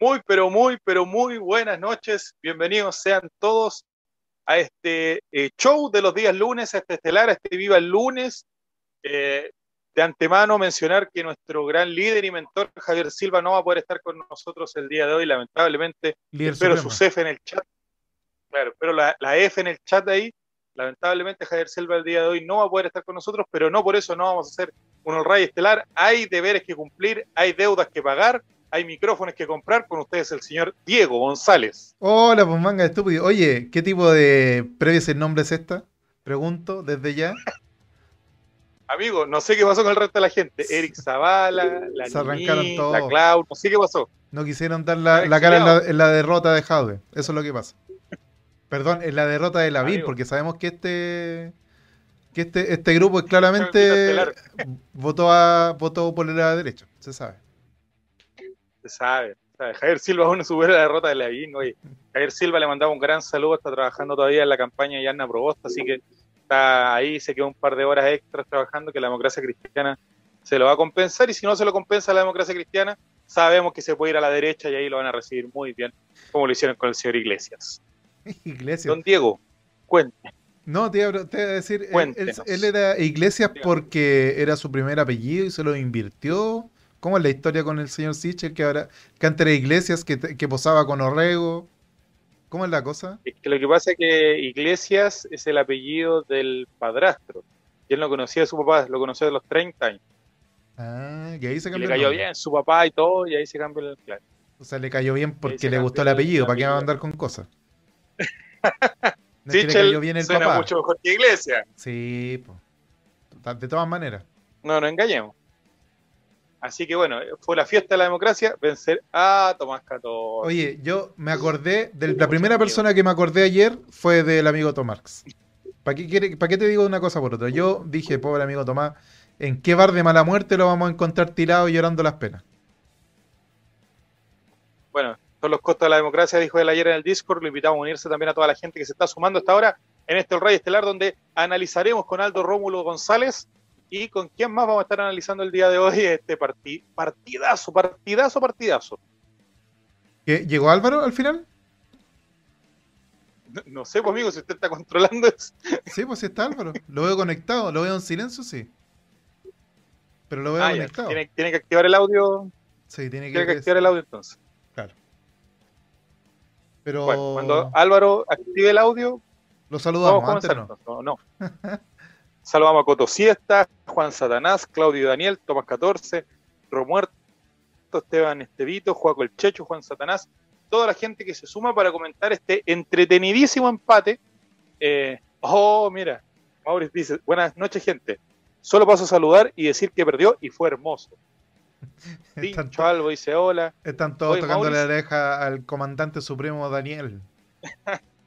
Muy, pero muy, pero muy buenas noches. Bienvenidos sean todos a este eh, show de los días lunes, a este estelar, a este Viva el lunes. Eh, de antemano mencionar que nuestro gran líder y mentor Javier Silva no va a poder estar con nosotros el día de hoy, lamentablemente. Líder espero supremo. sus F en el chat. Claro, pero la, la F en el chat de ahí. Lamentablemente Javier Silva el día de hoy no va a poder estar con nosotros, pero no por eso no vamos a hacer un All estelar. Hay deberes que cumplir, hay deudas que pagar, hay micrófonos que comprar. Con ustedes el señor Diego González. Hola, pues manga estúpido. Oye, ¿qué tipo de previous el nombre es esta? Pregunto desde ya. Amigo, no sé qué pasó con el resto de la gente. Eric Zavala, la Se arrancaron Nini, todos. la Clau, no sé qué pasó. No quisieron dar la, la cara en la, en la derrota de Jaude. Eso es lo que pasa. Perdón, en la derrota de Lavín, Amigo. porque sabemos que este que este, este grupo claramente votó a votó por la derecha, se sabe. Se sabe. Javier Silva aún no supera la derrota de Lavín. Oye, Javier Silva le mandaba un gran saludo, está trabajando todavía en la campaña de Yarna Probosta, así que está ahí, se quedó un par de horas extras trabajando, que la democracia cristiana se lo va a compensar, y si no se lo compensa la democracia cristiana, sabemos que se puede ir a la derecha y ahí lo van a recibir muy bien, como lo hicieron con el señor Iglesias. Iglesias. Don Diego, cuente. No, te iba, te iba a decir, él- él, era Iglesias porque era su primer apellido y se lo invirtió. ¿Cómo es la historia con el señor Sichel, que ahora que antes era Iglesias, que, que posaba con Orrego? ¿Cómo es la cosa? Es que lo que pasa es que Iglesias es el apellido del padrastro. Y él no conocía a su papá, lo conoció de los 30 años. Ah, y ahí se Y cambió le cayó bien su papá y todo, y ahí se cambió el claro. O sea, le cayó bien porque le gustó el el apellido. ¿Para qué va a andar con cosas? No es que le cayó bien el suena papá. mucho mejor que Iglesias. Sí, po. de todas maneras. No nos engañemos. Así que bueno, fue la fiesta de la democracia, vencer a Tomás Cato. Oye, yo me acordé, de la primera persona que me acordé ayer fue del amigo Tomás. ¿Para qué, quiere- ¿Para qué te digo una cosa por otra? Yo dije, pobre amigo Tomás, ¿en qué bar de mala muerte lo vamos a encontrar tirado y llorando las penas? Bueno, son los costos de la democracia, dijo él ayer en el Discord. Lo invitamos a unirse también a toda la gente que se está sumando hasta ahora en este El Rey Estelar, donde analizaremos con Aldo Rómulo González y con quién más vamos a estar analizando el día de hoy este parti- partidazo, partidazo, partidazo. ¿Qué, ¿Llegó Álvaro al final? No, no sé, pues amigo, si usted está controlando eso. Sí, pues sí está Álvaro. Lo veo conectado, lo veo en silencio, sí. Pero lo veo Ah, ya, conectado. tiene, tiene que activar el audio. Sí, tiene que, Tiene que activar el audio entonces. Claro. Pero Bueno, cuando Álvaro active el audio, lo Vamos saludamos, a antes comenzar. no. No, no. Saludamos a Coto Siesta, Juan Satanás, Claudio Daniel, Tomás 14, Romuerto, Esteban Estevito, Juaco el Checho, Juan Satanás, toda la gente que se suma para comentar este entretenidísimo empate. Eh, oh, mira, Maurice dice, buenas noches gente, solo paso a saludar y decir que perdió y fue hermoso. Están, Tincho Albo dice hola. están todos Oye, tocando la oreja al comandante supremo Daniel.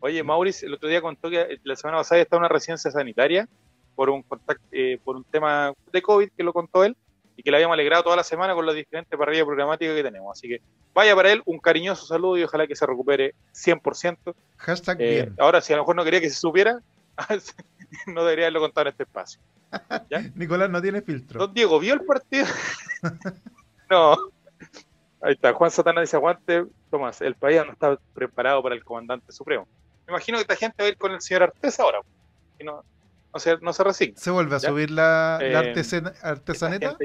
Oye, Maurice, el otro día contó que la semana pasada estaba en una residencia sanitaria por un contacto, eh, por un tema de COVID que lo contó él y que le habíamos alegrado toda la semana con las diferentes parrillas programáticas que tenemos. Así que vaya para él un cariñoso saludo y ojalá que se recupere 100%. Hashtag Eh, bien. ahora, si a lo mejor no quería que se supiera, no debería haberlo contado en este espacio. Nicolás no tiene filtro. Don Diego, ¿vio el partido? no. Ahí está, Juan Satana dice, aguante, Tomás, el país no está preparado para el comandante supremo. Me imagino que esta gente va a ir con el señor Artés ahora. Y no, no, se, no se resigna. ¿Se vuelve a ¿Ya? subir la, Eh, artesaneta?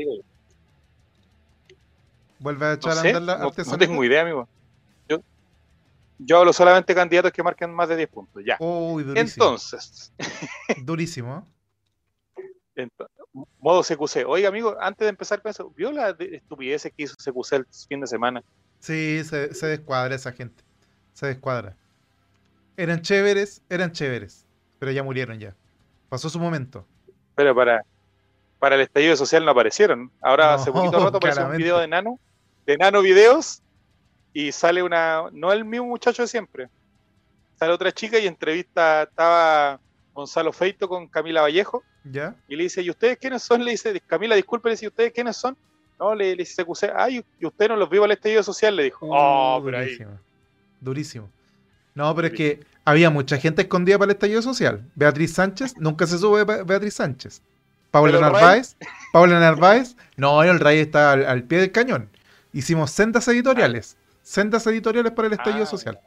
¿Vuelve a no, echar a sé, andar la no- no artesaneta? tengo idea, amigo. Yo, yo hablo solamente de candidatos que marquen más de 10 puntos. Ya. Uy, durísimo. Entonces, Durísimo. modo CQC. Oiga, amigo, antes de empezar con eso, ¿vio la de- estupidez que hizo CQC el fin de semana? Sí, se, se descuadra esa gente. Se descuadra. Eran chéveres, eran chéveres. Pero ya murieron ya. Pasó su momento. Pero para, para el estallido social no aparecieron. Ahora No, hace poquito rato apareció un claramente. video de Nano, de Nano Videos, y sale una, no el mismo muchacho de siempre. Sale otra chica y entrevista, estaba Gonzalo Feito con Camila Vallejo, ¿Ya? y le dice, ¿y ustedes quiénes son? Le dice, Camila, disculpe, le dice, ¿y ustedes quiénes son? No, le, le dice ay, y usted no los vio al estallido social, le dijo. Oh, pero ahí. durísimo. No, pero es que había mucha gente escondida para el estallido social. Beatriz Sánchez, nunca se sube Be- Beatriz Sánchez. Paula Narváez, Paula Narváez, no, el Ray está al, al pie del cañón. Hicimos sendas editoriales. Sendas editoriales para el estallido Ah, social.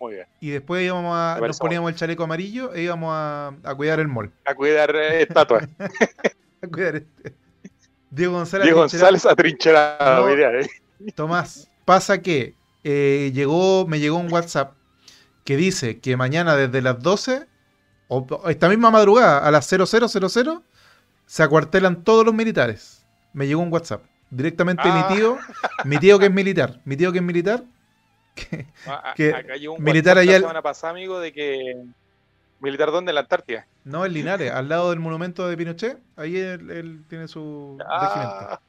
Muy bien. Y después íbamos a, nos poníamos el chaleco amarillo e íbamos a, a cuidar el mall. A cuidar eh, estatuas. A cuidar este. Diego González. Diego. González atrincherado. No. eh. Tomás, pasa que eh, llegó, me llegó un WhatsApp que dice que mañana desde las 12 o esta misma madrugada a las 0000 se acuartelan todos los militares. Me llegó un WhatsApp directamente de Ah. mi tío, mi tío que es militar, mi tío que es militar, A- a- que acá llegó un militar allá la el- semana pasada, amigo, de que. ¿Militar dónde? En la Antártida. no en Linares, al lado del monumento de Pinochet, ahí él, él tiene su regimiento. Ah.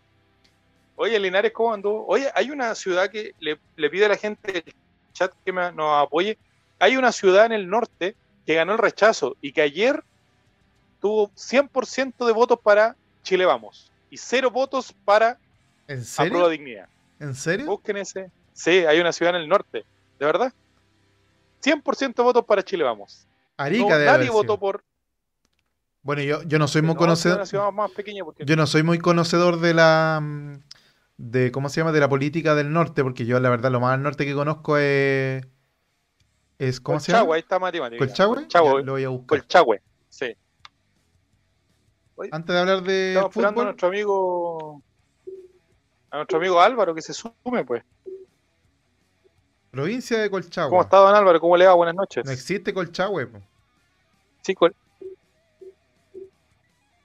Oye, Linares, ¿cómo andó? Oye, hay una ciudad que le, le pide a la gente del chat que me- nos apoye. Hay una ciudad en el norte que ganó el rechazo y que ayer tuvo 100% de votos para Chile Vamos y cero votos para ¿En Aprueba serio? Dignidad. ¿En serio? Busquen ese. Sí, hay una ciudad en el norte, ¿de verdad? 100% de votos para Chile Vamos. Arica No, debe nadie votó por. Bueno, yo, yo no soy muy No, conocedor. más pequeña porque Yo no soy muy conocedor de la mm, de cómo se llama de la política del norte, porque yo la verdad lo más al norte que conozco es es ¿cómo se llama? ahí está matemática. Colchagüe. Lo voy a buscar. Colchagüe, sí. Antes de hablar de Estamos esperando a fútbol, nuestro amigo a nuestro amigo Álvaro que se sume, pues. provincia de Colchagua. ¿Cómo está don Álvaro? ¿Cómo le va? Buenas noches. No existe Colchagüe. po. Sí, col-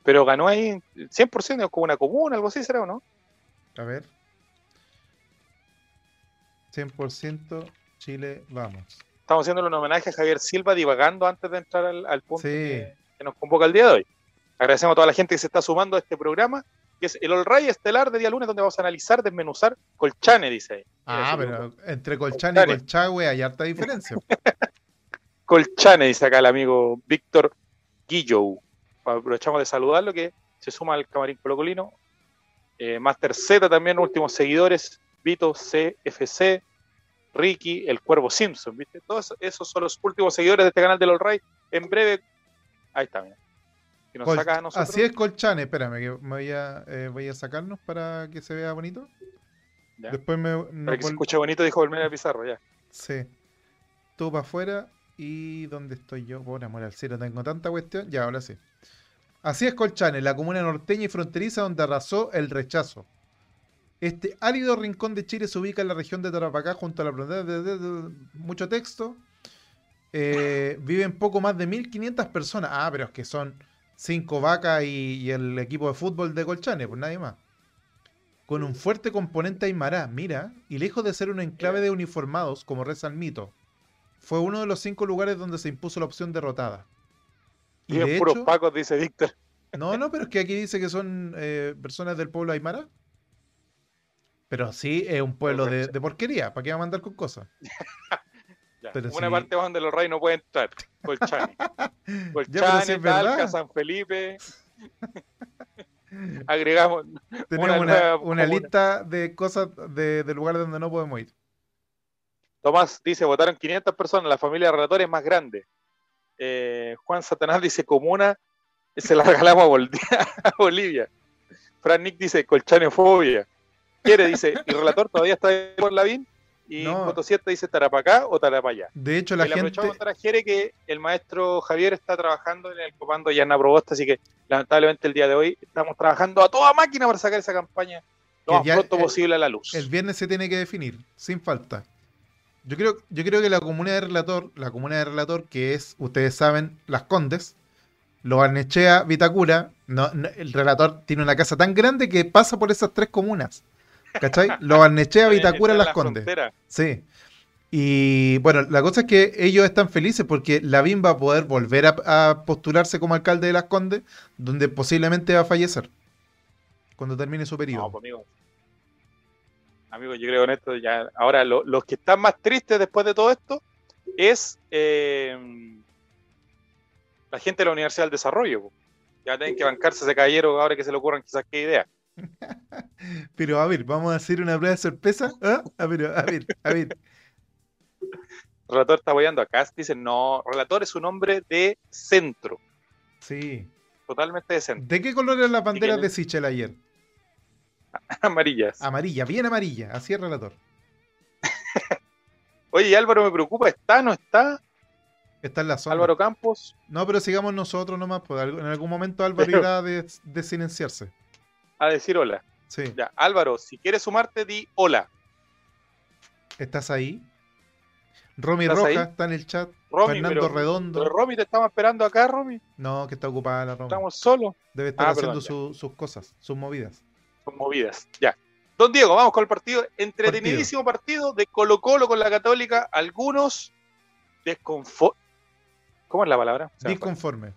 Pero ganó ahí 100%, como una comuna, algo así, ¿será o no? A ver. 100% Chile, vamos. Estamos haciendo un homenaje a Javier Silva divagando antes de entrar al, al punto Sí. que, que nos convoca el día de hoy. Agradecemos a toda la gente que se está sumando a este programa, que es el All Ray Estelar de día lunes, donde vamos a analizar, desmenuzar Colchane, dice ahí. Ah, pero entre Colchane y. Colchagüe hay harta diferencia. Colchane, dice acá el amigo Víctor Guillo. Aprovechamos de saludarlo, que se suma al camarín colocolino. Eh, Master Z también, últimos seguidores. Vito CFC, Ricky, el Cuervo Simpson, ¿viste? Todos esos son los últimos seguidores de este canal de All Ray. En breve, ahí está, mira. Si nos Col- saca a nosotros. Así es Colchane, espérame que me voy a, eh, voy a sacarnos para que se vea bonito. Ya. Después me... Para nos que se escuche bonito, dijo Belmena Pizarro, ya. Sí. Tú para afuera y ¿dónde estoy yo? Por amor al cielo, tengo tanta cuestión. Ya, ahora sí. Así es Colchane, la comuna norteña y fronteriza donde arrasó el rechazo. Este árido rincón de Chile se ubica en la región de Tarapacá junto a la frontera de, mucho texto. Eh, viven poco más de 1500 personas. Ah, pero es que son cinco vacas y, y el equipo de fútbol de Colchane, pues nadie más. Con un fuerte componente aymara, mira, y lejos de ser un enclave de uniformados, como reza el mito, fue uno de los cinco lugares donde se impuso la opción derrotada. Y de puros pacos, dice Víctor. no, no, pero es que aquí dice que son eh, personas del pueblo aymara. Pero sí, es un pueblo de, de porquería. ¿Para qué va a mandar con cosas? Ya, Pero Una sí. parte donde los reyes no pueden entrar. Colchane. Colchane, Talca, verdad. San Felipe. Agregamos Tenemos una, lista de cosas de, de lugares donde no podemos ir. Tomás dice, votaron 500 personas, la familia de relatores es más grande. Eh, Juan Satanás dice, comuna, se la regalamos a Bolivia. Fran Nick dice, colchanefobia. Quiere, dice, y relator todavía está por Lavín. Y No. Fotosieta dice, Tarapacá o Tarapayá. De hecho, la y le gente. Jere que el maestro Javier está trabajando en el comando Yana Probosta, así que lamentablemente el día de hoy estamos trabajando a toda máquina para sacar esa campaña lo más pronto el- posible a la luz. El viernes se tiene que definir, sin falta. Yo creo, yo creo que la comuna de relator, la comuna de relator, que es, ustedes saben, Las Condes, Lo Barnechea, Vitacura, no, no, el relator tiene una casa tan grande que pasa por esas tres comunas. ¿Cachai? Lo Barnechea, Vitacura, Las la Condes. Sí. Y bueno, la cosa es que ellos están felices porque Lavín va a poder volver a, a postularse como alcalde de Las Condes, donde posiblemente va a fallecer cuando termine su periodo. No, pues, amigo. Amigo, yo creo que en esto ya. Ahora, lo- los que están más tristes después de todo esto es eh, la gente de la Universidad del Desarrollo. po. Ya tienen que bancarse ese caballero ahora que se le ocurran quizás qué idea. Pero a ver, vamos a hacer una prueba de sorpresa. ¿Ah? A ver, a ver, a ver. Relator está apoyando a Cast. Dicen, no, Relator es un hombre de centro. Sí. Totalmente de centro. ¿De qué color eran las banderas de Sichel ayer? Amarillas. Amarilla, bien amarilla, así es relator. Oye, Álvaro me preocupa, ¿está no está? Está en la zona. Álvaro Campos. No, pero sigamos nosotros nomás, pues en algún momento Álvaro Pero- irá a desilenciarse. A decir hola. Sí. Ya, Álvaro, si quieres sumarte, di hola. ¿Estás ahí? Romy ¿Estás Rojas ahí? está en el chat. Romy, Fernando pero, Redondo. pero Romy, te estamos esperando acá, Romy. No, que está ocupada la Romy. Estamos solos. Debe estar Ah, haciendo perdón, su- sus cosas, sus movidas. Con movidas. Ya. Don Diego, vamos con el partido. Entretenidísimo partido, de Colo Colo con la Católica. Algunos desconformes. ¿Cómo es la palabra? Disconforme.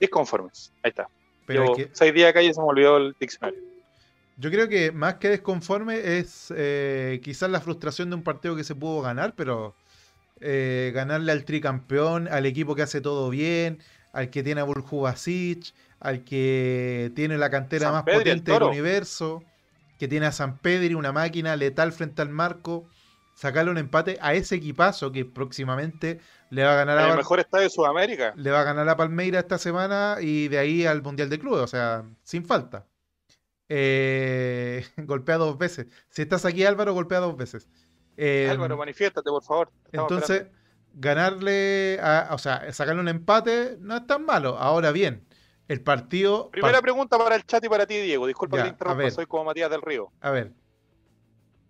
Disconformes. Ahí está. Pero que seis días acá y se me olvidó el diccionario. yo creo que más que desconforme es eh, quizás la frustración de un partido que se pudo ganar, pero eh, ganarle al tricampeón, al equipo que hace todo bien, al que tiene a Buljubasic, al que tiene la cantera San más potente del universo, que tiene a San Pedri, una máquina letal frente al marco, sacarle un empate a ese equipazo que próximamente le va a ganar a El mejor estadio de Sudamérica. le va a ganar a Palmeira esta semana y de ahí al Mundial de Clubes, o sea, sin falta. Eh, golpea dos veces. Si estás aquí, Álvaro, golpea dos veces. Eh, Álvaro, manifiéstate, por favor. Estamos entonces, esperando. ganarle, a- o sea, sacarle un empate no es tan malo. Ahora bien, el partido... Primera pregunta para el chat y para ti, Diego. Disculpa Ya, que te interrumpa, soy como Matías del Río. a ver,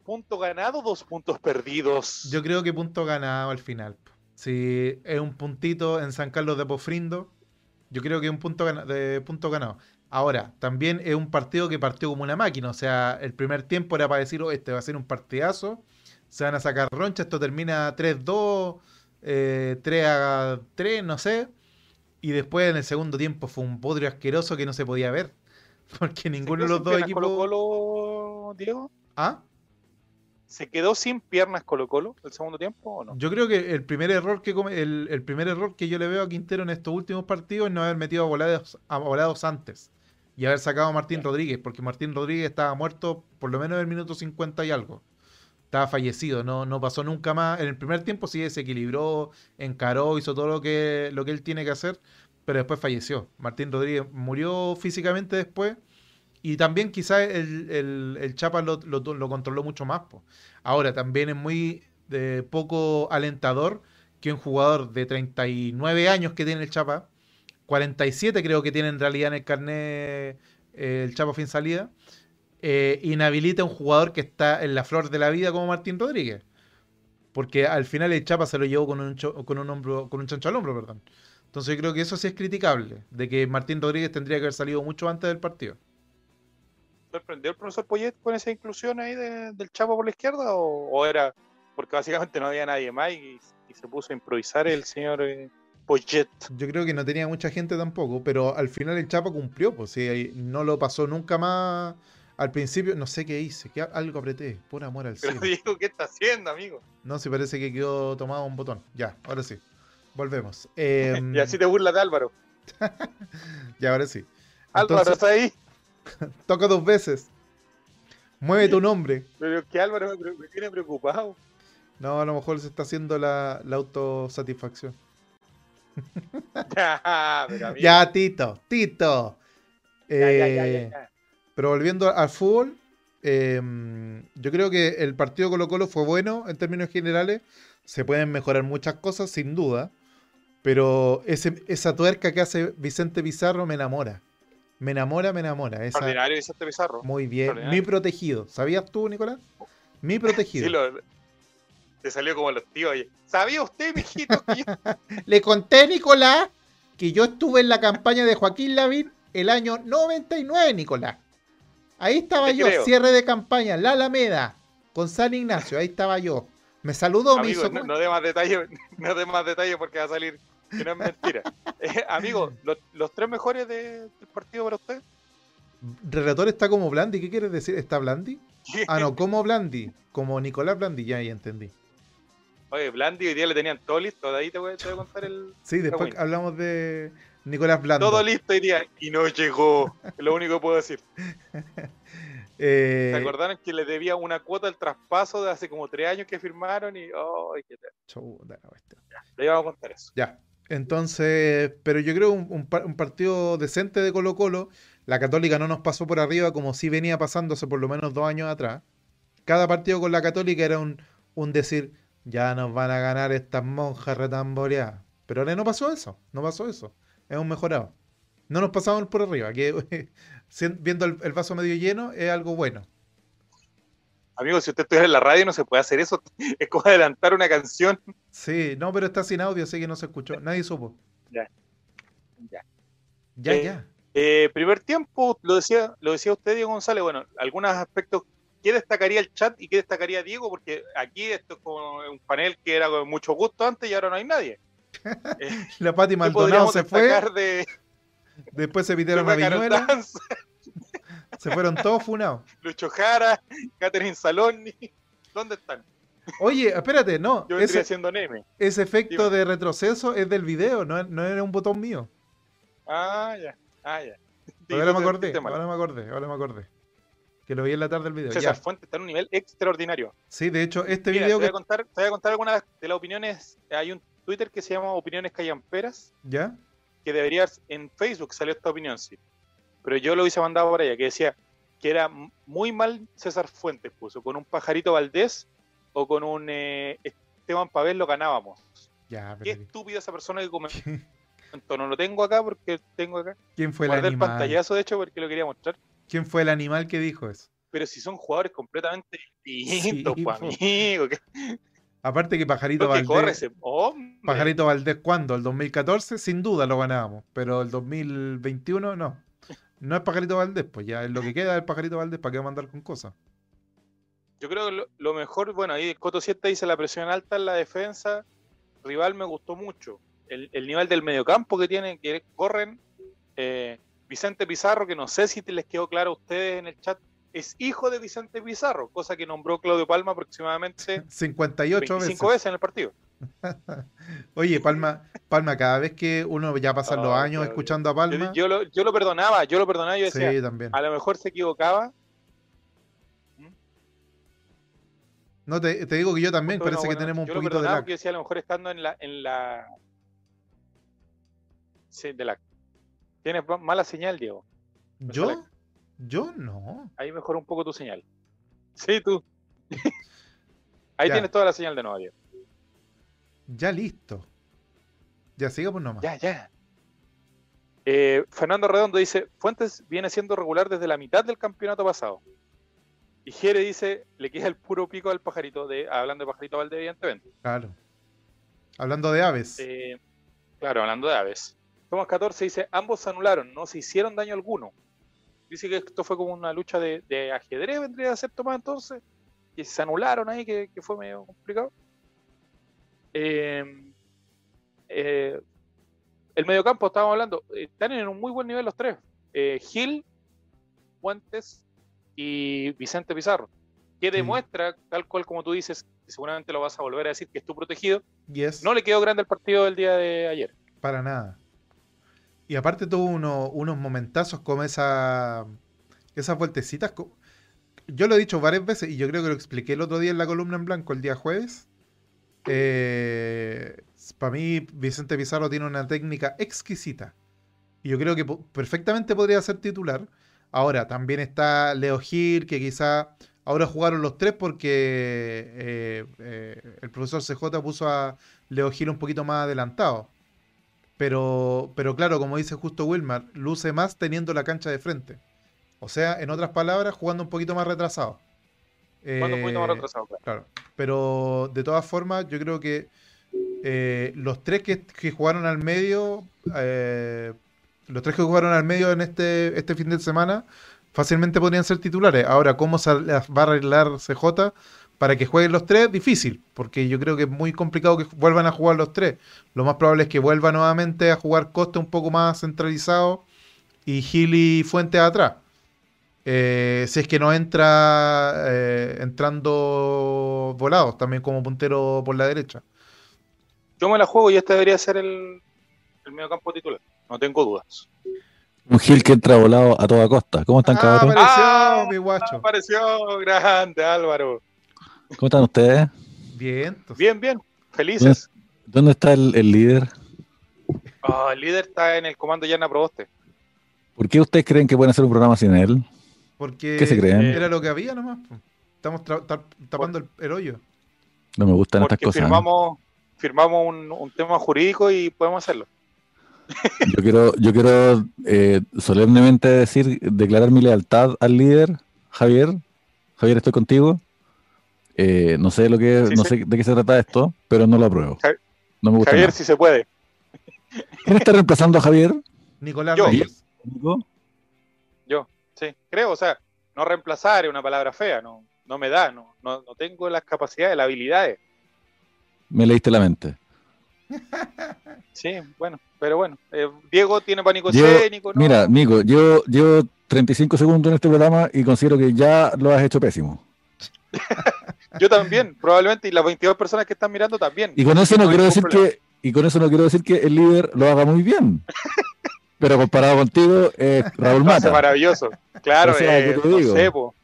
¿Punto ganado dos puntos perdidos? yo creo que punto ganado al final. Si es un puntito en San Carlos de Pofrindo, yo creo que es un punto, gana- de punto ganado. Ahora, también es un partido que partió como una máquina. O sea, el primer tiempo era para decir, oh, este va a ser un partidazo. Se van a sacar roncha, esto termina 3-2, eh, 3-3, no sé. Y después en el segundo tiempo fue un podrio asqueroso que no se podía ver. Porque ninguno de los dos equipos. Colo Colo, Diego? ¿Ah? ¿Se quedó sin piernas Colo Colo el segundo tiempo o no? Yo creo que el primer error que come- el, el primer error que yo le veo a Quintero en estos últimos partidos es no haber metido a volados, a volados antes y haber sacado a Martín Rodríguez, porque Martín Rodríguez estaba muerto por lo menos en el minuto 50 y algo. Estaba fallecido, no, no pasó nunca más. En el primer tiempo sí se equilibró, encaró, hizo todo lo que, lo que él tiene que hacer, pero después falleció. Martín Rodríguez murió físicamente después y también quizás el, el- el Chapa lo, lo- controló mucho más. Ahora, también es muy poco alentador que un jugador de 39 años que tiene el Chapa, 47 creo que tiene en realidad en el carnet eh, el Chapa fin salida, eh, inhabilita a un jugador que está en la flor de la vida como Martín Rodríguez. Porque al final el Chapa se lo llevó con un, con un, hombro, con un chancho al hombro, perdón. Entonces yo creo que eso sí es criticable, de que Martín Rodríguez tendría que haber salido mucho antes del partido. ¿Sorprendió el profesor Poyet con esa inclusión ahí de- del Chapo por la izquierda? ¿O, o era porque básicamente no había nadie más y, y se puso a improvisar el señor eh, Poyet? Yo creo que no tenía mucha gente tampoco, pero al final el Chapa cumplió, pues sí, no lo pasó nunca más. Al principio, no sé qué hice, que algo apreté, por amor al Pero cielo. Diego, ¿qué está haciendo, amigo? No, si parece que quedó tomado un botón. Ya, ahora sí. Volvemos. Em, y así te burlas de Álvaro. ya, ahora sí. Álvaro, ¿está ahí? toca dos veces. Mueve tu nombre. Pero es que Álvaro me, tiene preocupado. No, a lo mejor se está haciendo la, la autosatisfacción. ya, pero amigo, Ya, Tito, Tito. ya, Eh, ya, ya. Pero volviendo al fútbol, eh, yo creo que el partido Colo Colo fue bueno en términos generales. Se pueden mejorar muchas cosas, sin duda. Pero ese, esa tuerca que hace Vicente Pizarro me enamora. Me enamora, me enamora. Esa, Vicente Pizarro. muy bien. Mi protegido. ¿Sabías tú, Nicolás? Mi protegido. Sí, lo, te salió como los tíos. oye. ¿Sabía usted, mijito, que yo Le conté, Nicolás, que yo estuve en la campaña de Joaquín Lavín el año 99, Nicolás. Ahí estaba Te yo, creo. cierre de campaña, La Alameda, con San Ignacio, ahí estaba yo. Me saludó, me hizo... no, no dé más detalles, no dé más detalles porque va a salir que no es mentira. Eh, amigo, los, los tres mejores de- del partido para usted. Relator está como Blandi, ¿qué quieres decir? ¿Está Blandi? Ah, no, como Blandi, como Nicolás Blandi, ya, ya entendí. Oye, Blandi hoy día le tenían todo listo, de ahí te voy, te voy a contar el... Sí, después hablamos de Nicolás Blandi. Todo listo hoy día y no llegó. Es lo único que puedo decir. Eh, ¿Se acordaron que le debía una cuota al traspaso de hace como tres años que firmaron? Y, oh, qué tal. chuta. Le íbamos a contar eso. Ya. Entonces, pero yo creo un, un un partido decente de Colo Colo. la Católica no nos pasó por arriba como si venía pasándose por lo menos dos años atrás. Cada partido con la Católica era un, un decir, ya nos van a ganar estas monjas retamboreadas. Pero ahora no pasó eso, no pasó eso. Es un mejorado. No nos pasamos por arriba, que viendo el, el vaso medio lleno es algo bueno. Amigo, si usted estuviera en la radio no se puede hacer eso. Es como adelantar una canción. Sí, no, pero está sin audio, así que no se escuchó. Nadie supo. Ya. Ya. Ya, Eh, ya. Eh, primer tiempo, lo decía, lo decía usted, Diego González. Bueno, algunos aspectos. ¿Qué destacaría el chat y qué destacaría Diego? Porque aquí esto es como un panel que era con mucho gusto antes y ahora no hay nadie. Eh, La Pati ¿Qué Maldonado se fue, de, después se pidieron a Viñuela, se fueron todos funados. Lucho Jara, Catherine Saloni? ¿Dónde están? Oye, espérate, no, Yo ese, siendo Neme. ese efecto Dime. de retroceso es del video, no, no era un botón mío. Ah, ya. Ah, ya. Ahora me acordé, ahora me acordé, ahora me acordé. Que lo vi en la tarde del video. César Ya. Fuentes está en un nivel extraordinario. Sí, de hecho, este Mira, video te, voy que. a contar, te voy a contar algunas de las opiniones. Hay un Twitter que se llama Opiniones Callamperas, ¿Ya? que debería, en Facebook salió esta opinión, sí. Pero yo lo hubiese mandado por allá, que decía que era muy mal César Fuentes, puso, con un pajarito Valdés o con un eh, Esteban Pavel lo ganábamos. Ya, Qué estúpida esa persona que comentó. No lo tengo acá porque tengo acá. ¿Quién fue el Guardé el animal? pantallazo, de hecho, porque lo quería mostrar. ¿Quién fue el animal que dijo eso? Pero si son jugadores completamente distintos, Sí, pues, amigo. Que, Aparte que Pajarito corre Valdés. ese hombre. Pajarito Valdés, ¿cuándo? ¿El 2014? Sin duda lo ganábamos. Pero el 2021 no. No es Pajarito Valdés, pues ya es lo que queda del Pajarito Valdés, ¿para qué va a mandar con cosas? Yo creo que lo, lo mejor, bueno, ahí Coto 7 dice la presión alta en la defensa. Rival me gustó mucho. El, el nivel del mediocampo que tienen, que corren. eh, Vicente Pizarro, que no sé si te les quedó claro a ustedes en el chat, es hijo de Vicente Pizarro, cosa que nombró Claudio Palma aproximadamente 58 25 veces. veces en el partido. Oye, Palma, Palma, cada vez que uno ya pasa los años escuchando a Yo, Palma. yo lo, yo lo perdonaba, yo lo perdonaba, yo decía, Sí, también. a lo mejor se equivocaba. No, te, te digo que yo también, parece que tenemos un. Yo lo poquito de perdonaba lag. porque decía, a lo mejor estando en la... En la... Sí, de lag. Tienes ma- mala señal, Diego. ¿Yo? Yo no. Ahí mejora un poco tu señal. Sí, tú. Ahí Ya. tienes toda la señal de nuevo, Diego. Ya listo. Ya sigamos nomás. Ya, ya. Eh, Fernando Redondo dice, Fuentes viene siendo regular desde la mitad del campeonato pasado. Y Jere dice, le queda el puro pico al pajarito, de, hablando de pajarito Valde, evidentemente. Claro. Hablando de aves. Eh, claro, hablando de aves. Tomás 14 dice, ambos se anularon, no se hicieron daño alguno. Dice que esto fue como una lucha de, de ajedrez, vendría a ser Tomás entonces. Y se anularon ahí, que, que fue medio complicado. Eh, eh, el mediocampo, estábamos hablando, están en un muy buen nivel los tres. Eh, Gil, Fuentes y Vicente Pizarro. Que Sí. demuestra, tal cual como tú dices, que seguramente lo vas a volver a decir, que es tu protegido, Yes. no le quedó grande el partido del día de ayer. Para nada. Y aparte tuvo uno- unos momentazos como esa, esas vueltecitas. Yo lo he dicho varias veces y yo creo que lo expliqué el otro día en la columna en blanco, el día jueves. Para mí, Vicente Pizarro tiene una técnica exquisita. Y yo creo que perfectamente podría ser titular. Ahora, también está Leo Gil, que quizá ahora jugaron los tres porque eh, eh, el profesor CJ puso a Leo Gil un poquito más adelantado. Pero, pero claro, como dice justo Wilmar, luce más teniendo la cancha de frente. O sea, en otras palabras, jugando un poquito más retrasado. Cuando un poquito más Eh, retrasado, claro. Claro. Pero de todas formas, yo creo que eh, los tres que, que jugaron al medio, eh, los tres que jugaron al medio en este, este fin de semana, fácilmente podrían ser titulares. Ahora, ¿cómo se va a arreglar CJ para que jueguen los tres? Difícil, porque yo creo que es muy complicado que vuelvan a jugar los tres. Lo más probable es que vuelva nuevamente a jugar Costa un poco más centralizado y Gil y Fuentes atrás. Eh, si es que no entra eh, entrando volados, también como puntero por la derecha. Yo me la juego y este debería ser el, el mediocampo titular. No tengo dudas. Un Gil que entra volado a toda costa. ¿Cómo están, Ah, cabrón? apareció Ah, mi guacho. Apareció grande, Álvaro. ¿Cómo están ustedes? Bien, entonces, Bien, bien. Felices. ¿Dónde está el, el líder? Ah, el líder está en el comando Yana Proboste. ¿Por qué ustedes creen que pueden hacer un programa sin él? Porque ¿Qué se creen? era lo que había nomás. Estamos tapando el, el hoyo. No me gustan estas cosas. ¿eh? firmamos, firmamos un, un tema jurídico y podemos hacerlo. Yo quiero, yo quiero eh, solemnemente decir, declarar mi lealtad al líder, Javier. Javier, estoy contigo. Eh, no sé lo que, Sí, no sí. sé de qué se trata esto, pero no lo apruebo. No me gusta. Javier, nada. si se puede. ¿Quién está reemplazando a Javier? Nicolás Yo. Reyes. Nico? Sí, creo, o sea, no reemplazar es una palabra fea, no, no me da, no, no, no tengo las capacidades, las habilidades. Me leíste la mente. Sí, bueno, pero bueno, eh, Diego tiene pánico Yo- escénico, ¿no? Mira, Nico, yo llevo 35 segundos en este programa y considero que ya lo has hecho pésimo. yo también, probablemente, y las 22 personas que están mirando también. Y con eso no quiero decir problema. que, y con eso no quiero decir que el líder lo haga muy bien. Pero comparado contigo, es Raúl Mata. maravilloso. Claro, O sea, eh, ¿qué te no digo? sé, po.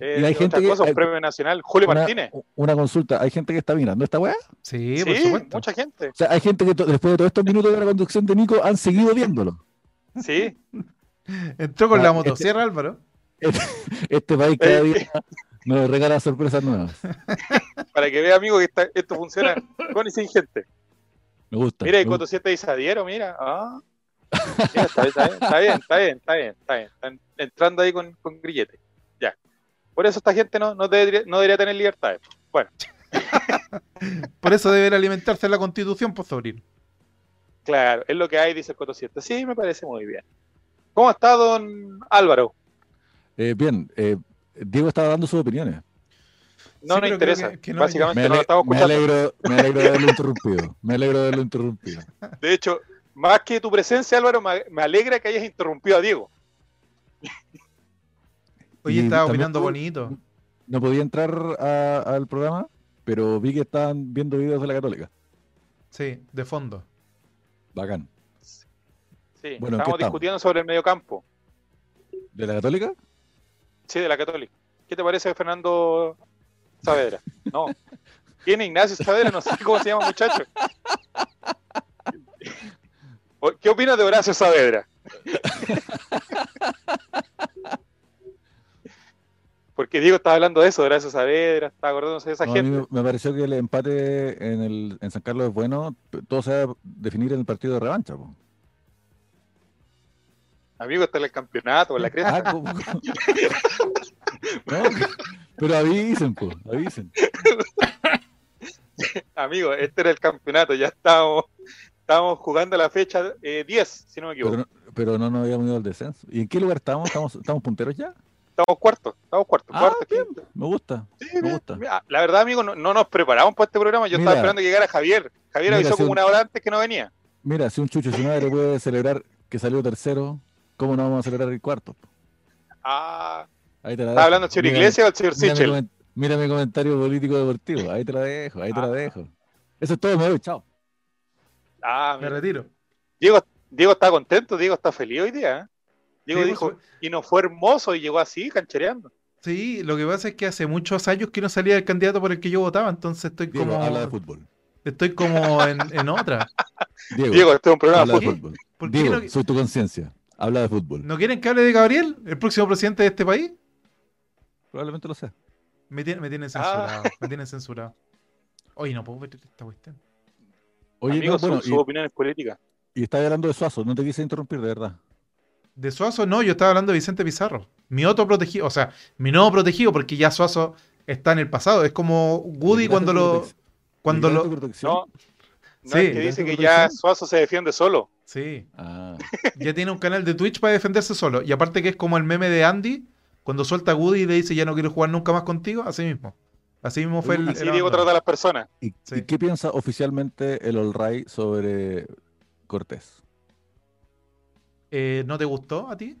Eh, Y hay gente que- cosas, un hay- premio nacional. Julio Una, Martínez. una consulta, ¿hay gente que está mirando esta weá? Sí, Sí, por supuesto. mucha gente. O sea, hay gente que to- después de todos estos minutos de la conducción de Nico han seguido viéndolo. Sí, Entró con Ah, la este- motosierra, Álvaro. Este país cada Eh, día nos regala sorpresas nuevas. para que vea, amigo, que está- esto funciona con y sin gente. Me gusta. Mira, y me Coto 7 dice Adiero, mira. Ah. Está, bien, está bien, está bien, está bien, está bien, está bien. Están entrando ahí con, con grillete. Ya. Por eso esta gente no, no, debería, no debería tener libertades. Bueno, Por eso debe alimentarse la constitución, pues sobrino. claro, es lo que hay, dice el Coto 7. Sí, me parece muy bien. ¿Cómo está don Álvaro? Eh, bien, eh, Diego estaba dando sus opiniones. No Sí, nos interesa. creo que- que no- Básicamente Me, no lo estamos me escuchando. alegro, me alegro de haberlo interrumpido. Me alegro de haberlo interrumpido. De hecho, más que tu presencia, Álvaro, me, alegra que hayas interrumpido a Diego. Oye, estaba opinando bonito. No podía entrar a- al programa, pero vi que estaban viendo videos de la Católica. Sí, de fondo. Bacán. Sí, Bueno, ¿en qué estamos estamos? discutiendo sobre el mediocampo. ¿De la Católica? Sí, de la Católica. ¿Qué te parece Fernando Saavedra? No. ¿Quién es Ignacio Saavedra? No sé cómo se llama, muchacho. ¿Qué opinas de Horacio Saavedra? Porque Diego estaba hablando de eso, de Horacio Saavedra, estaba acordándose de esa No, a mí gente. me, pareció que el empate en, el, en San Carlos es bueno. Todo se va a definir en el partido de revancha. po. Amigo, está en el campeonato, en la cresta. Ah, ¿cómo- cómo? No, pero avisen, po, avisen. Amigo, este era el campeonato, ya estábamos, estábamos jugando la fecha eh, 10, si no me equivoco. Pero, no- pero no nos habíamos ido al descenso. ¿Y en qué lugar estamos? ¿Estamos, estamos punteros ya? Estamos cuartos, estamos cuartos, Ah, cuarto, bien. Me gusta. Sí, Me bien. gusta. Mira, La verdad, amigo, no, no nos preparamos para este programa. Yo Mira. estaba esperando que llegara Javier. Javier Mira, avisó si como un- una hora antes que no venía. Mira, si un chucho su madre puede celebrar que salió tercero, ¿cómo no vamos a celebrar el cuarto? Ah, Ahí te la ¿está hablando el señor Iglesias o el señor Sichel? mira mi comentario político deportivo. Ahí te la dejo, ahí te la Ah. dejo. Eso es todo, me voy, chao. Ah, Me mira. retiro. Diego, Diego está contento, Diego está feliz hoy día. ¿eh? Diego Sí, dijo, pues, y no fue hermoso y llegó así, canchereando. Sí, lo que pasa es que hace muchos años que no salía el candidato por el que yo votaba, entonces estoy Diego, como habla de fútbol. estoy como en, en otra. Diego, Diego, este es un programa de fútbol. fútbol. ¿Por qué Diego, no, soy tu conciencia. Habla de fútbol. no quieren que hable de Gabriel, el próximo presidente de este país? Probablemente lo sé. Me tienen, me tienen censurado, me tienen censurado. Oye, no puedo ver esta cuestión. Oye, Amigo, no, su- bueno, sus y, opiniones políticas. y estaba hablando de Suazo, no te quise interrumpir, de verdad. De Suazo no, yo estaba hablando de Vicente Pizarro. Mi otro protegido, o sea, mi nuevo protegido, porque ya Suazo está en el pasado. Es como Woody ¿Le cuando lo. Cuando lo. No, no Sí. es que dice ¿Te que ya? Suazo se defiende solo. Sí, Ah, ya tiene un canal de Twitch para defenderse solo. Y aparte que es como el meme de Andy, cuando suelta a Woody y le dice ya no quiero jugar nunca más contigo, así mismo. Así mismo fue el. Así el Diego trata a las personas. ¿Y, Sí. y qué piensa oficialmente el All Right sobre Cortés? Eh, ¿No te gustó a ti?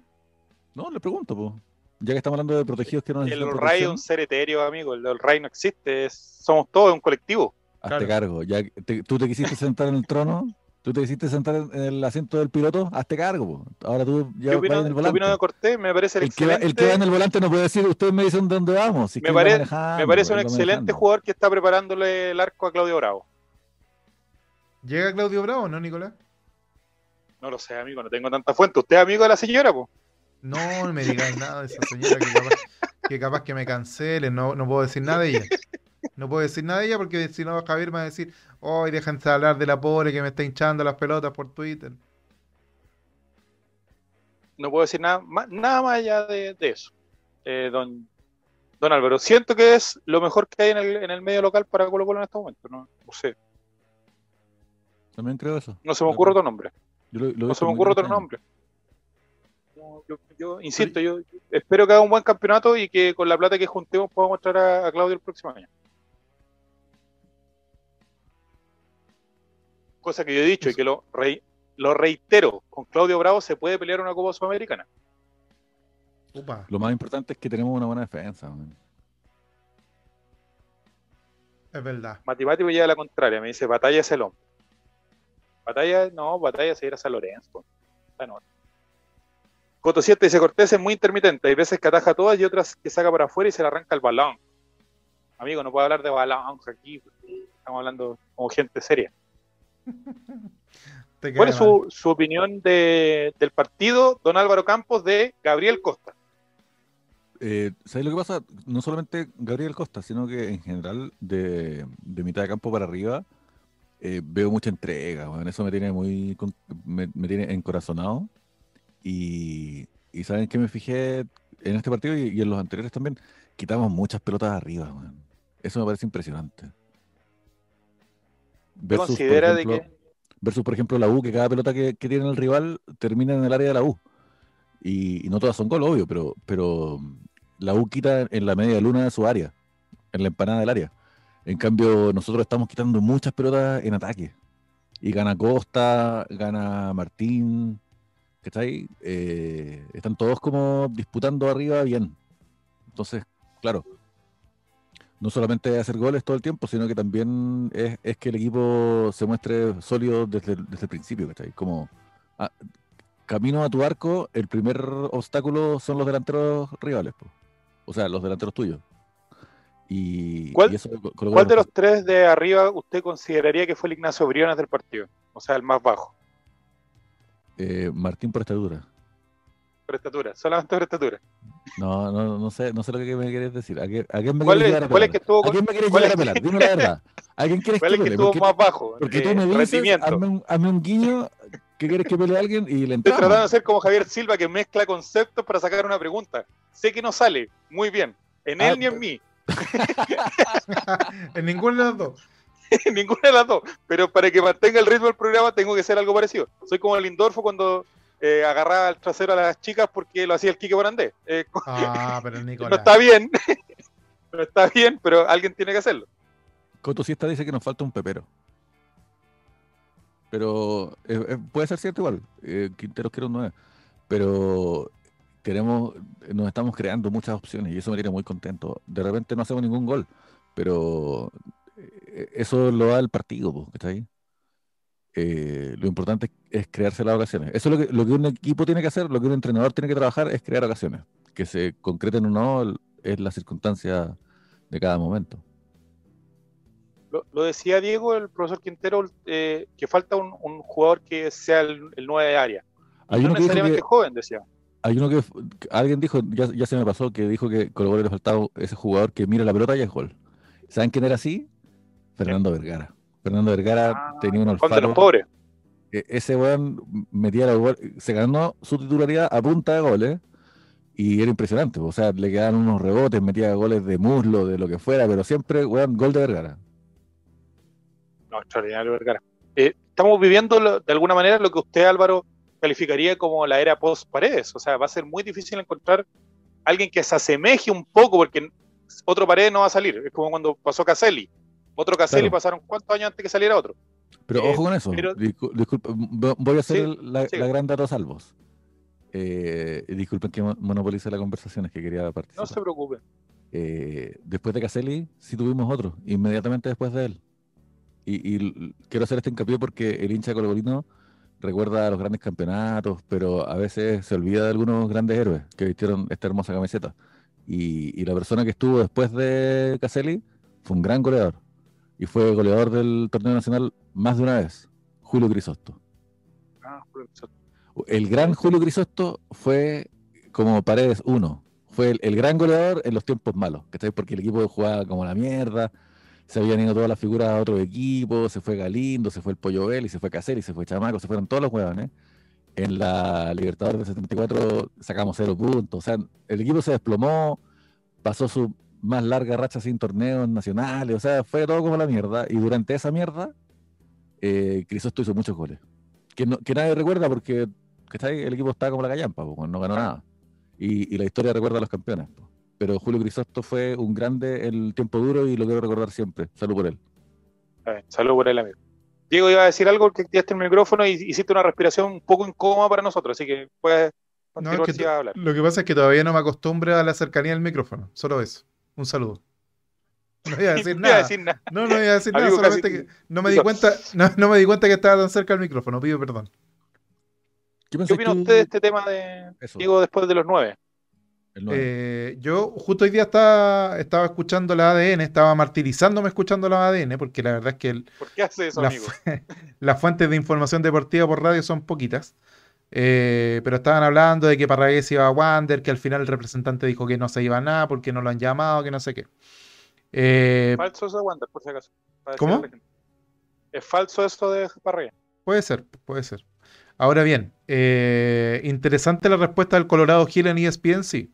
No, le pregunto, pues. Ya que estamos hablando de protegidos que no El necesitan Olray es un ser etéreo, amigo. El Olray no existe. es- somos todos un colectivo. hazte Claro. cargo. Ya que te- tú te quisiste sentar en el trono, tú te quisiste sentar en, el asiento del piloto, hazte cargo. po. Ahora tú ya ¿Qué opino, en el qué volante. opino de Cortés? Me parece el, que va, excelente. el que va en el volante no puede decir, ustedes me dicen dónde vamos. si me, pare- parece un excelente manejando. jugador que está preparándole el arco a Claudio Bravo. ¿Llega Claudio Bravo, no, Nicolás? No lo sé, amigo, no tengo tanta fuente. ¿Usted es amigo de la señora, pues? No, no me digáis nada de esa señora que capaz que, capaz que me cancele, no, no puedo decir nada de ella. No puedo decir nada de ella porque si no Javier me va a decir, hoy déjense hablar de la pobre que me está hinchando las pelotas por Twitter. No puedo decir nada más, nada más allá de, de eso. Eh, don, don Álvaro, siento que es lo mejor que hay en el, en el medio local para Colo Colo en este momento. No, no sé, También creo eso. no se me ocurre otro nombre. Yo lo- lo he No se me ocurre otro nombre. No, yo, yo insisto, yo espero que haga un buen campeonato y que con la plata que juntemos podamos mostrar a, a Claudio el próximo año. Cosa que yo he dicho y que lo, rei- lo reitero, con Claudio Bravo se puede pelear una Copa Sudamericana. Upa. Lo más importante es que tenemos una buena defensa. man. Es verdad. Matemático lleva a la contraria, me dice, batalla es el hombre. Batalla, no, batalla se irá a San Lorenzo. Está en otra. Coto 7 dice Cortés es muy intermitente, hay veces que ataja todas y otras que saca para afuera y se le arranca el balón. Amigo, no puedo hablar de balón aquí, estamos hablando como gente seria. Te ¿Cuál es su, su opinión de- del partido, don Álvaro Campos, de Gabriel Costa? Eh, ¿Sabes lo que pasa? No solamente Gabriel Costa, sino que en general de, de mitad de campo para arriba eh, veo mucha entrega. weón. Eso me tiene muy me, me tiene encorazonado. Y, y saben que me fijé en este partido y, y en los anteriores también. Quitamos muchas pelotas arriba. weón. Eso me parece impresionante. ¿Usted Versus, por considera de ejemplo, que versus, por ejemplo, la U, que cada pelota que, que tiene el rival termina en el área de la U. Y, y no todas son gol, obvio, pero, pero la U quita en la media luna de su área, en la empanada del área. En cambio, nosotros estamos quitando muchas pelotas en ataque. Y gana Costa, gana Martín, ¿cachai? Eh, están todos como disputando arriba bien. Entonces, claro, no solamente hacer goles todo el tiempo, sino que también es, es que el equipo se muestre sólido desde, el- desde el principio, ¿cachai? Como ah, camino a tu arco, el primer obstáculo son los delanteros rivales, po. o sea, los delanteros tuyos. Y, ¿Cuál- y eso Colo ¿Cuál de los tres de arriba usted consideraría que fue el Ignacio Briones del partido? O sea, el más bajo, Eh, Martín por estatura. por estatura, solamente por estatura. No, no, no sé, no sé lo que me quieres decir. ¿A, qué, a quién me ¿Cuál quieres es, llevar a cuál es que estuvo, ¿A quién me quieres cuál llevar a pelar? Dime la verdad. ¿A quién quieres cuál que es que pelee? estuvo Porque, más bajo? porque Eh, tú me dices, hazme un, hazme un guiño que quieres que pelee a alguien y le Estoy entramos. tratando de ser como Javier Silva que mezcla conceptos para sacar una pregunta. Sé que no sale muy bien, en Ah, él ni en mí, en ninguno de los dos. en ninguna de las dos. Pero para que mantenga el ritmo del programa tengo que ser algo parecido. Soy como el Lindorfo cuando eh, agarraba el trasero a las chicas porque lo hacía el Quique Morandé. Eh, Ah, pero el no Nicolás. está bien, no está bien, pero alguien tiene que hacerlo. Coto Siesta dice que nos falta un pepero. Pero eh, eh, puede ser cierto igual. Eh, Quinteros quiere un 9. Pero queremos, nos estamos creando muchas opciones y eso me tiene muy contento. De repente no hacemos ningún gol, pero eso lo da el partido, po, ¿cachai? Eh, lo importante es crearse las ocasiones. Eso es lo que, lo que un equipo tiene que hacer, lo que un entrenador tiene que trabajar es crear ocasiones. Que se concreten o no es la circunstancia de cada momento. Lo, lo decía Diego, el profesor Quintero, eh, que falta un, un jugador que sea el, el 9 de área. Hay no uno necesariamente que- joven, decía. Hay uno que, alguien dijo, ya, ya se me pasó, que dijo que Colo Colo le faltaba ese jugador que mira la pelota y es gol. ¿Saben quién era así? Fernando Vergara. Fernando Vergara Ah, tenía un Juan de los olfato. pobres. e- Ese weón metía la se ganó su titularidad a punta de goles y era impresionante. O sea, le quedaban unos rebotes, metía goles de muslo, de lo que fuera, pero siempre, weón, gol de Vergara. No, extraordinario Vergara. Eh, estamos viviendo lo- de alguna manera lo que usted, Álvaro, calificaría como la era post-paredes. O sea, va a ser muy difícil encontrar alguien que se asemeje un poco, porque otro pared no va a salir. Es como cuando pasó Caselli. Otro Caselli Claro. pasaron cuántos años antes que saliera otro. Pero Eh, ojo con eso. pero- disculpa, voy a hacer Sí, la, sí. la gran dato salvos. Eh, disculpen que mo- monopolice la conversación, es que quería No participar. se preocupe. Eh, después de Caselli, sí tuvimos otro, inmediatamente después de él. Y, quiero hacer este hincapié porque el hincha colocolino recuerda los grandes campeonatos, pero a veces se olvida de algunos grandes héroes que vistieron esta hermosa camiseta. Y, y la persona que estuvo después de Caselli fue un gran goleador. Y fue goleador del torneo nacional más de una vez, Julio Crisosto. Ah, Julio. El gran Julio Crisosto fue como Paredes uno. Fue el, el gran goleador en los tiempos malos, ¿cachai? Porque el equipo jugaba como la mierda, se habían ido todas las figuras a otro equipo, se fue Galindo, se fue el Pollo Vélez, se fue Caselli, se fue Chamaco, se fueron todos los huevones. En la Libertadores del 74 sacamos cero puntos. O sea, el equipo se desplomó, pasó su más larga racha sin torneos nacionales, o sea, fue todo como la mierda. Y durante esa mierda, eh, Crisosto hizo muchos goles. Que, no- que nadie recuerda porque ¿cachai? el equipo estaba como la callampa, po, no ganó nada. Y, y la historia recuerda a los campeones. po. Pero Julio Crisosto fue un grande el tiempo duro y lo quiero recordar siempre. Salud por él. Bien, Saludos por el amigo. Diego iba a decir algo que activaste el micrófono y hiciste una respiración un poco incómoda para nosotros, así que puedes No, continuar es que si vas a hablar. Lo que pasa es que todavía no me acostumbro a la cercanía del micrófono. Solo eso. Un saludo. No iba a decir No iba a nada. decir nada. No, no iba a decir nada, solamente casi- que no me di cuenta, no, no me di cuenta que estaba tan cerca del micrófono, pido perdón. ¿Qué pensás opina tú? usted de este tema de Eso, Diego después de los nueve? Eh, yo justo hoy día estaba, estaba escuchando la ADN, estaba martirizándome escuchando la ADN, porque la verdad es que el- ¿Por qué hace eso, la amigo? las fuentes de información deportiva por radio son poquitas. Eh, pero estaban hablando de que Parragués iba a Wander, que al final el representante dijo que no se iba a nada porque no lo han llamado, que no sé qué. Eh, Falso eso de Wander, por si acaso. ¿Cómo? Es falso eso de Parrilla. Puede ser, puede ser. Ahora bien, eh, interesante la respuesta del Colorado Gil en ESPN, sí.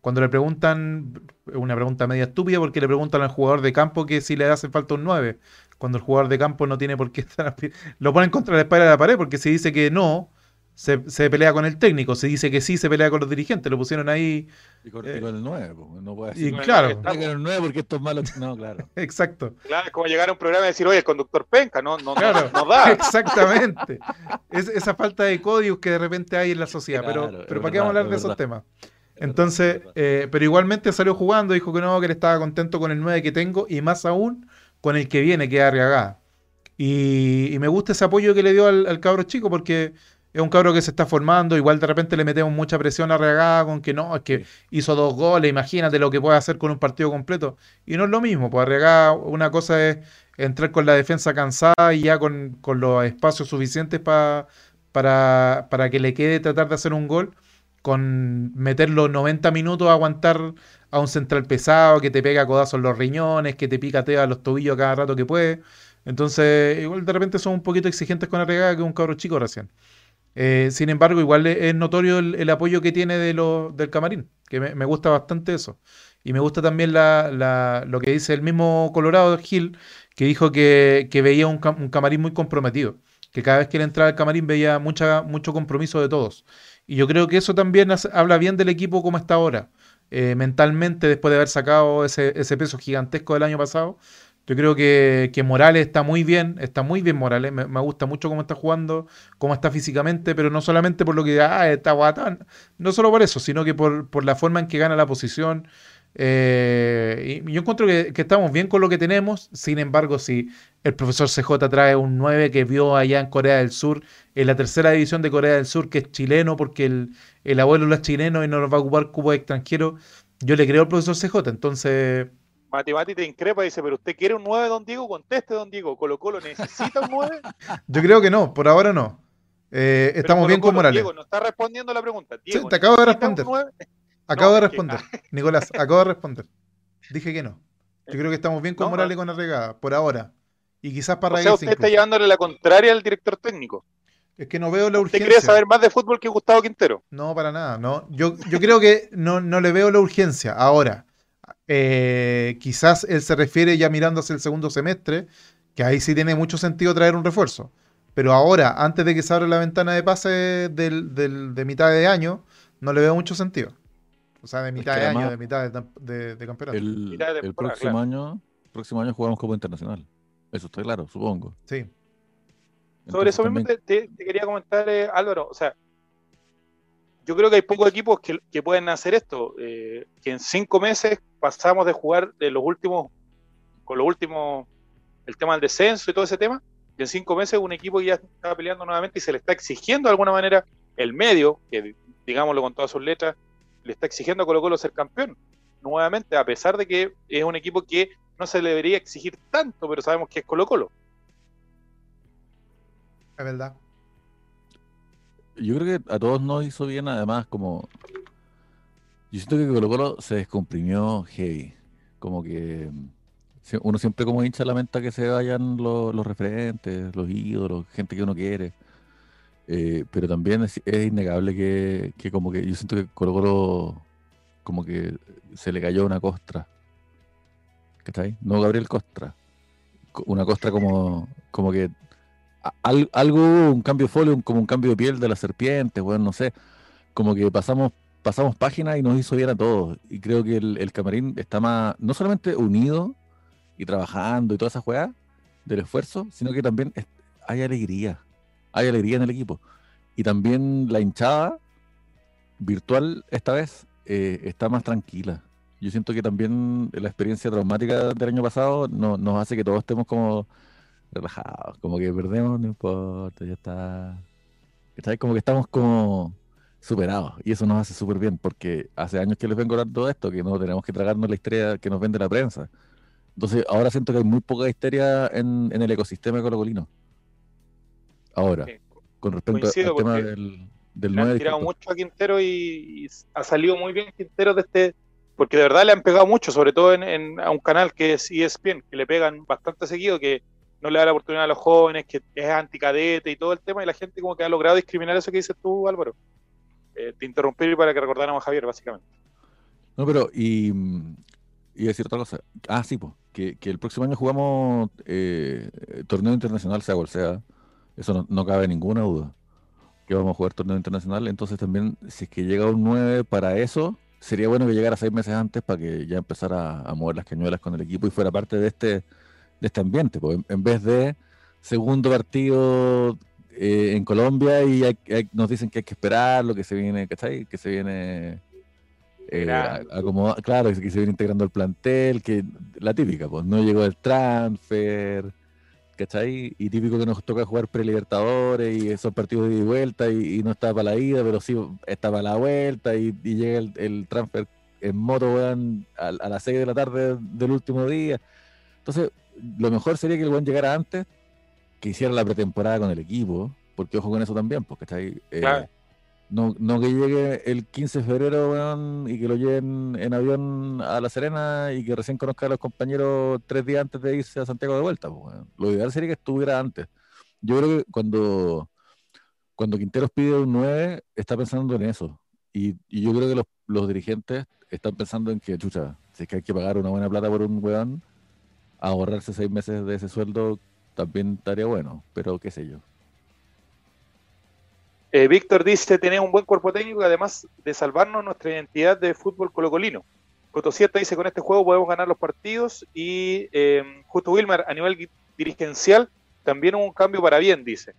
Cuando le preguntan, una pregunta media estúpida, porque le preguntan al jugador de campo que si le hace falta un 9, cuando el jugador de campo no tiene por qué estar... Lo ponen contra la espalda de la pared, porque si dice que no, se, se pelea con el técnico, si dice que sí, se pelea con los dirigentes, lo pusieron ahí, Y con, eh, y con el 9, po, no puede y decir. Bueno, claro, está- "Ay, con el 9 porque esto es malo. No, claro. exacto. Claro, es como llegar a un programa y decir, oye, el conductor penca, no, no, Claro. no, no da. Exactamente. Es, esa falta de códigos que de repente hay en la sociedad, Claro, pero, pero ¿para qué vamos a hablar es de esos temas? Es Entonces, eh, pero igualmente salió jugando, dijo que no, que él estaba contento con el 9 que tengo y más aún con el que viene, que es Arriagada. Y, y me gusta ese apoyo que le dio al, al cabro chico porque es un cabro que se está formando, igual de repente le metemos mucha presión a Arriagada con que no, es que hizo dos goles, imagínate lo que puede hacer con un partido completo. Y no es lo mismo, pues Arriagada, una cosa es entrar con la defensa cansada y ya con, con los espacios suficientes pa- para, para que le quede tratar de hacer un gol con meter los 90 minutos a aguantar a un central pesado que te pega codazos en los riñones, que te picatea los tobillos cada rato que puede. Entonces, igual de repente son un poquito exigentes con Arregada, que es un cabro chico recién. Eh, sin embargo, igual es notorio el, apoyo que tiene de lo- del camarín, que me, gusta bastante eso. Y me gusta también lo que dice el mismo Colorado Gil, que dijo que, veía un, cam- un camarín muy comprometido, que cada vez que él entraba al camarín veía mucho compromiso de todos. Y yo creo que eso también habla bien del equipo como está ahora. Eh, mentalmente, después de haber sacado ese, ese peso gigantesco del año pasado, yo creo que, que Morales está muy bien, está muy bien Morales, me, gusta mucho cómo está jugando, cómo está físicamente, pero no solamente por lo que, ah, está guatán, no solo por eso, sino que por, por la forma en que gana la posición. Eh, y yo encuentro que, estamos bien con lo que tenemos, sin embargo, si el profesor CJ trae un 9 que vio allá en Corea del Sur, en la tercera división de Corea del Sur, que es chileno, porque el, el abuelo es chileno y no nos va a ocupar cupo de extranjero, yo le creo al profesor CJ, entonces... Mati Mati te increpa y dice, pero usted quiere un 9, don Diego, conteste, don Diego. Colo Colo necesita un 9. Yo creo que no, por ahora no. Eh, estamos bien con Morales. Diego, no está respondiendo la pregunta. Sí, te acabo de ¿necesita un responder. 9? Acabo No, de que- responder. Nicolás, acabo de responder. Dije que no. Yo creo que estamos bien con No, Morales no. con Arregada, por ahora. Y quizás para O sea, usted está incluso. llevándole la contraria al director técnico. Es que no veo la ¿Usted urgencia. quiere saber más de fútbol que Gustavo Quintero? No, para nada. No. Yo, yo creo que no, no le veo la urgencia. Ahora, eh, quizás él se refiere ya mirando hacia el segundo semestre, que ahí sí tiene mucho sentido traer un refuerzo. Pero ahora, antes de que se abra la ventana de pase del, del- de mitad de año, no le veo mucho sentido. O sea, de mitad que de año, de mitad de, tam- de- de campeonato. El, próximo año, próximo año jugamos Copa Internacional. Eso está claro, supongo. Sí. Sobre eso mismo también- te, te- te quería comentar, eh, Álvaro. O sea, yo creo que hay pocos equipos que, pueden hacer esto. eh, que en cinco meses pasamos de jugar de los últimos, con los últimos, el tema del descenso y todo ese tema. Y en cinco meses un equipo que ya está peleando nuevamente y se le está exigiendo de alguna manera el medio, que digámoslo con todas sus letras, le está exigiendo a Colo Colo ser campeón. Nuevamente, a pesar de que es un equipo que no se le debería exigir tanto, pero sabemos que es Colo Colo. Es verdad. Yo creo que a todos nos hizo bien, además, como. Yo siento que Colo Colo se descomprimió heavy. Como que si- uno siempre como hincha lamenta que se vayan los, referentes, los ídolos, gente que uno quiere. Eh, pero también es, es innegable que, que como que yo siento que Colo Colo como que se le cayó una costra. ¿Cachai? No Gabriel Costra. Co- Una costra como, como que al- algo, un cambio de folio, como un cambio de piel de la serpiente, bueno, no sé. Como que pasamos, pasamos páginas y nos hizo bien a todos. Y creo que el, el camarín está más, no solamente unido y trabajando y toda esa juega del esfuerzo, sino que también es- hay alegría. Hay alegría en el equipo. Y también la hinchada virtual esta vez eh, está más tranquila. Yo siento que también la experiencia traumática del año pasado no- nos hace que todos estemos como relajados, como que perdemos, no importa, ya está. ¿Cachai? Como que estamos como superados y eso nos hace súper bien porque hace años que les vengo hablando todo esto, que no tenemos que tragarnos la historia que nos vende la prensa. Entonces ahora siento que hay muy poca histeria en, en el ecosistema colocolino. Ahora, Sí. con respecto Coincido al tema del, del Le han 9 tirado mucho a Quintero y, y ha salido muy bien Quintero de este, porque de verdad le han pegado mucho, sobre todo en, en- a un canal que es ESPN, que le pegan bastante seguido, que no le da la oportunidad a los jóvenes, que es anticadete y todo el tema, y la gente como que ha logrado discriminar eso que dices tú, Álvaro. Eh, te interrumpí para que recordáramos a Javier, básicamente. No, pero y, y decir otra cosa. Ah, sí, pues, que, que el próximo año jugamos eh, torneo internacional, sea cual sea. Eso no, no cabe ninguna duda. Que vamos a jugar torneo internacional. Entonces también, si es que llega un 9 para eso, sería bueno que llegara seis meses antes para que ya empezara a mover las cañuelas con el equipo y fuera parte de este, de este ambiente. Pues, en, en vez de segundo partido eh, en Colombia y hay- hay- nos dicen que hay que esperar lo que se viene, ¿cachai? Que se viene eh, acomoda- claro, que se viene integrando el plantel, que la típica, pues no llegó el transfer, ¿cachai? Y típico que nos toca jugar pre-libertadores y esos partidos de ida y vuelta y, y no está para la ida, pero sí está para la vuelta y, y llega el, el transfer en moto, weón, a, a las 6 de la tarde del último día. Entonces, lo mejor sería que el weón llegara antes, que hiciera la pretemporada con el equipo, porque ojo con eso también, porque está ahí. Claro. no, no que llegue el 15 de febrero weón, y que lo lleven en avión a La Serena y que recién conozca a los compañeros tres días antes de irse a Santiago de vuelta. pues, weón. Lo ideal sería que estuviera antes. Yo creo que cuando, cuando Quinteros pide un 9, está pensando en eso. Y, y yo creo que los, los dirigentes están pensando en que, chucha, si es que hay que pagar una buena plata por un weón, ahorrarse seis meses de ese sueldo también estaría bueno, pero qué sé yo. Eh, Víctor dice, tener un buen cuerpo técnico, además de salvarnos nuestra identidad de fútbol colocolino. Cotosieta dice, con este juego podemos ganar los partidos y eh, justo Wilmar, a nivel dirigencial, también hubo un cambio para bien, dice.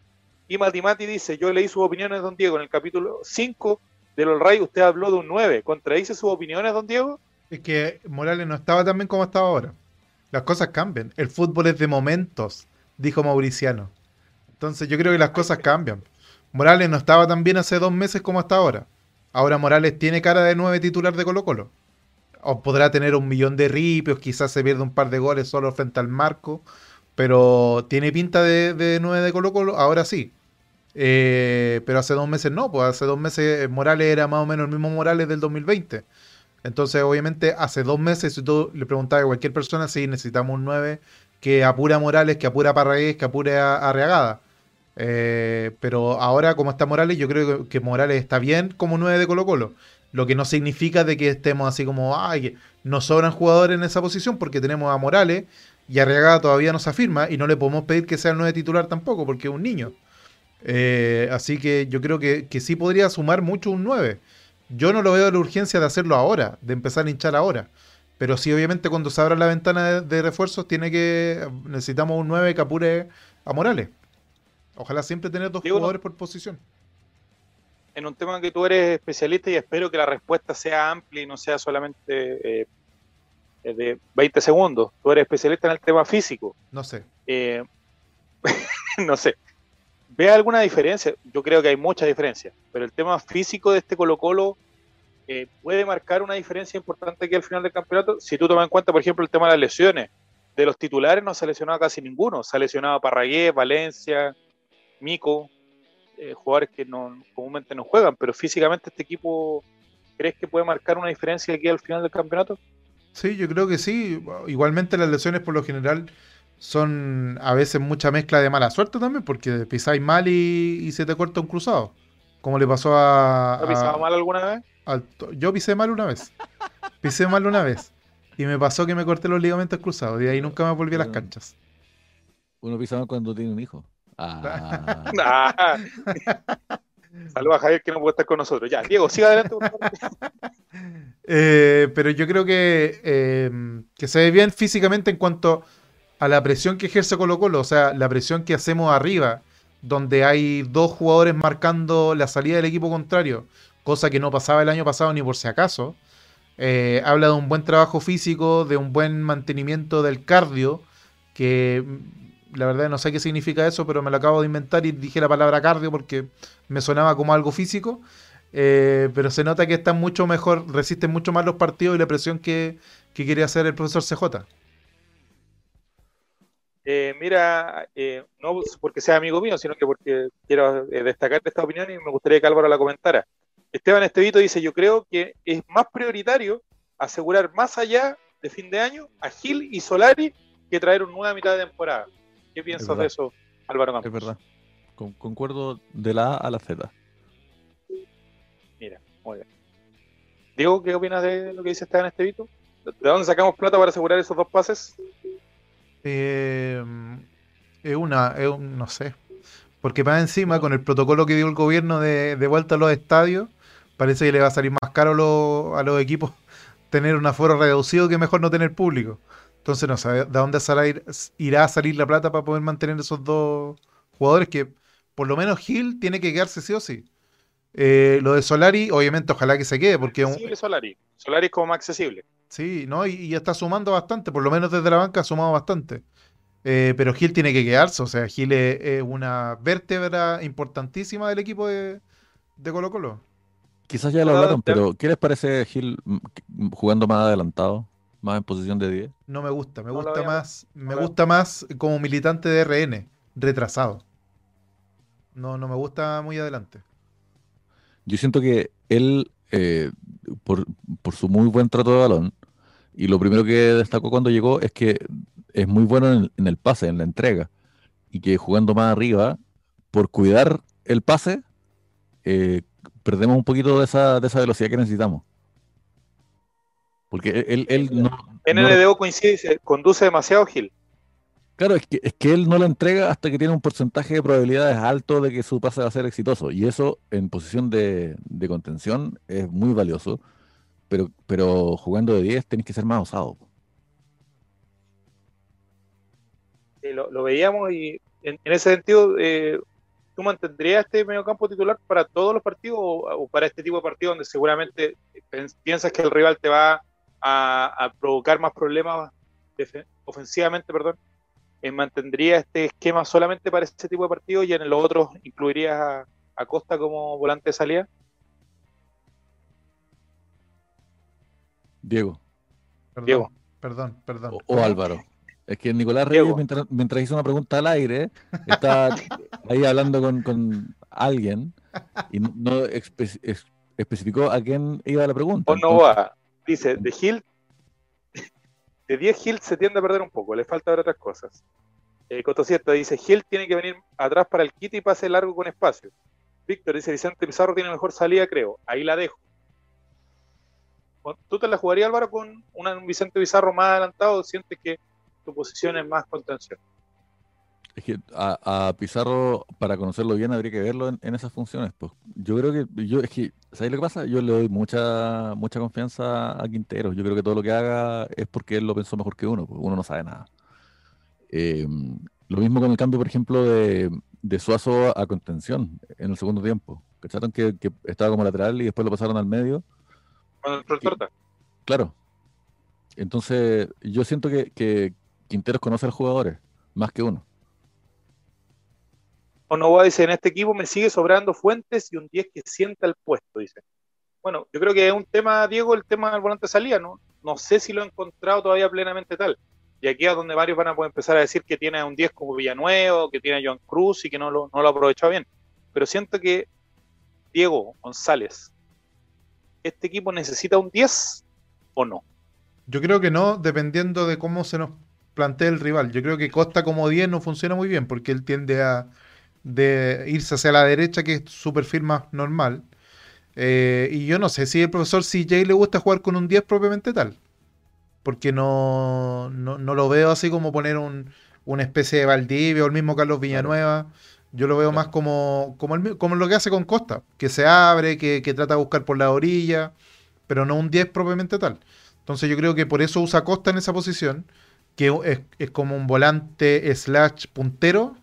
Y Matimati dice, yo leí sus opiniones, don Diego, en el capítulo 5 del All Ray, usted habló de un 9. ¿Contradice sus opiniones, don Diego? Es que Morales no estaba tan bien como estaba ahora. Las cosas cambian. El fútbol es de momentos, dijo Mauriciano. Entonces yo creo que las cosas cambian. Morales no estaba tan bien hace dos meses como hasta ahora. Ahora Morales tiene cara de nueve titular de Colo Colo. O podrá tener un millón de ripios, quizás se pierde un par de goles solo frente al marco. Pero tiene pinta de, de nueve de Colo Colo, ahora sí. Eh, pero hace dos meses no, pues hace dos meses Morales era más o menos el mismo Morales del 2020. Entonces, obviamente, hace dos meses, si tú le preguntabas a cualquier persona si necesitamos un 9 que apura Morales, que apura Parragués, que apure a, a Reagada. Eh, pero ahora, como está Morales, yo creo que, Morales está bien como 9 de Colo Colo. Lo que no significa de que estemos así como, ay, nos sobran jugadores en esa posición porque tenemos a Morales y a Reagada todavía no se afirma y no le podemos pedir que sea el 9 titular tampoco porque es un niño. Eh, así que yo creo que, que sí podría sumar mucho un 9. Yo no lo veo la urgencia de hacerlo ahora, de empezar a hinchar ahora. Pero sí, obviamente, cuando se abra la ventana de, de refuerzos, tiene que. Necesitamos un 9 que apure a Morales. Ojalá siempre tener dos jugadores por posición. En un tema que tú eres especialista y espero que la respuesta sea amplia y no sea solamente eh, eh, de 20 segundos. Tú eres especialista en el tema físico. No sé. Eh, no sé. ¿Ve alguna diferencia? Yo creo que hay mucha diferencia, pero el tema físico de este Colo Colo eh, puede marcar una diferencia importante aquí al final del campeonato. Si tú tomas en cuenta, por ejemplo, el tema de las lesiones, de los titulares no se ha lesionado casi ninguno. Se ha lesionado Parragués, Valencia, Mico. eh, jugadores que no, comúnmente no juegan, pero físicamente este equipo, ¿crees que puede marcar una diferencia aquí al final del campeonato? Sí, yo creo que sí. Igualmente las lesiones por lo general son a veces mucha mezcla de mala suerte también, porque pisáis mal y, se te corta un cruzado. Como le pasó a. ¿Has pisado mal alguna vez? yo pisé mal una vez. Pisé mal una vez. Y me pasó que me corté los ligamentos cruzados. Y ahí nunca me volví a las canchas. Uno pisa mal cuando tiene un hijo. Ah. ah. Saludos a Javier que no puede estar con nosotros. Ya, Diego, siga adelante. eh, pero yo creo que, eh, que se ve bien físicamente en cuanto a la presión que ejerce Colo Colo, o sea, la presión que hacemos arriba, donde hay dos jugadores marcando la salida del equipo contrario, cosa que no pasaba el año pasado ni por si acaso. Eh, habla de un buen trabajo físico, de un buen mantenimiento del cardio, que mm, la verdad no sé qué significa eso, pero me lo acabo de inventar y dije la palabra cardio porque me sonaba como algo físico. Eh, pero se nota que están mucho mejor, resisten mucho más los partidos y la presión que, que quiere hacer el profesor CJ. Eh, mira, no porque sea amigo mío, sino que porque quiero destacar esta opinión y me gustaría que Álvaro la comentara. Esteban Estevito dice, yo creo que es más prioritario asegurar más allá de fin de año a Gil y Solari que traer una nueva mitad de temporada. ¿Qué piensas de eso, Álvaro Es verdad. concuerdo de la A a la Z. Mira, muy bien. Diego, ¿qué opinas de lo que dice Esteban Estevito? ¿De dónde sacamos plata para asegurar esos dos pases? Eh, es una, es un, no sé. Porque más encima, con el protocolo que dio el gobierno de, vuelta a los estadios, parece que le va a salir más caro a los equipos tener un aforo reducido que mejor no tener público. Entonces no sé de dónde irá a salir la plata para poder mantener esos dos jugadores que por lo menos Gil tiene que quedarse sí o sí. Eh, lo de Solari, obviamente, ojalá que se quede. porque Solari. Solari es como más accesible. Sí, ¿no? Y, y, está sumando bastante, por lo menos desde la banca ha sumado bastante. Eh, pero Gil tiene que quedarse, o sea, Gil es, una vértebra importantísima del equipo de, de Colo Colo. Quizás ya lo hablaron, pero ¿qué les parece Gil jugando más adelantado? Más en posición de 10. No me gusta, me gusta más, me gusta más como militante de RN, retrasado. No, no me gusta muy adelante. Yo siento que él, eh, por, su muy buen trato de balón, y lo primero que destacó cuando llegó es que es muy bueno en el pase, en la entrega, y que jugando más arriba, por cuidar el pase, eh, perdemos un poquito de esa, de esa velocidad que necesitamos. Porque él, él no. NLDO coincide, conduce demasiado Gil. Claro, es que, es que él no la entrega hasta que tiene un porcentaje de probabilidades alto de que su pase va a ser exitoso. Y eso en posición de, contención es muy valioso. Pero, pero jugando de 10 tenés que ser más osado. lo, veíamos y en, ese sentido eh, ¿tú mantendrías este mediocampo titular para todos los partidos o, para este tipo de partidos donde seguramente piensas que el rival te va a, provocar más problemas ofensivamente, perdón? Eh, ¿Mantendría este esquema solamente para este tipo de partidos y en los otros incluirías a, Costa como volante de salida? Diego. Perdón, Diego. Perdón, perdón. o Álvaro. Es que Nicolás Reyes, mientras, hizo una pregunta al aire, estaba ahí hablando con, alguien y no especificó a quién iba la pregunta. O no va. Dice, de Gil, de 10 Gil se tiende a perder un poco, le falta ver otras cosas. Eh, Cierto dice, Gil tiene que venir atrás para el kit y pase largo con espacio. Víctor dice, Vicente Pizarro tiene mejor salida, creo. Ahí la dejo. ¿Tú te la jugarías, Álvaro, con un Vicente Pizarro más adelantado? ¿Sientes que tu posición es más contención. Es que a, Pizarro, para conocerlo bien, habría que verlo en, esas funciones. Pues yo creo que, yo, es que, ¿sabes lo que pasa? Yo le doy mucha, mucha confianza a Quintero. Yo creo que todo lo que haga es porque él lo pensó mejor que uno, pues uno no sabe nada. Eh, lo mismo con el cambio, por ejemplo, de, Suazo a contención en el segundo tiempo. ¿Cacharon que, que, estaba como lateral y después lo pasaron al medio? Torta. Claro. Entonces, yo siento que, Quinteros conoce a los jugadores, más que uno. a dice, en este equipo me sigue sobrando Fuentes y un 10 que sienta el puesto, dice. Bueno, yo creo que es un tema, Diego, el tema del volante salía, ¿no? No sé si lo he encontrado todavía plenamente tal. Y aquí es donde varios van a poder empezar a decir que tiene a un 10 como Villanuevo, que tiene a Joan Cruz y que no lo, no lo ha aprovechado bien. pero siento que Diego González, ¿este equipo necesita un 10 o no? Yo creo que no, dependiendo de cómo se nos plantea el rival. Yo creo que Costa como 10 no funciona muy bien porque él tiende a de irse hacia la derecha, que es su perfil más normal. Eh, y yo no sé si el profesor CJ le gusta jugar con un 10 propiamente tal. Porque no, no, no lo veo así como poner un, una especie de Valdivia o el mismo Carlos Villanueva. Yo lo veo más como, como, el- como lo que hace con Costa, que se abre, que, que trata de buscar por la orilla, pero no un 10 propiamente tal. Entonces yo creo que por eso usa Costa en esa posición, que es, es como un volante slash puntero.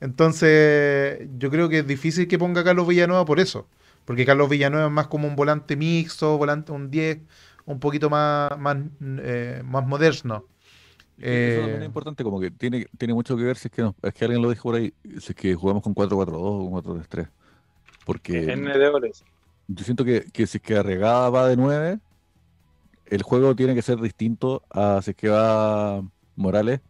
Entonces yo creo que es difícil que ponga a Carlos Villanueva por eso, porque Carlos Villanueva es más como un volante mixto, volante un 10, un poquito más, más, eh, más moderno. Y Eso también Eh, es importante, como que tiene, tiene mucho que ver si es que no, es que alguien lo dijo por ahí, si es que jugamos con 4-4-2 o con 4-3-3. Porque En yo siento que, que si es que Arregada va de 9, el juego tiene que ser distinto a si es que va Morales.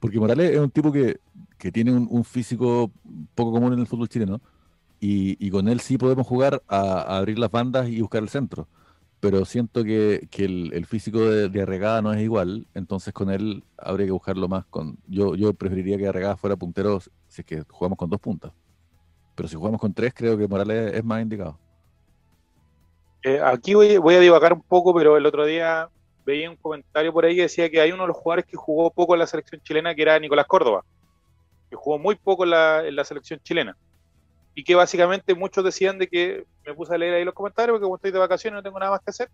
Porque Morales es un tipo que, que tiene un, un físico poco común en el fútbol chileno. Y, y con él sí podemos jugar a, a abrir las bandas y buscar el centro. Pero siento que, que el, físico de, Arregada no es igual. Entonces con él habría que buscarlo más con. Yo, yo preferiría que Arregada fuera puntero si es que jugamos con dos puntas. Pero si jugamos con tres, creo que Morales es más indicado. Eh, aquí voy, voy a divagar un poco, pero el otro día veía un comentario por ahí que decía que hay uno de los jugadores que jugó poco en la selección chilena, que era Nicolás Córdoba, que jugó muy poco en la, en la selección chilena. Y que básicamente muchos decían de que, me puse a leer ahí los comentarios, porque como estoy de vacaciones no tengo nada más que hacer,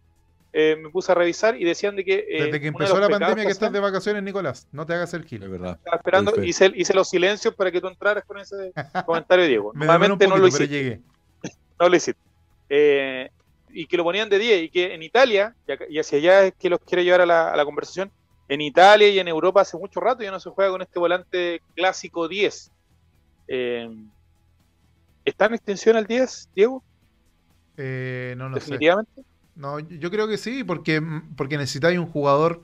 eh, me puse a revisar y decían de que... eh, Desde que de empezó la pandemia que estás de vacaciones, Nicolás, no te hagas el Es gil. verdad. estaba esperando, hice, hice los silencios para que tú entraras con ese comentario, Diego. Me demoré un Normalmente no lo hiciste. no lo hiciste. Eh, y que lo ponían de 10 y que en Italia, y, acá- y hacia allá es que los quiero llevar a la, a la conversación, en Italia y en Europa hace mucho rato ya no se juega con este volante clásico 10. ¿Está en extensión al 10, Diego? Eh, no lo sé. Definitivamente. No, yo creo que sí, porque, porque necesitáis un jugador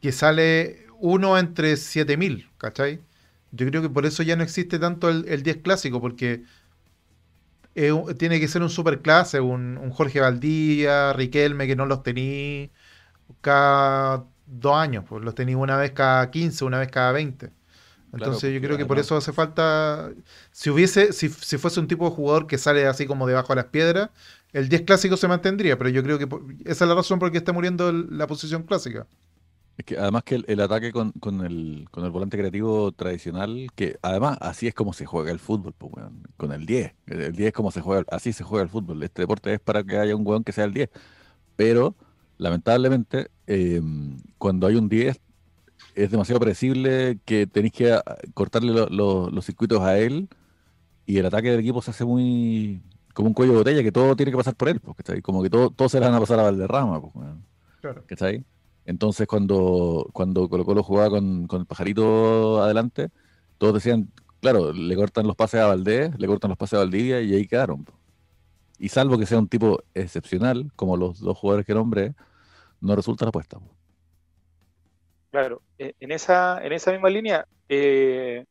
que sale uno entre 7000, ¿cachai? Yo creo que por eso ya no existe tanto el, el 10 clásico, porque tiene que ser un superclase, un, un Jorge Valdía, Riquelme, que no los tení cada dos años, pues los tení una vez cada 15, una vez cada 20. Entonces yo porque creo que por además- eso hace falta, si hubiese, si, si fuese un tipo de jugador que sale así como debajo de las piedras, el 10 clásico se mantendría, pero yo creo que por- esa es la razón por qué está muriendo el- la posición clásica. Es que además que el, el ataque con, con el, con el volante creativo tradicional, que además así es como se juega el fútbol, pues, weón, con el 10. El, el 10 es como se juega, así se juega el fútbol. Este deporte es para que haya un weón que sea el 10. Pero, lamentablemente, eh, cuando hay un 10, es demasiado predecible que tenéis que ah, cortarle lo- lo- los circuitos a él y el ataque del equipo se hace muy como un cuello de botella, que todo tiene que pasar por él, pues, ¿cachai? Como que todo, todo se le van a pasar a Valderrama, pues. Claro. ¿cachai? Entonces cuando, cuando Colo Colo jugaba con, con el pajarito adelante, todos decían, claro, le cortan los pases a Valdés, le cortan los pases a Valdivia y ahí quedaron. po. Y salvo que sea un tipo excepcional, como los dos jugadores que nombré, no resulta la apuesta. po. Claro, en esa, en esa misma línea, eh,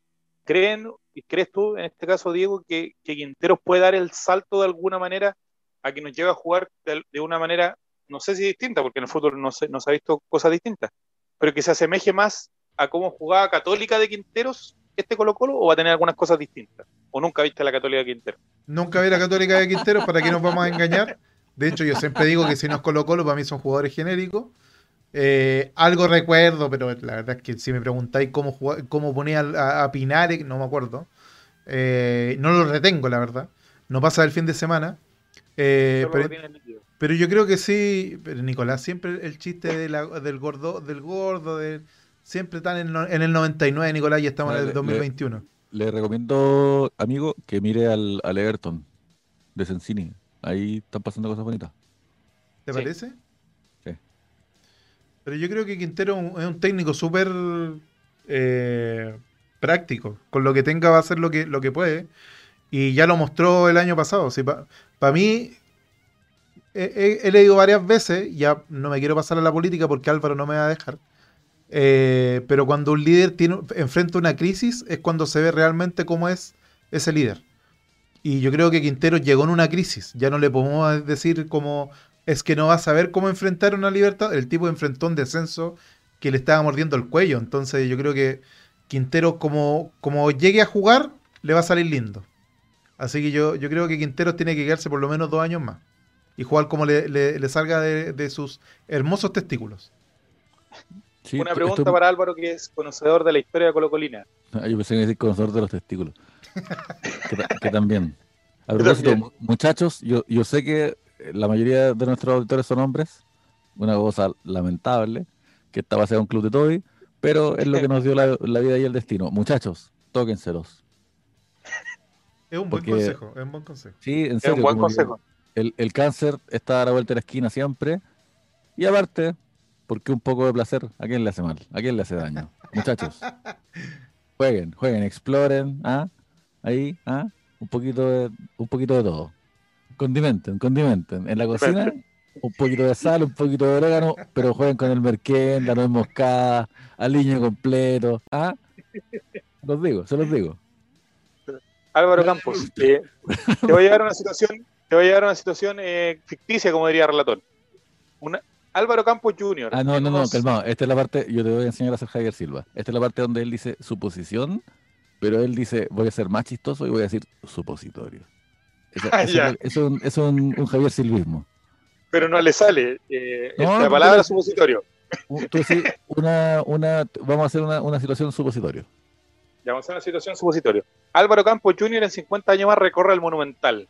¿creen, crees tú, en este caso, Diego, que, que Quinteros puede dar el salto de alguna manera a que nos lleve a jugar de, una manera, no sé si distinta, porque en el fútbol no se, no se ha visto cosas distintas, pero que se asemeje más a cómo jugaba Católica de Quinteros este Colo Colo o va a tener algunas cosas distintas? ¿O nunca viste la Católica de Quinteros? Nunca vi la Católica de Quinteros, ¿para qué nos vamos a engañar? De hecho, yo siempre digo que si nos Colo Colo, para mí son jugadores genéricos. Eh, algo recuerdo, pero la verdad es que si me preguntáis cómo, cómo ponía a, a Pinares, no me acuerdo. Eh, no lo retengo, la verdad. No pasa el fin de semana. Eh, pero, pero yo creo que sí. Pero Nicolás, siempre el chiste de la- del gordo, del gordo, de, siempre están en, en el 99, Nicolás, y estamos en Le- el le- 2021. Le recomiendo, amigo, que mire al, al Everton de Sensini. Ahí están pasando cosas bonitas. ¿Te Sí. parece? Pero yo creo que Quintero es un- técnico súper eh, práctico. Con lo que tenga va a hacer lo que, lo que puede. Y ya lo mostró el año pasado. Para mí, he, leído varias veces, ya no me quiero pasar a la política porque Álvaro no me va a dejar. eh, pero cuando un líder tiene, enfrenta una crisis es cuando se ve realmente cómo es ese líder. Y yo creo que Quinteros llegó en una crisis. Ya no le podemos decir como es que no va a saber cómo enfrentar una libertad. El tipo enfrentó un descenso que le estaba mordiendo el cuello. Entonces yo creo que Quintero como, como llegue a jugar, le va a salir lindo. Así que yo, yo creo que Quinteros tiene que quedarse por lo menos dos años más. Y jugar como le, le- le salga de, de sus hermosos testículos. Sí, Una pregunta esto- para Álvaro, que es conocedor de la historia de Colo Colina. Ah, Yo pensé que decir conocedor de los testículos. que, ta- que también. A propósito, muchachos, yo, yo sé que la mayoría de nuestros auditores son hombres. Una cosa lamentable, que esta va a ser un club de Toby, pero es lo que nos dio la, la vida y el destino. Muchachos, tóquenselos. Es un buen Porque- consejo, es un buen consejo. Sí, en Es serio. un buen como que consejo. El, el cáncer está a la vuelta de la esquina siempre. Y aparte, porque un poco de placer, ¿a quién le hace mal? ¿A quién le hace daño? Muchachos, jueguen, jueguen, exploren, ¿ah? Ahí, ¿ah? Un poquito de, un poquito de todo. Condimenten, condimenten. En la cocina, un poquito de sal, un poquito de orégano, pero jueguen con el merquén, la nuez moscada, aliño completo, ¿ah? Los digo, se los digo. Álvaro Campos, eh, te voy a llevar a una situación, te voy a llevar a una situación eh, ficticia, como diría Relator. Una, Álvaro Campos Jr. Ah, no, no, no, calmado. Esta es la parte, yo te voy a enseñar a hacer Javier Silva. Esta es la parte donde él dice suposición, pero él dice, voy a ser más chistoso y voy a decir supositorio. Eso, Ah, es- es un, eso es un, un Javier Silvismo. Pero no le sale eh, No, la palabra supositorio. U- Tú decís, una, una, vamos a hacer una, una situación supositorio. Ya vamos a una situación supositorio. Álvaro Campos Jr. en 50 años más recorre el Monumental.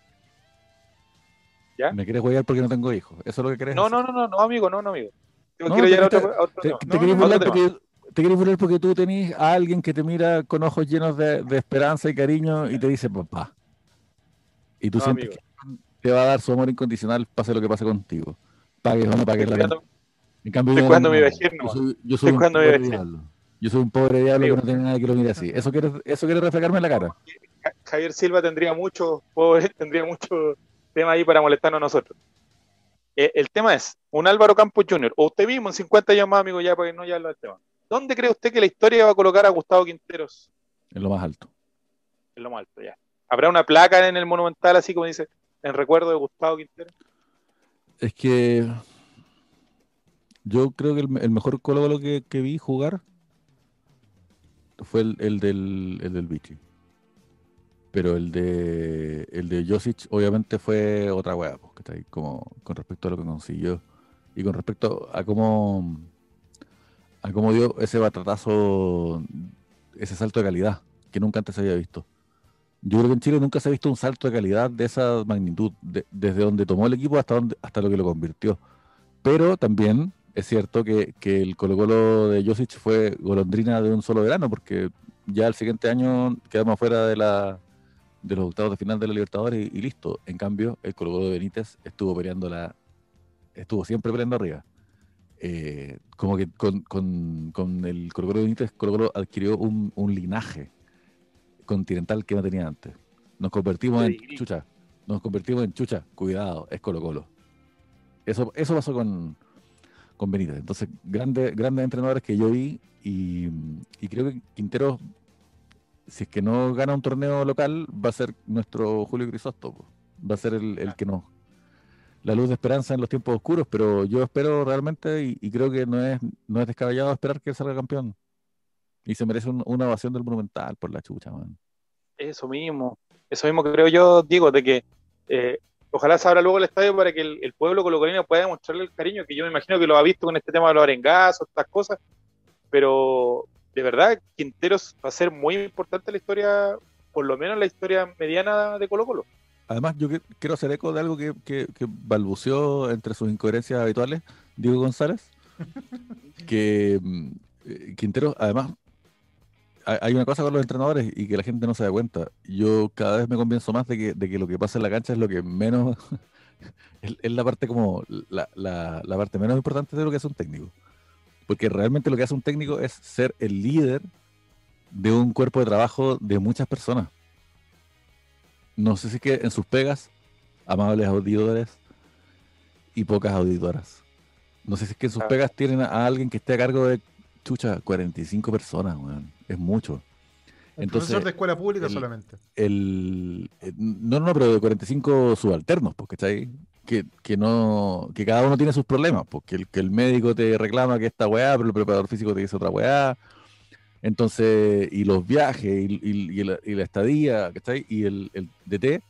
¿Ya? ¿Me quieres jugar porque no tengo hijos? ¿Eso es lo que querés No, hacer? no, no, no, no, amigo, no, no, amigo. Yo No, quiero llegar a te- otro, a otro Te, tema. te No, burlar porque, te burlar porque tú tenés a alguien que te mira con ojos llenos de, de esperanza y cariño y te dice papá. Y tú No, sientes amigo. que te va a dar su amor incondicional, pase lo que pase contigo. Pagues o no pagues la cuidando- En cambio, estoy yo no mi soy, yo soy Estoy un pobre diablo. Yo soy un pobre diablo Amigo. que no tiene nada que lo mire así. ¿Eso quiere, eso quiere reflejarme en la cara? Ja- Javier Silva tendría mucho, pobre, tendría mucho tema ahí para molestarnos a nosotros. Eh, el tema es, un Álvaro Campos Jr., o usted mismo en 50 años más, amigo, ya para que no ya hablar del tema. ¿Dónde cree usted que la historia va a colocar a Gustavo Quinteros En lo más alto. en lo más alto? Ya. ¿Habrá una placa en el Monumental, así como dice, en recuerdo de Gustavo Quinteros? Es que yo creo que el, mejor Colo que, vi jugar fue el, el del, el del Vichy. Pero el de el de Josic obviamente fue otra hueá, pues, ¿cachai? Como con respecto a lo que consiguió y con respecto a cómo a cómo dio ese batatazo, ese salto de calidad que nunca antes había visto. Yo creo que en Chile nunca se ha visto un salto de calidad de esa magnitud, de- desde donde tomó el equipo hasta, donde, hasta lo que lo convirtió. Pero también es cierto que, que el Colo Colo de Josic fue golondrina de un solo verano, porque ya el siguiente año quedamos fuera de, la, de los octavos de final de la Libertadores y, y listo. En cambio, el Colo Colo de Benítez estuvo peleando la, estuvo siempre peleando arriba. Eh, como que con, con- con el Colo Colo de Benítez, Colo Colo adquirió un, un linaje continental que no tenía antes. Nos convertimos en chucha. Nos convertimos en chucha. Cuidado, es Colo Colo. Eso, eso pasó con, con Benítez. Entonces, grandes, grandes entrenadores que yo vi y, y creo que Quintero, si es que no gana un torneo local, va a ser nuestro Julio Crisóstomo. Va a ser el, el que nos... La luz de esperanza en los tiempos oscuros, pero yo espero realmente y, y creo que no es, no es descabellado esperar que él salga campeón. Y se merece un- una ovación del Monumental por la chucha, man. Eso mismo, eso mismo que creo yo, Diego, de que eh, ojalá se abra luego el estadio para que el, el pueblo colocolino pueda demostrarle el cariño que yo me imagino que lo ha visto con este tema de los arengazos, estas cosas, pero de verdad Quinteros va a ser muy importante en la historia, por lo menos en la historia mediana de Colo Colo. Además, yo quiero hacer eco de algo que, que- que balbuceó entre sus incoherencias habituales, Diego González, que mm, eh, Quintero, además, hay una cosa con los entrenadores y que la gente no se da cuenta. Yo cada vez me convenzo más de que, de que lo que pasa en la cancha es lo que menos, es, es la parte como, la, la- la parte menos importante de lo que hace un técnico. Porque realmente lo que hace un técnico es ser el líder de un cuerpo de trabajo de muchas personas no sé si es que en sus pegas, amables auditores y pocas auditoras. No sé si es que en sus Ah. pegas tienen a alguien que esté a cargo de, chucha, 45 personas, weón. Es mucho. Un Entonces, profesor de escuela pública el- solamente. el, eh, no, no, pero de 45 subalternos, porque está ahí. Que, que no que cada uno tiene sus problemas, porque el, que el médico te reclama que esta weá, pero el preparador físico te dice otra weá. Entonces, y los viajes, y, y- y la, y la estadía, ¿cachai? Y el, el DT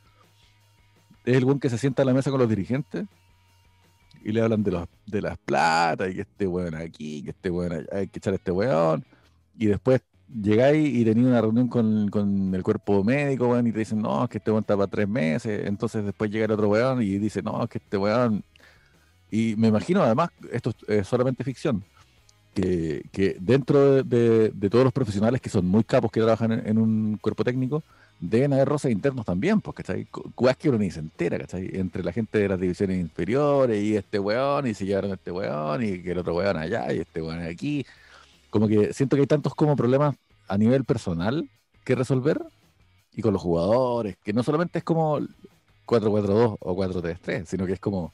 es el buen que se sienta a la mesa con los dirigentes y le hablan de, los, de las platas, y que este weón aquí, que este weón allá, hay que echar a este weón. Y después llegáis y tenéis una reunión con, con el cuerpo médico, weón, y te dicen, no, es que este weón está para tres meses. Entonces después llega el otro weón y dice, no, es que este weón. Y me imagino, además, esto es solamente ficción, que, que dentro de, de- todos los profesionales que son muy capos que trabajan en, un cuerpo técnico, deben haber roces internos también, pues, ¿cachai? Cu- Weas que uno ni se entera, ¿cachai? Entre la gente de las divisiones inferiores y este weón, y se llevaron a este weón, y que el otro weón allá, y este weón aquí. Como que siento que hay tantos como problemas a nivel personal que resolver, y con los jugadores, que no solamente es como 4-4-2 o 4-3-3, sino que es como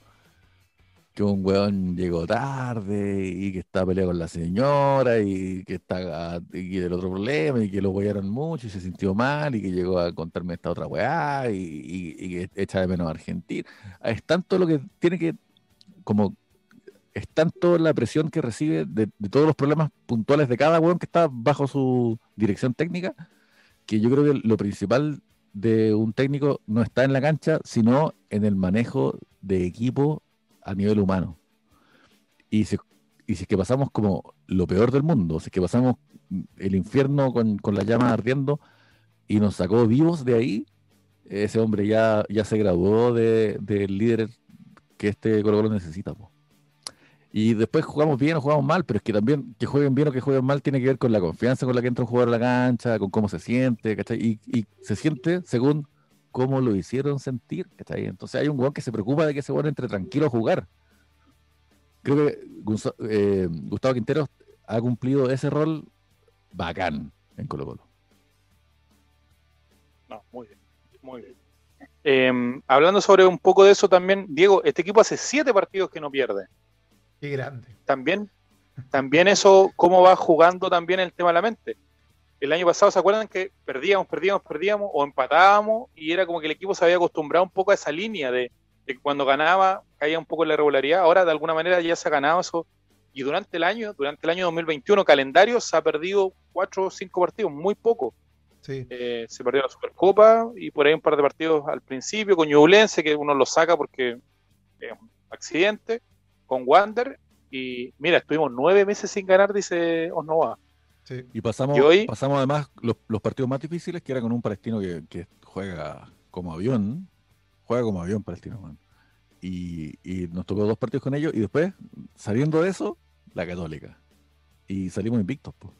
que un weón llegó tarde y que está peleado con la señora y que está y que el otro problema y que lo wearon mucho y se sintió mal y que llegó a contarme esta otra weá y, y- y que echa de menos a Argentina. Es tanto lo que tiene que, como, es tanto la presión que recibe de, de todos los problemas puntuales de cada weón que está bajo su dirección técnica, que yo creo que lo principal de un técnico no está en la cancha, sino en el manejo de equipo a nivel humano. Y si, y si es que pasamos como lo peor del mundo, si es que pasamos el infierno con, con la llama ardiendo y nos sacó vivos de ahí, ese hombre ya, ya se graduó de, del líder que este Colo Colo necesita. Y después jugamos bien o jugamos mal, pero es que también que jueguen bien o que jueguen mal tiene que ver con la confianza con la que entra un jugador a la cancha, con cómo se siente, ¿cachai? Y, se siente según cómo lo hicieron sentir, ¿cachai? Entonces hay un weón que se preocupa de que ese weón entre tranquilo a jugar. Creo que eh, Gustavo Quinteros ha cumplido ese rol bacán en Colo Colo. No, muy bien, muy bien. Eh, hablando sobre un poco de eso también, Diego, este equipo hace siete partidos que no pierde. Qué grande. También, también eso, cómo va jugando también el tema de la mente. El año pasado, ¿se acuerdan que perdíamos, perdíamos, perdíamos o empatábamos y era como que el equipo se había acostumbrado un poco a esa línea de, de que cuando ganaba caía un poco en la irregularidad? Ahora de alguna manera ya se ha ganado eso y durante el año, durante el año 2021 calendario se ha perdido cuatro o cinco partidos, muy poco. Sí. Eh, se perdió la Supercopa y por ahí un par de partidos al principio con Ñublense, que uno lo saca porque es un accidente, con Wander. Y mira, estuvimos nueve meses sin ganar, dice Osnova. Sí. Y pasamos, Y hoy- pasamos además los, los partidos más difíciles, que era con un palestino que, que juega como avión, juega como avión palestino, man. Y, y nos tocó dos partidos con ellos, y después, saliendo de eso, la católica. Y salimos invictos, pues.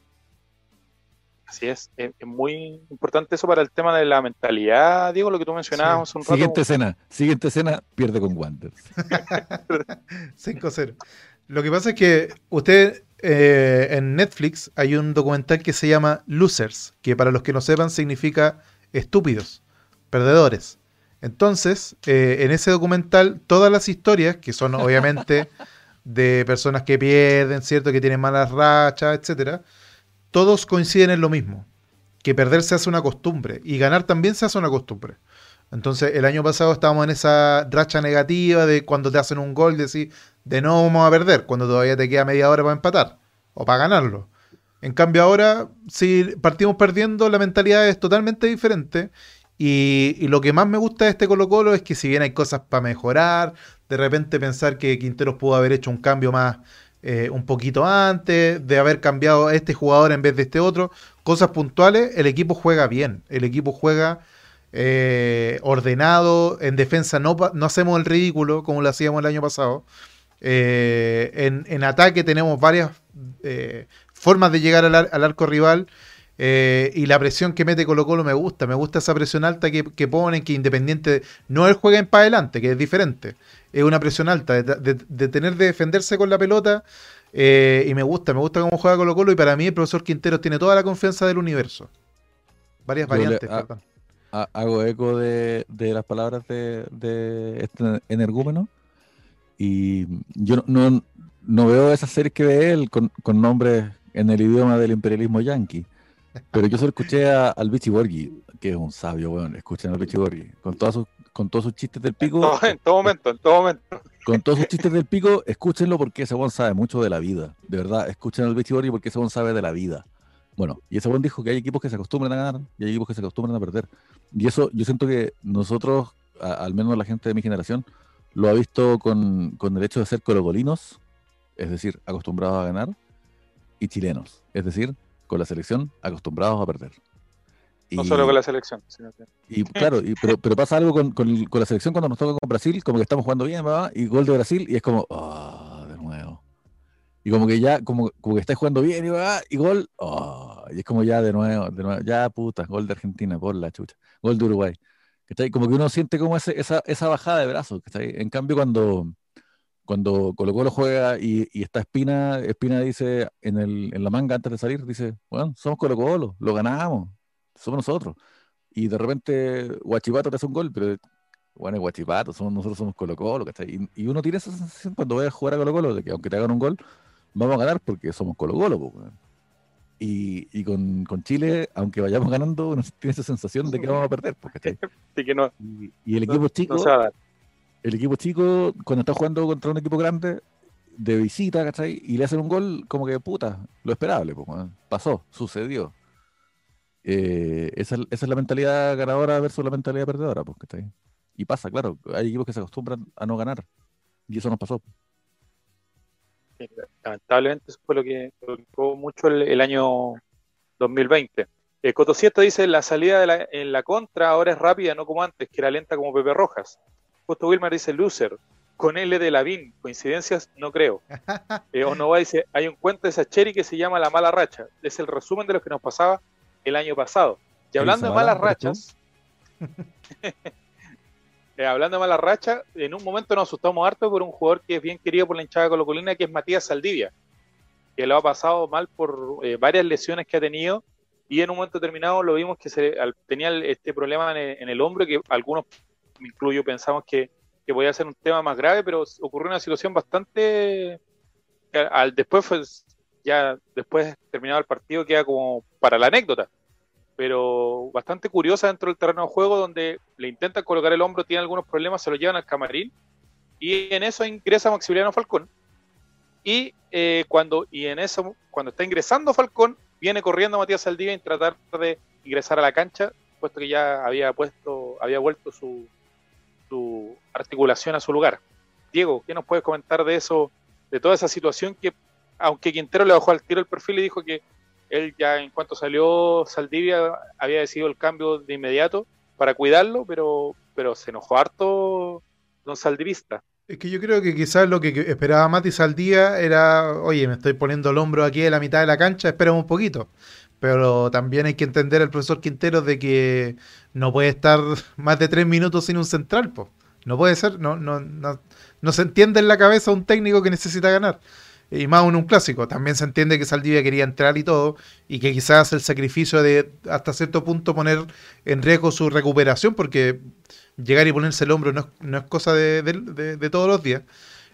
Así es, es, es muy importante eso para el tema de la mentalidad, Diego, lo que tú mencionabas hace un rato. Siguiente escena, siguiente escena, pierde con Wanderers. 5-0. Lo que pasa es que usted eh, en Netflix hay un documental que se llama Losers, que para los que no sepan significa estúpidos, perdedores. Entonces, eh, en ese documental, todas las historias, que son obviamente de personas que pierden, ¿cierto? Que tienen malas rachas, etcétera, todos coinciden en lo mismo, que perder se hace una costumbre y ganar también se hace una costumbre. Entonces, el año pasado estábamos en esa racha negativa de cuando te hacen un gol, decir, de no vamos a perder, cuando todavía te queda media hora para empatar o para ganarlo. En cambio, ahora, si partimos perdiendo, la mentalidad es totalmente diferente. Y, y lo que más me gusta de este Colo Colo es que si bien hay cosas para mejorar, de repente pensar que Quinteros pudo haber hecho un cambio más eh, un poquito antes, de haber cambiado a este jugador en vez de este otro, cosas puntuales, el equipo juega bien, el equipo juega eh, ordenado, en defensa no, no hacemos el ridículo como lo hacíamos el año pasado. Eh, en, en ataque tenemos varias eh, formas de llegar al, ar- al arco rival. y la presión que mete Colo Colo me gusta, me gusta esa presión alta que, ponen, que independiente, no el jueguen para adelante, que es diferente, es una presión alta, de, de- de tener de defenderse con la pelota, eh, y me gusta, me gusta cómo juega Colo Colo, y para mí el profesor Quinteros tiene toda la confianza del universo. Varias Yo le- variantes, ah, perdón. Ha- Hago eco de, de las palabras de, de este energúmeno. Y yo no, no, no veo esas series que ve él con, con nombres en el idioma del imperialismo yanqui. Pero yo solo escuché a- al Vichy Borghi, que es un sabio, weón. Escuchen al Vichy Borghi. Con, todas sus- con todos sus chistes del pico, Todo- en todo momento, en todo momento. con todos sus chistes del pico, escúchenlo porque ese weón sabe mucho de la vida. De verdad, escuchen al Borghi porque ese weón sabe de la vida. Bueno, y ese weón dijo que hay equipos que se acostumbran a ganar y hay equipos que se acostumbran a perder. Y eso yo siento que nosotros, a- al menos la gente de mi generación, lo ha visto con, con el hecho de ser colocolinos, es decir, acostumbrados a ganar, y chilenos, es decir, con la selección acostumbrados a perder. No Y- solo con la selección, sino que y claro, y- pero, pero pasa algo con, con- con la selección cuando nos toca con Brasil, como que estamos jugando bien, ¿verdad? y gol de Brasil, y es como, ah, de nuevo. Y como que ya, como, como que estáis jugando bien, y, va, y gol, ah, y es como ya de nuevo, de nuevo, ya puta, gol de Argentina, por la chucha, gol de Uruguay. ¿cachai? Como que uno siente como ese- esa, esa bajada de brazos, ¿cachai? En cambio, cuando, cuando Colo Colo juega y, y está Espina, Espina dice en, el, en la manga antes de salir, dice, bueno, somos Colo Colo, lo ganamos, somos nosotros y de repente Guachipato te hace un gol, pero bueno, es Guachipato, somos, nosotros somos Colo Colo, ¿cachai? Y, y uno tiene esa sensación cuando vaya a jugar a Colo Colo, de que aunque te hagan un gol, vamos a ganar porque somos Colo Colo, po. Y, y con, con Chile, aunque vayamos ganando, uno tiene esa sensación de que vamos a perder, po, ¿cachai? Así que no, Y, y el no- equipo chico, no el equipo chico, cuando está jugando contra un equipo grande, de visita, ¿cachai? Y le hacen un gol, como que puta, lo esperable, po, pasó, sucedió. Eh, esa, es- esa es la mentalidad ganadora versus la mentalidad perdedora, pues, ¿cachai? Y pasa, claro, hay equipos que se acostumbran a no ganar. Y eso nos pasó. Sí, Lamentablemente eso fue lo que tocó mucho el, el año 2020. Eh, Coto Siesta dice, la salida de la, en la contra ahora es rápida, no como antes, que era lenta como Pepe Rojas. Justo Wilmar dice, loser, con L de Lavín, coincidencias, no creo. Eh, Onova dice, hay un cuento de Sacheri que se llama La Mala Racha. Es el resumen de lo que nos pasaba el año pasado. Y hablando de malas rachas, eh, hablando de malas rachas, en un momento nos asustamos harto por un jugador que es bien querido por la hinchada colocolina, que es Matías Saldivia, que lo ha pasado mal por eh, varias lesiones que ha tenido y en un momento determinado lo vimos que se, al- tenía este problema en el, en el hombro que algunos, me incluyo, pensamos que, que podía ser un tema más grave, pero ocurrió una situación bastante... Al, después fue, ya después terminado el partido queda como para la anécdota pero bastante curiosa dentro del terreno de juego donde le intentan colocar el hombro, tiene algunos problemas, se lo llevan al camarín y en eso ingresa Maximiliano Falcón. Y eh, cuando y en eso cuando está ingresando Falcón viene corriendo Matías Saldivia en tratar de ingresar a la cancha puesto que ya había puesto había vuelto su, su articulación a su lugar. Diego ¿qué nos puedes comentar de eso de toda esa situación que aunque Quintero le bajó al tiro el perfil y dijo que él ya en cuanto salió Saldivia había decidido el cambio de inmediato para cuidarlo, pero, pero se enojó harto don Saldivista. Es que yo creo que quizás lo que esperaba Matis al día era, oye, me estoy poniendo el hombro aquí en la mitad de la cancha, espera un poquito. Pero también hay que entender al profesor Quintero de que no puede estar más de tres minutos sin un central, po. No puede ser, no, no, no, no se entiende en la cabeza un técnico que necesita ganar. Y más en un clásico. También se entiende que Saldivia quería entrar y todo, y que quizás el sacrificio de hasta cierto punto poner en riesgo su recuperación, porque llegar y ponerse el hombro no es, no es cosa de, de- todos los días.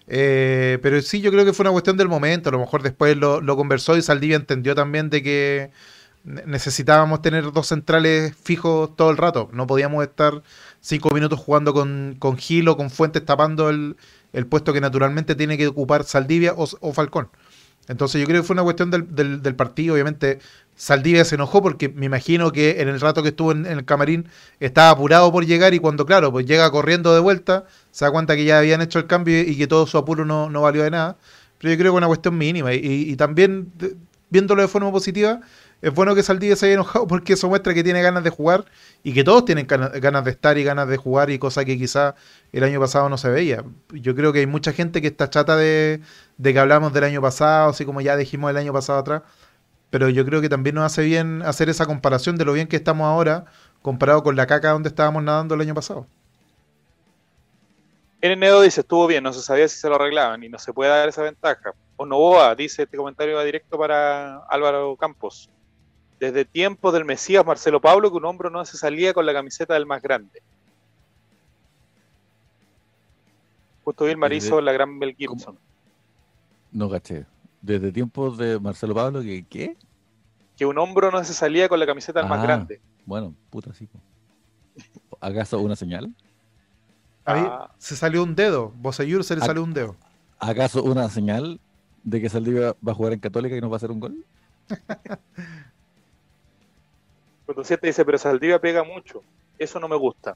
Eh, pero sí, yo creo que fue una cuestión del momento. A lo mejor después lo, lo conversó y Saldivia entendió también de que ne- necesitábamos tener dos centrales fijos todo el rato. No podíamos estar cinco minutos jugando con, con Gil o con Fuentes tapando el, el puesto que naturalmente tiene que ocupar Saldivia o, o Falcón. Entonces yo creo que fue una cuestión del, del- del partido. Obviamente Saldivia se enojó porque me imagino que en el rato que estuvo en, en el camarín estaba apurado por llegar y cuando, claro, pues llega corriendo de vuelta, se da cuenta que ya habían hecho el cambio y que todo su apuro no, no valió de nada. Pero yo creo que es una cuestión mínima. Y, y- y también, de- viéndolo de forma positiva, es bueno que Saldivia se haya enojado porque eso muestra que tiene ganas de jugar y que todos tienen gana- ganas de estar y ganas de jugar y cosa que quizá el año pasado no se veía. Yo creo que hay mucha gente que está chata de, que hablamos del año pasado, así como ya dijimos el año pasado atrás. Pero yo creo que también nos hace bien hacer esa comparación de lo bien que estamos ahora comparado con la caca donde estábamos nadando el año pasado. En Nedo dice, estuvo bien, no se sabía si se lo arreglaban y no se puede dar esa ventaja. O Novoa dice, este comentario va directo para Álvaro Campos. Desde tiempos del Mesías Marcelo Pablo, que un hombro no se salía con la camiseta del más grande. Justo Desde- hizo la gran Mel Gibson. No caché. Desde tiempos de Marcelo Pablo, que ¿qué? que un hombro no se salía con la camiseta al más Ah. grande. Bueno, puta, sí. ¿Acaso una señal? Ahí Ah. se salió un dedo. Boseyur se le salió un dedo. ¿Acaso una señal de que Saldivia va a jugar en Católica y nos va a hacer un gol? Cuando siete dice, pero Saldivia pega mucho. Eso no me gusta.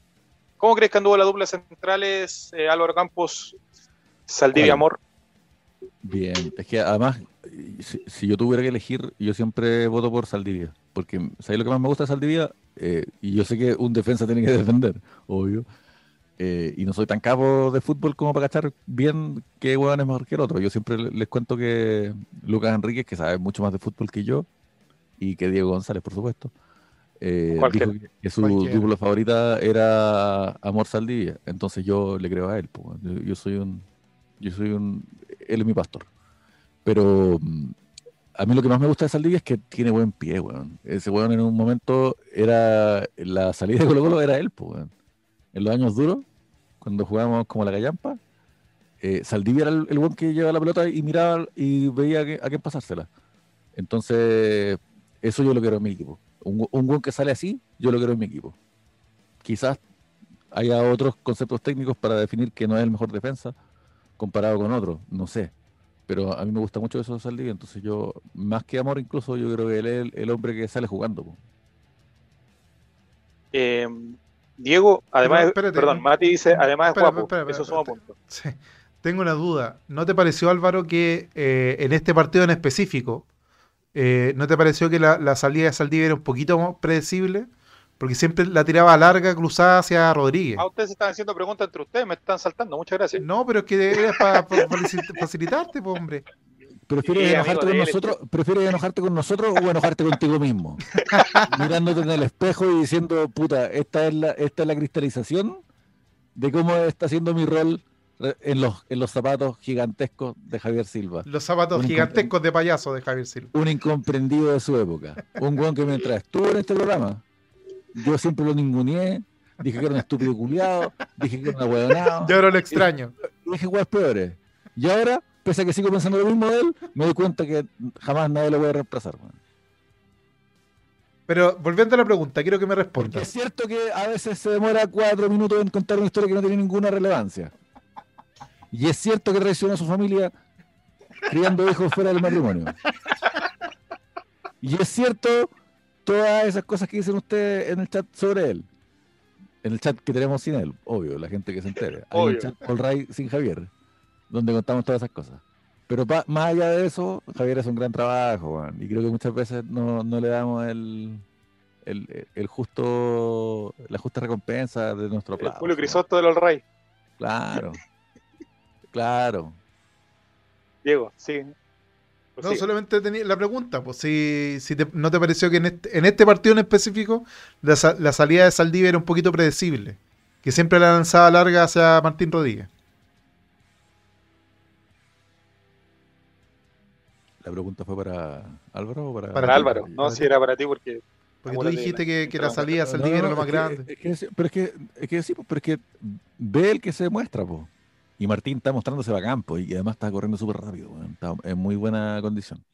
¿Cómo crees que anduvo la dupla centrales eh, Álvaro Campos, Saldivia. Amor? Bien, es que además, si, si yo tuviera que elegir, yo siempre voto por Saldivia. Porque, ¿sabes lo que más me gusta de Saldivia? Eh, y yo sé que un defensa tiene que defender, obvio. Eh, y no soy tan capo de fútbol como para cachar bien qué hueón es mejor que el otro. Yo siempre le- les cuento que Lucas Enríquez, que sabe mucho más de fútbol que yo, y que Diego González, por supuesto, eh, dijo que, su dupla favorita era Amor Saldivia. Entonces yo le creo a él. po. Yo, yo soy un. Yo soy un. Él es mi pastor. Pero mm, a mí lo que más me gusta de Saldivia es que tiene buen pie, weón. Ese weón en un momento era. La salida de Colo Colo era él, po, weón. En los años duros, cuando jugábamos como la gallampa, eh, Saldivia era el, el weón que llevaba la pelota y miraba y veía a, qué- a quién pasársela. Entonces, eso yo lo quiero en mi equipo. Un, un weón que sale así, yo lo quiero en mi equipo. Quizás haya otros conceptos técnicos para definir que no es el mejor defensa comparado con otros, no sé. Pero a mí me gusta mucho eso de Saldivia, entonces yo, más que amor incluso, yo creo que él es el, el hombre que sale jugando. po. Eh, Diego, además, Pero, espérate, perdón, Mati dice, además es espera, guapo. Eso suma espérate. puntos. Sí. Tengo una duda. ¿No te pareció, Álvaro, que eh, en este partido en específico, eh, ¿no te pareció que la, la salida de Saldivia era un poquito más predecible? Porque siempre la tiraba larga, cruzada hacia Rodríguez. Ah, ustedes están haciendo preguntas entre ustedes, me están saltando. Muchas gracias. No, pero es que era para facilitarte, pues, hombre. ¿Prefieres Sí, enojarte con nosotros? ¿Prefieres enojarte con nosotros o enojarte contigo mismo? Mirándote en el espejo y diciendo, puta, esta es la, esta es la cristalización de cómo está haciendo mi rol en los, en los zapatos gigantescos de Javier Silva. Los zapatos Un gigantescos de payaso de Javier Silva. Un incomprendido de su época. Un weón que mientras estuvo en este programa, yo siempre lo ninguneé, dije que era un estúpido culiado, dije que era un huevonado, Yo ahora lo extraño. dije weas peores. Y ahora, pese a que sigo pensando lo mismo de él, me doy cuenta que jamás nadie lo puede reemplazar. weón. Pero volviendo a la pregunta, quiero que me Porque respondas. es cierto que a veces se demora cuatro minutos en contar una historia que no tiene ninguna relevancia. Y es cierto que traicionó a su familia criando hijos fuera del matrimonio. Y es cierto todas esas cosas que dicen ustedes en el chat sobre él. En el chat que tenemos sin él, obvio, la gente que se entere. Hay un Obvio. chat All Right sin Javier, donde contamos todas esas cosas. Pero pa- más allá de eso, Javier es un gran trabajo, weón, y creo que muchas veces no, no le damos el, el, el justo, la justa recompensa de nuestro El aplauso. Julio weón. Crisosto del All Ray. Claro, claro. Diego, sí. Pues No, sí. solamente tenía la pregunta, pues si, si te- no te pareció que en este, en este partido en específico la, la salida de Saldivia era un poquito predecible, que siempre la lanzaba larga hacia Martín Rodríguez. La pregunta fue para Álvaro o para, Para Álvaro. para No, si era para ti porque Porque tú dijiste que, que la salida No, Saldivia no, era lo más es que- grande. es que sí, pero es que, es que sí, pues, pero es que ve el que se muestra, pues. Y Martín está mostrándose bacán, pues, y además está corriendo súper rápido, está en muy buena condición.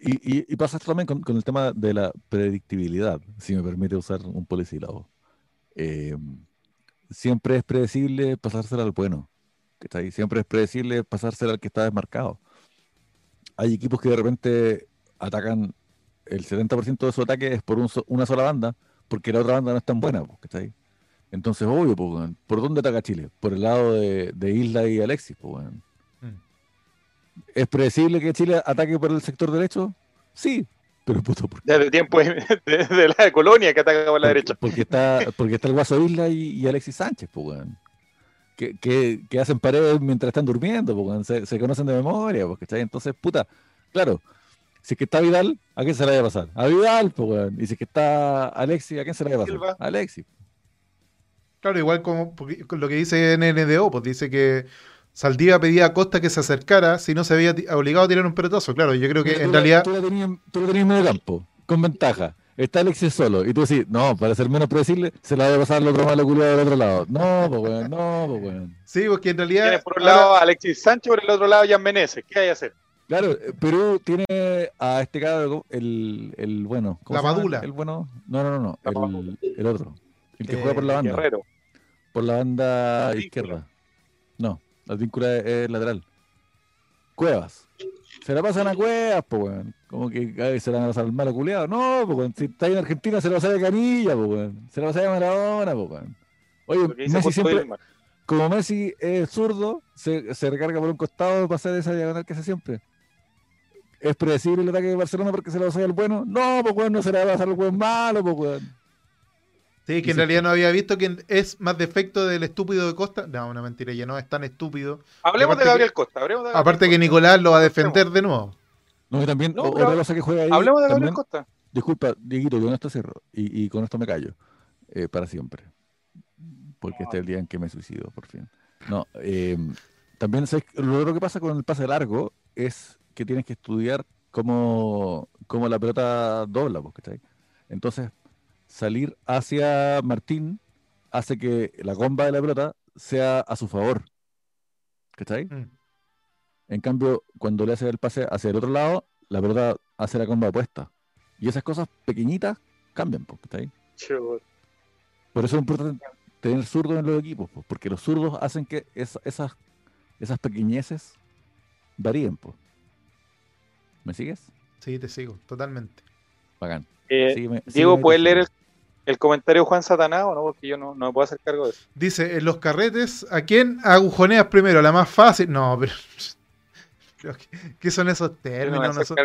Y, y, y pasa también con, con el tema de la predictibilidad, si me permite usar un polisílabo. Eh, siempre es predecible pasársela al bueno. ¿cachai? Siempre es predecible pasársela al que está desmarcado. Hay equipos que de repente atacan el 70% de su ataque es por un so- una sola banda, porque la otra banda no es tan buena, pues, ¿cachai? Entonces, obvio, pues, weón, ¿por dónde ataca Chile? Por el lado de, de Isla y Alexis, pues, weón. Mm. ¿Es predecible que Chile ataque por el sector derecho? Sí, pero puto, ¿por qué? desde tiempo de, de- de la colonia que ataca por la Porque- derecha. Porque está, porque está el Guaso Isla y, y Alexis Sánchez, pues, weón. Que, que, que hacen paredes mientras están durmiendo, pues, weón. Se, se conocen de memoria, pues, ¿cachai? Entonces, puta, claro, si es que está Vidal, ¿a quién se le va a pasar? A Vidal, pues, weón. Y si es que está Alexis, ¿a quién se le va a pasar? A Alexis. Claro, igual como lo que dice NNDO, pues dice que Saldivia pedía a Costa que se acercara si no se había obligado a tirar un pelotazo. Claro, yo creo que Mira, en tú realidad Tú lo tenías, tú lo tenías en medio campo, con ventaja. Está Alexis solo. Y tú decís, no, para ser menos predecible, se la a pasar al otro malo culiado del otro lado. No, pues, weón, no, pues, weón. Sí, porque en realidad. Tienes por un ahora- lado a Alexis Sánchez, por el otro lado a Jan Meneses. ¿Qué hay que hacer? Claro, eh, Perú tiene a este cabrón, el, el bueno. ¿cómo La se llama? Padula. El bueno. No, no, no, no. El otro. El que Eh, juega por la banda. Guerrero. Por la banda izquierda. No, la víncula es, lateral. Cuevas. Se la pasan a Cuevas, pues, weón. Como que ay, se la van a pasar al malo culeado. No, pues, weón. Si está ahí en Argentina, se la pasa de Canilla, pues, weón. Se la pasa de Maradona, pues, weón. Oye, Messi siempre, como Messi es zurdo, se, se recarga por un costado para hacer esa diagonal que hace siempre. ¿Es predecible el ataque de Barcelona porque se lo va a el bueno? No, pues weón, no se le va a pasar el buen malo, pues weón. Sí, que en realidad no había visto que es más defecto del estúpido de Costa. No, una mentira, ya no es tan estúpido. Hablemos de Gabriel que- Costa. Hablemos de Gabriel Aparte que. Nicolás lo va a defender de nuevo. No, y también No, otra cosa que juega ahí. Hablemos de Gabriel Costa. Disculpa, Dieguito, yo con esto cierro y, y con esto me callo. eh, para siempre. Porque este es el día en que me suicido, por fin. No, eh, también ¿sabes? lo otro que pasa con el pase largo es que tienes que estudiar cómo, cómo la pelota dobla, pues, ¿cachai? Entonces, salir hacia Martín hace que la comba de la pelota sea a su favor. ¿Cachai? Mm. En cambio, cuando le hace el pase hacia el otro lado, la pelota hace la comba opuesta. Y esas cosas pequeñitas cambian, pues, ¿cachai? Por eso es importante tener zurdos en los equipos, porque los zurdos hacen que es- esas, esas pequeñeces varíen. Pues. ¿Me sigues? Sí, te sigo, totalmente. Bacán. Eh, Sígueme- Diego, sígueme ¿puedes leer el. El comentario de Juan Satanás o no? Porque yo no, no me puedo hacer cargo de eso. Dice, en los carretes, ¿a quién agujoneas primero? ¿La más fácil? No, pero... ¿qué- ¿Qué son esos no términos? No hacer son,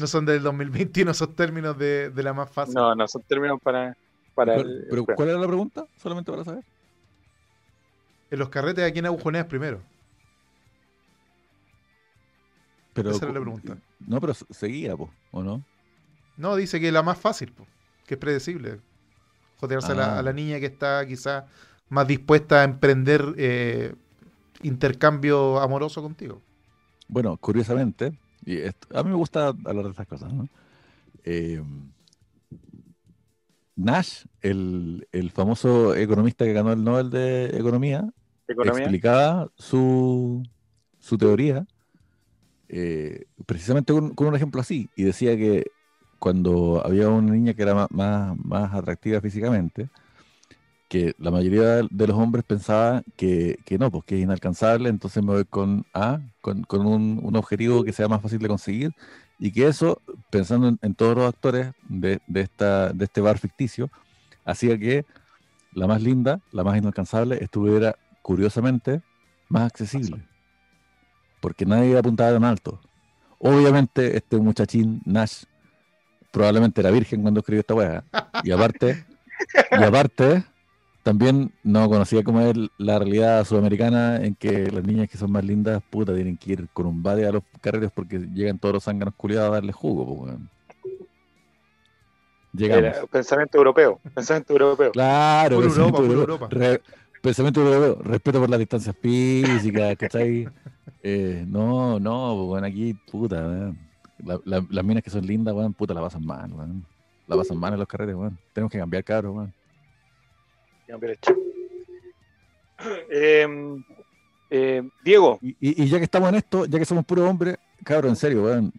no son del 2021 esos términos de, de la más fácil. No, no, son términos para, para Pero, el- pero, ¿cuál era la pregunta? Solamente para saber. En los carretes, ¿a quién agujoneas primero? Pero, Esa era la pregunta. No, pero se- seguía, pues, ¿o no? No, dice que la más fácil, po, que es predecible. Jotearse a, la, Ah. a la niña que está quizás más dispuesta a emprender eh, intercambio amoroso contigo. Bueno, curiosamente, y esto- a mí me gusta hablar de estas cosas, ¿no? Eh, Nash, el, el famoso economista que ganó el Nobel de Economía, economía. explicaba su, su teoría eh, precisamente con, con un ejemplo así, y decía que cuando había una niña que era ma- más, más atractiva físicamente, que la mayoría de los hombres pensaba que, que no, pues que es inalcanzable, entonces me voy con A, con, con un, un objetivo que sea más fácil de conseguir, y que eso, pensando en, en todos los actores de, de esta, de este bar ficticio, hacía que la más linda, la más inalcanzable, estuviera curiosamente más accesible. Porque nadie apuntaba tan alto. Obviamente, este muchachín, Nash, probablemente era virgen cuando escribió esta weá. Y aparte, y aparte, también no conocía cómo es la realidad sudamericana en que las niñas que son más lindas, puta, tienen que ir con un bate a los carretes porque llegan todos los zánganos culiados a darle jugo, pues, weón. Llegamos. Era pensamiento europeo. Pensamiento europeo. Claro, Pura pensamiento Europa, europeo. Europa. Re- pensamiento europeo, respeto por las distancias físicas, ¿cachai? Eh, no, no, pues, bueno, aquí, puta, weón. La- la- las minas que son lindas, weón, puta, la pasan mal, weón. La pasan mal en los carretes, weón. Tenemos que cambiar, cabros, weón. Cambiar. Eh, eh, Diego, Y, y- y ya que estamos en esto, ya que somos puros hombres, cabros, en serio, weón.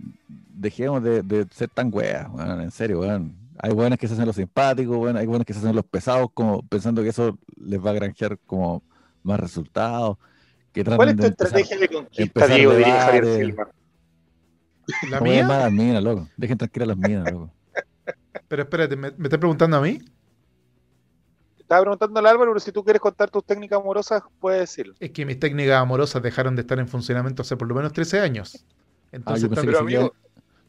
Dejemos de, de ser tan weas, weón, en serio, weón. Hay buenas que se hacen los simpáticos, weón. Hay buenas que se hacen los pesados, como pensando que eso les va a granjear como más resultados. Que ¿cuál es tu de empezar- estrategia de conquista, Diego? Diría Javier. Silva. ¿La mía? las minas, loco. Dejen tranquilas las minas, loco. Pero espérate, ¿me, me estás preguntando a mí? Estaba preguntando al Álvaro, pero si tú quieres contar tus técnicas amorosas, puedes decirlo. Es que mis técnicas amorosas dejaron de estar en funcionamiento hace por lo menos 13 años. Entonces, Ah, yo pensé Pero, seguía- amigo,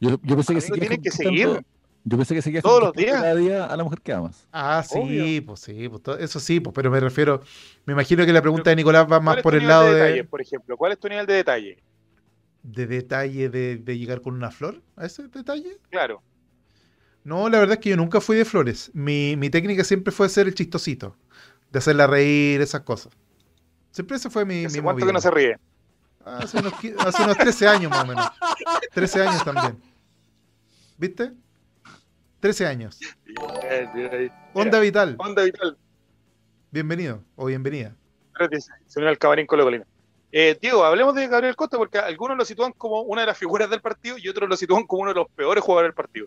yo, yo pensé que seguir. Yo pensé que seguía Todos los días. cada día a la mujer que amas. Ah, sí, Obvio. pues sí, pues todo- eso sí, pues, pero me refiero, me imagino que la pregunta de Nicolás va ¿Cuál más por el lado de de, detalle, por ejemplo? ¿Cuál es tu nivel de detalle? De detalle de, de llegar con una flor, a ese detalle. Claro. No, la verdad es que yo nunca fui de flores. Mi, mi técnica siempre fue ser el chistosito, de hacerla reír, esas cosas. Siempre ese fue mi, ¿Hace mi cuánto movida. que no se ríe? Hace unos, hace unos 13 años más o menos. 13 años también. ¿Viste? 13 años. Bien. Onda vital. Onda vital. Bienvenido o bienvenida. Se unió al camarín con la colina. Eh, Diego, hablemos de Gabriel Costa porque algunos lo sitúan como una de las figuras del partido y otros lo sitúan como uno de los peores jugadores del partido.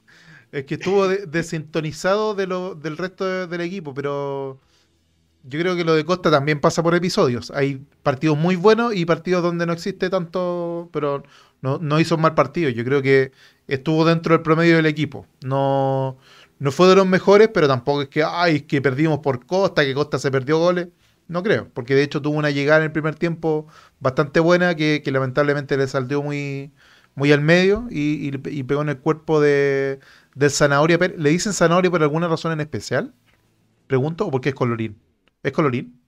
Es que estuvo de- desintonizado de del resto de- del equipo, pero yo creo que lo de Costa también pasa por episodios. Hay partidos muy buenos y partidos donde no existe tanto, pero no, no hizo un mal partido. Yo creo que estuvo dentro del promedio del equipo. No, no fue de los mejores, pero tampoco es que, ay, que perdimos por Costa, que Costa se perdió goles. No creo, porque de hecho tuvo una llegada en el primer tiempo bastante buena que, que lamentablemente le salió muy, muy al medio y, y- y pegó en el cuerpo de, del Zanahoria. ¿Le dicen Zanahoria por alguna razón en especial? Pregunto, ¿o porque es colorín? ¿Es colorín?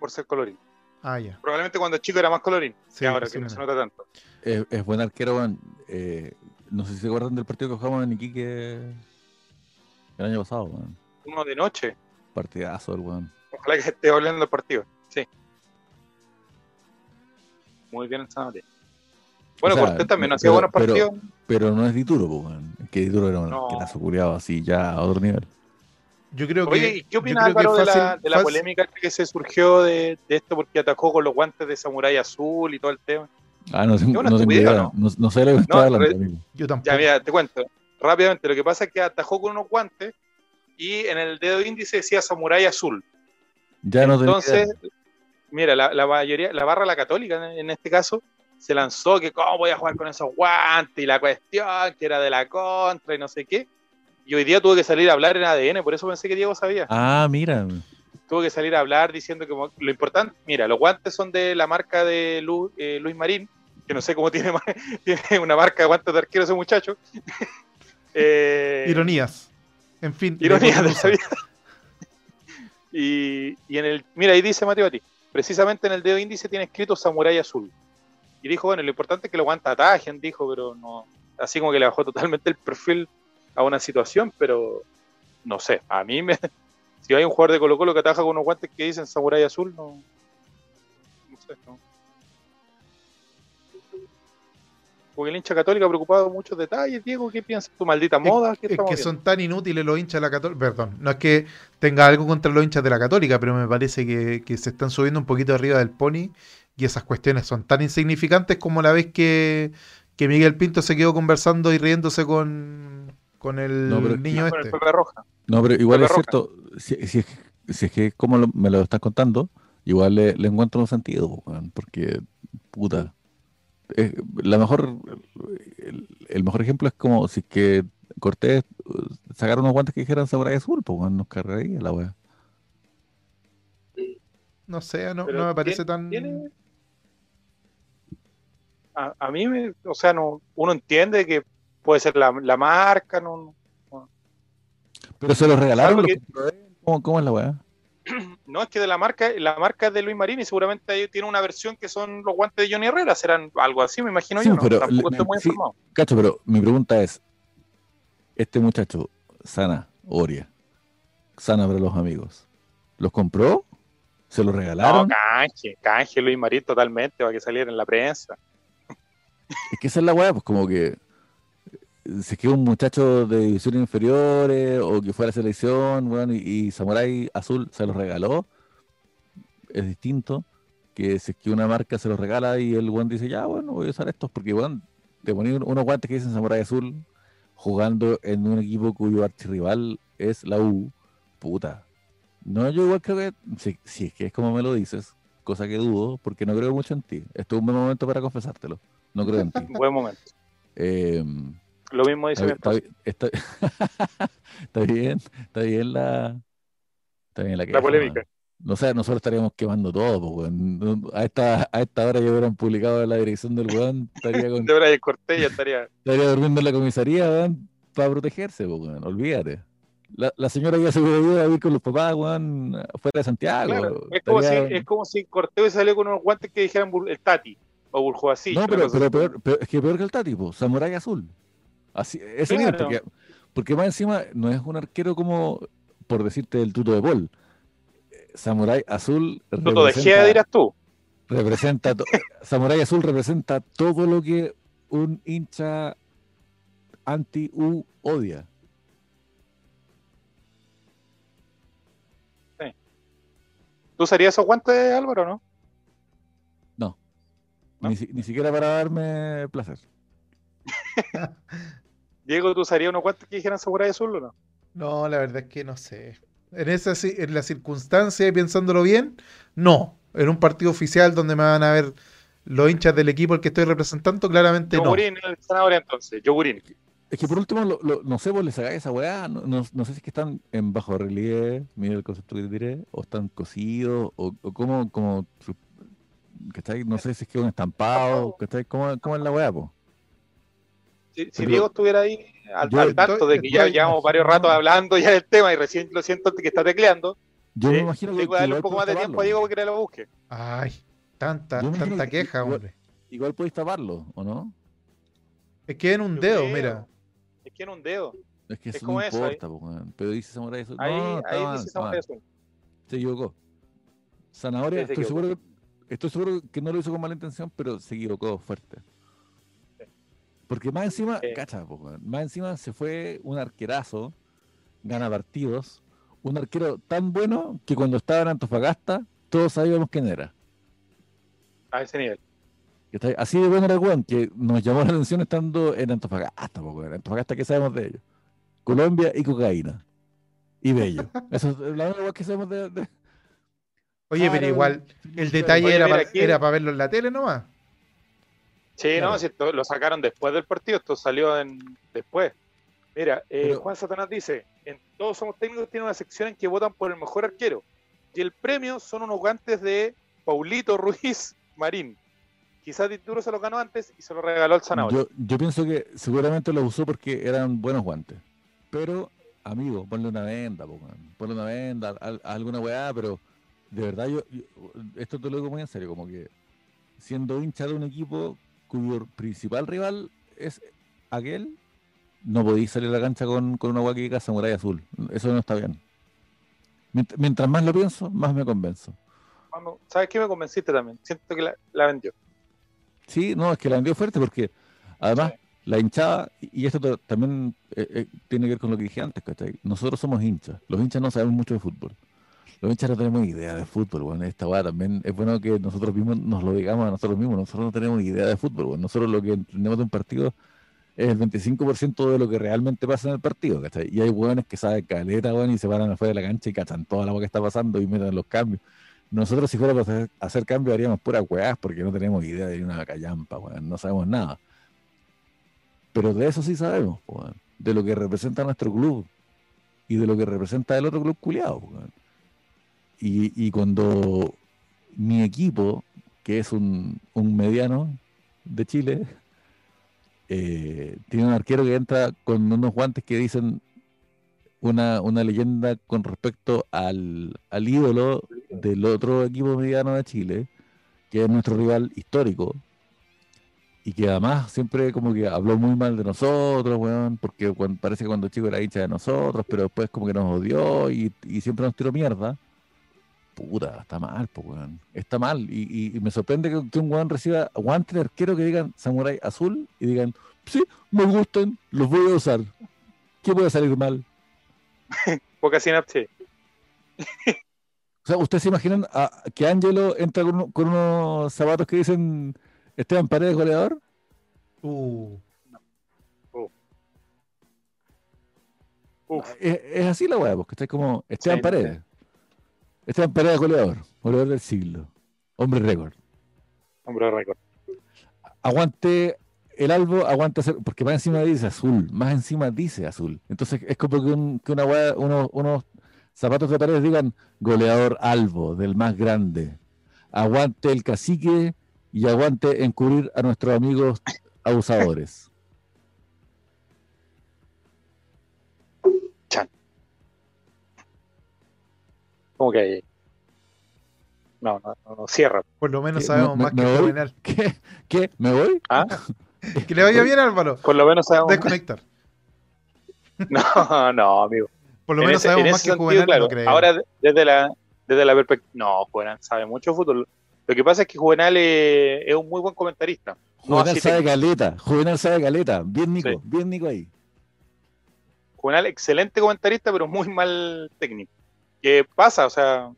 Por ser colorín. Ah, ya. Probablemente cuando chico era más colorín. Sí, ahora sí, que no me- se nota tanto. Es, es buen arquero, weón. Eh, no sé si se acuerdan del partido que jugamos en Iquique el año pasado, weón. Uno de noche. Partidazo, el weón. Ojalá que esté hablando del partido. Sí. Muy bien el Sanate. Bueno, O sea, Cortés también no hacía buenos pero- partidos. Pero no es Dituro, po, weón. Es que Dituro era un No. arquerazo culiado así, ya a otro nivel. Yo creo que. Oye, ¿y qué opinas que Álvaro de la, de la polémica que se surgió de, de esto porque atajó con los guantes de Samurai Azul y todo el tema? Ah, no, una no idea. ¿no? No, no sé lo que estaba hablando. Yo tampoco. Ya, mira, te cuento. Rápidamente, lo que pasa es que atajó con unos guantes y en el dedo índice decía Samurai Azul. Ya no Entonces, mira, la, la mayoría, la barra la católica en, en este caso, se lanzó que cómo voy a jugar con esos guantes y la cuestión que era de la contra y no sé qué. Y hoy día tuve que salir a hablar en ADN, por eso pensé que Diego sabía. Ah, mira. Tuve que salir a hablar diciendo que lo importante, mira, los guantes son de la marca de Lu- eh, Luis Marín, que no sé cómo tiene, una marca de guantes de arquero ese muchacho. Eh, Ironías. En fin. la Ironía de la vida. Y, y en el, mira, ahí dice Mateo Bati, precisamente en el dedo índice tiene escrito Samurai Azul. Y dijo, bueno, lo importante es que lo aguanta atajen, dijo, pero no, así como que le bajó totalmente el perfil a una situación, pero no sé, a mí me, si hay un jugador de Colo Colo que ataja con unos guantes que dicen Samurai Azul, no, no sé, no. Porque el hincha católico ha preocupado muchos detalles, Diego, ¿qué piensas? ¿Tu maldita moda? ¿Qué Es que viendo? son tan inútiles los hinchas de la Católica. Perdón, no es que tenga algo contra los hinchas de la Católica, pero me parece que, que se están subiendo un poquito arriba del pony y esas cuestiones son tan insignificantes como la vez que, que Miguel Pinto se quedó conversando y riéndose con, con el No, pero- niño Con el este. Pepe Roja. No, pero igual Pepe es cierto, si, si es, si es que es como lo- me lo estás contando, igual le, le encuentro un sentido, porque, puta, es- la mejor, el, el mejor ejemplo es como si es que Cortés uh, sacara unos guantes que dijeran Samurai Azul, pues nos cargaría la weá. No sé, no, me parece tiene- tan. tiene- A, a mí, me, o sea, no, uno entiende que puede ser la, la marca, no, Pero se los regalaron, los que- ¿Cómo, cómo es la weá? no es que de la marca, la marca es de Luis Marín y seguramente ahí tiene una versión que son los guantes de Johnny Herrera, serán algo así, me imagino Sí, yo, ¿no? pero tampoco le- estoy muy sí. informado. Cacho, pero mi pregunta es, este muchacho, Sana, Oria, Sana para los amigos, ¿los compró? ¿Se los No, regalaron? canje, canje Luis Marín totalmente, para que saliera en la prensa. Es que esa es la weá, pues como que si es que un muchacho de divisiones inferiores o que fue a la selección, y, y Samurai Azul se los regaló, es distinto que si es que una marca se los regala y el weón dice, ya, bueno, voy a usar estos, porque weón, te poní un- unos guantes que dicen Samurai Azul jugando en un equipo cuyo archirrival es la U, puta. No, yo igual creo que, si, si es que es como me lo dices, cosa que dudo, porque no creo mucho en ti. Esto es un buen momento para confesártelo. No creo en ti. Buen momento. Eh, Lo mismo dice está, está- está- está bien, está bien la, está bien la, La queja, polémica. No sé, nosotros estaríamos quemando todo, pues, A esta, a esta hora ya hubieran publicado la dirección del weón, estaría, con- De Cortés ya estaría. estaría durmiendo en la comisaría, weón, para protegerse, pues, weón. Olvídate. La, la señora ya se hubiera ido a vivir con los papás, weón, fuera de Santiago. Claro, es como, si, es como si hubiese salido con unos guantes que dijeran el Tati o Burjoasí. No, pero, pero peor, peor- es que peor que el Tati, po, Samurai Azul. Así, ese nivel, Claro. porque, porque más encima no es un arquero como, por decirte, el tuto de Paul. Samurai Azul Tuto de Gea dirás tú. representa Samurai Azul representa todo lo que un hincha anti-U odia. ¿Tú usarías esos guantes, Álvaro, no? No. ¿no? Ni siquiera para darme placer. Diego, ¿tú usarías unos guantes que dijeran Samurai Azul o no? No, la verdad es que no sé. En esa en la circunstancia y pensándolo bien, no. En un partido oficial donde me van a ver los hinchas del equipo al que estoy representando, claramente no. Yogurín, el zanahoria entonces, yogurín. Es que por último, lo- lo- no sé, vos le sacáis esa weá. No, no- no sé si es que están en bajo relieve, mira el concepto que te diré, o están cosidos, o, o cómo, como, ¿cachai? No sé si es que es un estampado, ¿cachai? ¿Cómo, cómo es la weá, po? Si, Diego estuviera ahí al, tanto estoy- de que ya estoy llevamos varios ratos hablando ya del tema y recién lo siento que está tecleando, Yo me imagino que, tengo que que darle un poco más de tiempo a Diego para que lo busque. Ay, tanta, tanta que queja, igual- hombre. Igual podéis taparlo, ¿o no? Es que en un Yo dedo, creo. mira. Es que en un dedo. Es que Es eso como no importa. Pero dice Samurai Azul. Ahí, no, está ahí mal, dice está mal. Samurai Azul. Se equivocó. Zanahoria, Sí, se estoy, equivocó. seguro que, estoy seguro que no lo hizo con mala intención, pero se equivocó fuerte. Porque más encima, Sí. cacha, po, más encima se fue un arquerazo, gana partidos, un arquero tan bueno que cuando estaba en Antofagasta, todos sabíamos quién era. A ese nivel. Así de bueno era el weón, que nos llamó la atención estando en Antofagasta, po, weón. Antofagasta, ¿qué sabemos de ellos? Colombia y cocaína. Y bello. Eso es la única que sabemos de, de- Oye, Ah, pero era igual, el detalle Oye, era para aquí- verlo en la tele nomás. Sí, Claro. no, si esto lo sacaron después del partido, esto salió en después. Mira, eh, Pero- Juan Satanás dice, en Todos Somos Técnicos tiene una sección en que votan por el mejor arquero. Y el premio son unos guantes de Paulito Ruiz Marín. Quizás Dituro se los ganó antes y se lo regaló al Zanahoria. Yo, yo pienso que seguramente lo usó porque eran buenos guantes. Pero, amigo, ponle una venda, ponle una venda, a alguna weá, pero de verdad yo, yo- esto te lo digo muy en serio, como que siendo hincha de un equipo cuyo principal rival es aquel, no podéis salir a la cancha con, con una diga Samurai Azul. Eso no está bien. Mient- Mientras más lo pienso, más me convenzo. ¿Sabes qué me convenciste también? Siento que la, la vendió. Sí, no, es que la vendió fuerte porque además la hinchada, y esto to- también eh, eh, tiene que ver con lo que dije antes, ¿cachai? Nosotros somos hinchas, los hinchas no sabemos mucho de fútbol. Los hinchas no tenemos idea de fútbol, bueno, esta weá también es bueno que nosotros mismos nos lo digamos a nosotros mismos, nosotros no tenemos idea de fútbol, bueno. nosotros lo que entendemos de un partido es el 25% de lo que realmente pasa en el partido, ¿cachai? Y hay hueones que saben caleta, weón, y se paran afuera de la cancha y cachan toda la weá que está pasando y meten los cambios. Nosotros si fuera para hacer, hacer cambios haríamos puras weás porque no tenemos idea de una callampa, weón, no sabemos nada. Pero de eso sí sabemos, weón, de lo que representa nuestro club y de lo que representa el otro club culiado. Y, y cuando mi equipo, que es un, un mediano de Chile, eh, tiene un arquero que entra con unos guantes que dicen una, una leyenda con respecto al, al ídolo del otro equipo mediano de Chile, que es nuestro rival histórico, y que además siempre como que habló muy mal de nosotros, weón, porque parece que cuando chico era hincha de nosotros, pero después como que nos odió y, y siempre nos tiró mierda. Puta, está mal, pues, weón. Está mal. Y, y- y me sorprende que, que un weón reciba guantes de arquero que digan Samurai Azul y digan, sí, me gustan, los voy a usar. ¿Qué puede salir mal? Poca sinapsis. O sea, ¿ustedes se imaginan a- que Angelo entra con, uno- con unos zapatos que dicen Esteban Paredes goleador? Uh, Uf, Es, es así la weá, porque está como Esteban Sí, Paredes. Esteban Paredes goleador, goleador del siglo, hombre récord. hombre récord. Aguante el albo, aguante hacer, porque más encima dice azul, más encima dice azul. Entonces es como que, un- que una unos zapatos de Paredes digan goleador albo, del más grande. Aguante el cacique y aguante encubrir a nuestros amigos abusadores. ¿Cómo que ahí? No, no, no, no, cierra. por lo menos sabemos ¿Me- más me que voy? Juvenal. ¿Qué? ¿Qué? ¿Me voy? ¿Ah? Que le vaya bien, Álvaro. Por lo menos sabemos. Desconectar. No, no, amigo. Por lo En menos ese- sabemos más que sentido, Juvenal, claro. no creo. Ahora, de- desde la, desde la perspectiva. No, Juvenal sabe mucho fútbol. Lo que pasa es que Juvenal es un muy buen comentarista. Juvenal sabe caleta, Juvenal sabe caleta. Bien Nico, Sí. bien Nico ahí. Juvenal, excelente comentarista, pero muy mal técnico. ¿Qué pasa? O sea,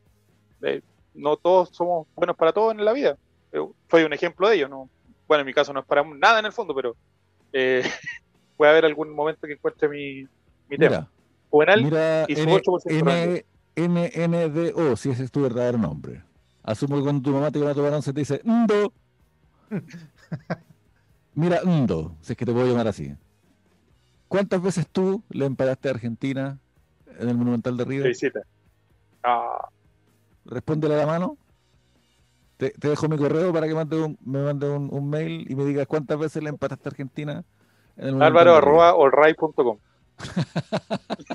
eh, no todos somos buenos para todos en la vida. Eh, Soy un ejemplo de ello, ¿no? bueno, en mi caso no es para nada en el fondo, pero eh, puede haber algún momento que encuentre mi, mi tema. Mira, Juvenal mira y su N- 8% rango. N- NNDO, si ese es tu verdadero nombre. Asumo que cuando tu mamá te va a tomar once te dice Ndo. Mira, Ndo, si es que te puedo llamar así. ¿Cuántas veces tú le emparaste a Argentina en el Monumental de de River? visita. Ah, Respóndele a la mano. Te, te dejo mi correo para que mande un- me mande un, un mail y me digas cuántas veces le empataste a Argentina en el Monumental Álvaro arroba allright.com.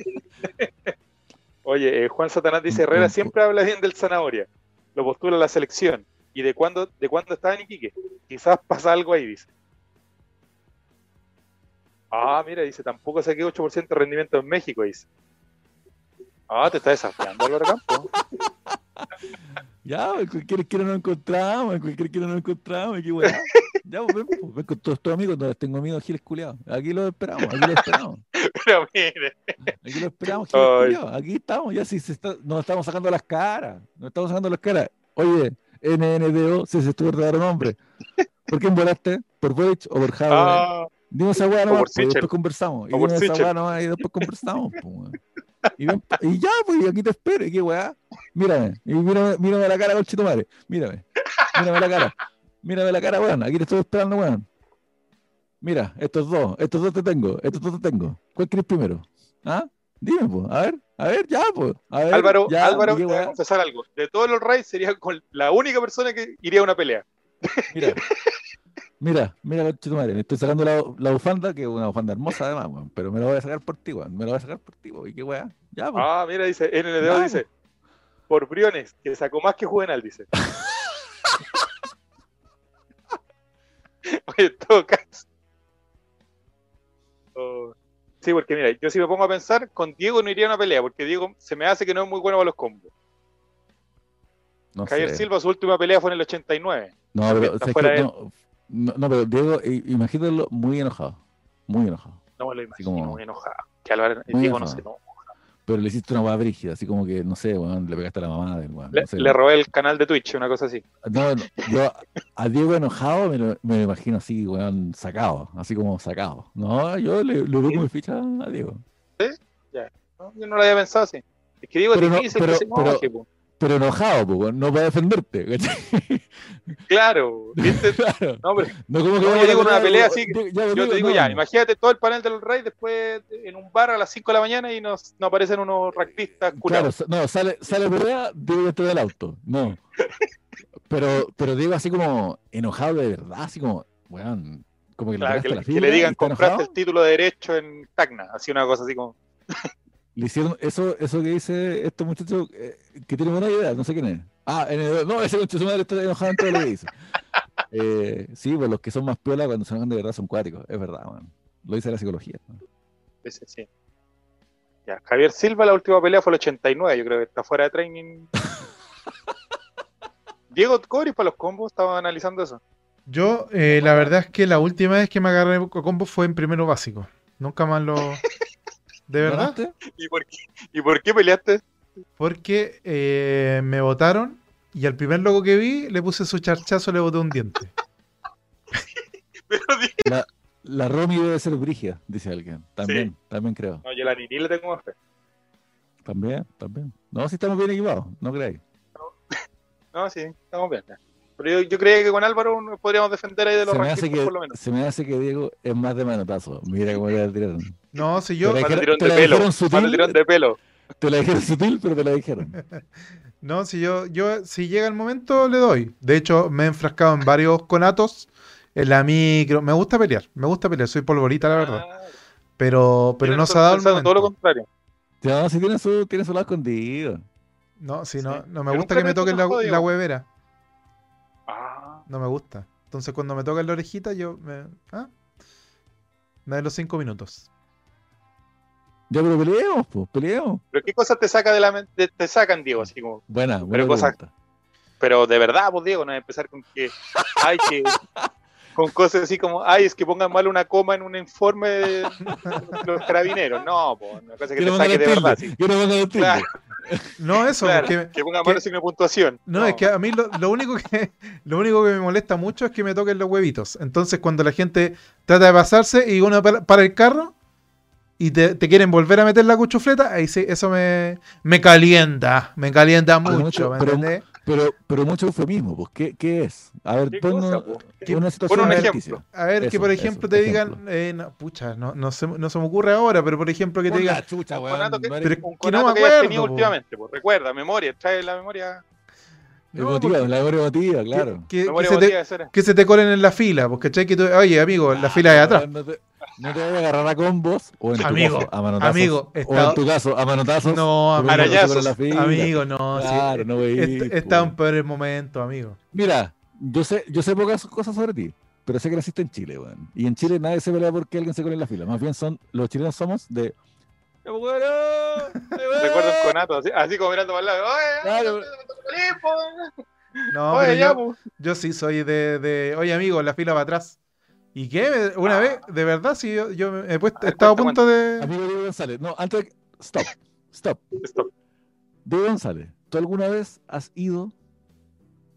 Oye, eh, Juan Satanás dice, Herrera siempre habla bien del zanahoria. Lo postula la selección. ¿Y de cuándo, de cuándo estaba en Iquique? Quizás pasa algo ahí, dice. Ah, mira, dice, tampoco saqué 8% de rendimiento en México, dice. Ah, te está desafiando Álvaro Campo. Ya, cualquier esquina nos encontramos, en cualquier esquina nos encontramos, qué weá. Ya, pues ven, pues, ven con todos tus amigos, donde tengo amigos giles culiados. Aquí los esperamos, aquí los esperamos. Pero mire, Aquí los esperamos, giles culiados. Aquí estamos, ya si se está, nos estamos sacando las caras. Nos estamos sacando las caras. Oye, NNDO, si ese es tu verdadero nombre. ¿Por quién volaste? ¿Por Boric o por Java? ah, Dime esa weá nomás, pues, y después conversamos. Y dime esa weá nomás y después conversamos. pues. Y, ven- y ya, pues, y aquí te espero. ¿Y qué weá? Mírame, y mírame, mírame la cara, conchito madre. Mírame, mírame la cara. Mírame la cara, weón. Aquí te estoy esperando, weón. Mira, estos dos, estos dos te tengo, estos dos te tengo. ¿Cuál quieres primero? ¿Ah? Dime, pues, a ver, a ver, ya, pues. A ver, Álvaro, ya, Álvaro, ¿y qué te voy a confesar algo. De todos los raids sería con la única persona que iría a una pelea. Mira, mira, mira, conchito madre. Me estoy sacando la, la bufanda, que es una bufanda hermosa además, weón. Pero me la voy a sacar por ti, weón. Me la voy a sacar por ti, weón. ¿Y qué weá? Ya, pues. Ah, mira, dice, NNDO dice, por Briones, que sacó más que Juvenal, dice. Oye, en todo caso. Oh, Sí, porque mira, yo si me pongo a pensar, con Diego no iría a una pelea, porque Diego se me hace que no es muy bueno para los combos. No Javier sé. Silva, su última pelea fue en el 89. No, pero, no, no, pero Diego, i- imagínatelo muy enojado. Muy enojado. No me lo imagino, como- muy enojado. Que Álvaro, Muy Diego no no. Pero le hiciste una hueá brígida, así como que, no sé, weón, le pegaste a la mamá del weón. Le, no sé. le robé el canal de Twitch, una cosa así. No, no, yo a Diego enojado me lo, me lo imagino así, weón, sacado, así como sacado. No, yo le, le doy mi ficha a Diego. ¿no? Yo no lo había pensado así. Es que Diego es difícil pero- que se pero- enoje. Pero enojado, weón, no para defenderte, ¿cachai? Claro, ¿viste? Claro. No, pero No como que yo digo una pelea así ya, yo Diego, te digo no. ya, imagínate todo el panel de los Reyes después en un bar a las 5 de la mañana y nos, nos aparecen unos Claro, curados. sa- no, sale, sale pelea, Diego dentro del auto. No. Pero, pero Diego así como enojado de verdad, así como, weón, como que le, Claro, pegaste que, la le- que le digan compraste enojado. el título de derecho en Tacna, así una cosa así como. Le hicieron eso, eso que dice este muchacho eh, que tiene buena idea, no sé quién es. Ah, en no, ese su madre está enojado en todo lo que dice. Eh, sí, pues los que son más piola cuando se enojan de verdad son cuáticos, es verdad, weón. Lo dice la psicología. weón. ese sí. Ya, Javier Silva, la última pelea fue el 89, yo creo que está fuera de training. Diego Cori para los combos, estaba analizando eso. Yo, eh, la verdad es que la última vez que me agarré a combo fue en primero básico. Nunca más lo. ¿De verdad? ¿Y por qué, ¿Y por qué peleaste? Porque eh, me votaron y al primer loco que vi le puse su charchazo, le boté un diente. Pero, La, la Romy debe ser brígida, dice alguien. También, también creo. no, yo la Nini le tengo más fe. También, también. No, si estamos bien equipados, no creáis. No, sí, estamos bien. Pero yo, yo creía que con Álvaro nos podríamos defender ahí de los Se me, hace rankings que, por lo menos. se me hace que Diego es más de manotazo. Mira cómo le tiraron. No, si yo. Te la dijeron- te la dijeron sutil. De pelo. Te la dijeron sutil, pero te la dijeron. No, si yo, yo, si llega el momento, le doy. De hecho, me he enfrascado en varios conatos, en la micro. Me gusta pelear, me gusta pelear, soy polvorita, la verdad. Ah, Pero, pero no se ha dado el momento. Todo lo contrario. No, si tiene su, tiene su lado escondido. No, si Sí. no, no me gusta que me toquen la, huevera. No me gusta. Entonces cuando me tocan la orejita, yo me. ¿ah? Me da los cinco minutos. Ya, pero peleemos, pues, peleemos. pero qué cosas te saca de la mente, te sacan, Diego, así como. Buena, buena cosas- pregunta. Pero de verdad, pues Diego, no es empezar con que, ay, que con cosas así como, ay, es que pongan mal una coma en un informe de los carabineros. No, pues, una cosa que Yo te no saque de verdad. sí. yo no pongo tilde. Claro. No, eso, Claro, porque que ponga mal signo de puntuación. No, es que a mí lo, lo único que lo único que me molesta mucho es que me toquen los huevitos. Entonces, cuando la gente trata de pasarse y uno para, para el carro y te, te quieren volver a meter la cuchufleta, ahí sí, eso me, me calienta, me calienta mucho, ¿me pero- entendés? Pero, pero mucho eufemismo, pues, ¿qué, qué es? A ver, ¿Qué pon cosa, una, po? ¿Qué- una situación pon un ejemplo. A ver, que por eso, ejemplo te digan, eh, no, pucha, no, no, se, no se me ocurre ahora, pero por ejemplo que te digan, chucha, Un weón, conato que- Pero- Un que no me tenido po. últimamente, pues recuerda, memoria, trae la memoria, no, emotiva, porque- la memoria emotiva, claro. que, que memoria se te, que se te colen en la fila, porque ¿cachai? Que tú- oye, amigo, la Ah, fila de atrás. weón, No te, no te vayas a agarrar a combos, o en tu Amigo, caso, a manotazos. amigo, o en tu caso, a manotazos. No, la fila. amigo, no, sí, Claro, no veí, Est- po. Está en peores momentos, amigo. Mira, yo sé, yo sé pocas cosas sobre ti, pero sé que naciste en Chile, weón. Y en Chile nadie se pelea porque alguien se cole en la fila. Más bien son, los chilenos somos de. ¡Qué bueno! Recuerdo un conato, así, así como mirando para el lado. Oye, Claro. No, oye, ya, yo, pues. yo sí soy de, de, oye, amigo, la fila va atrás. ¿Y qué? Una Ah. vez, de verdad, sí, yo, yo me he puesto, estado a cuenta, punto de... Amigo Diego González. No, antes de... Stop. Stop. Stop. Diego González, ¿tú alguna vez has ido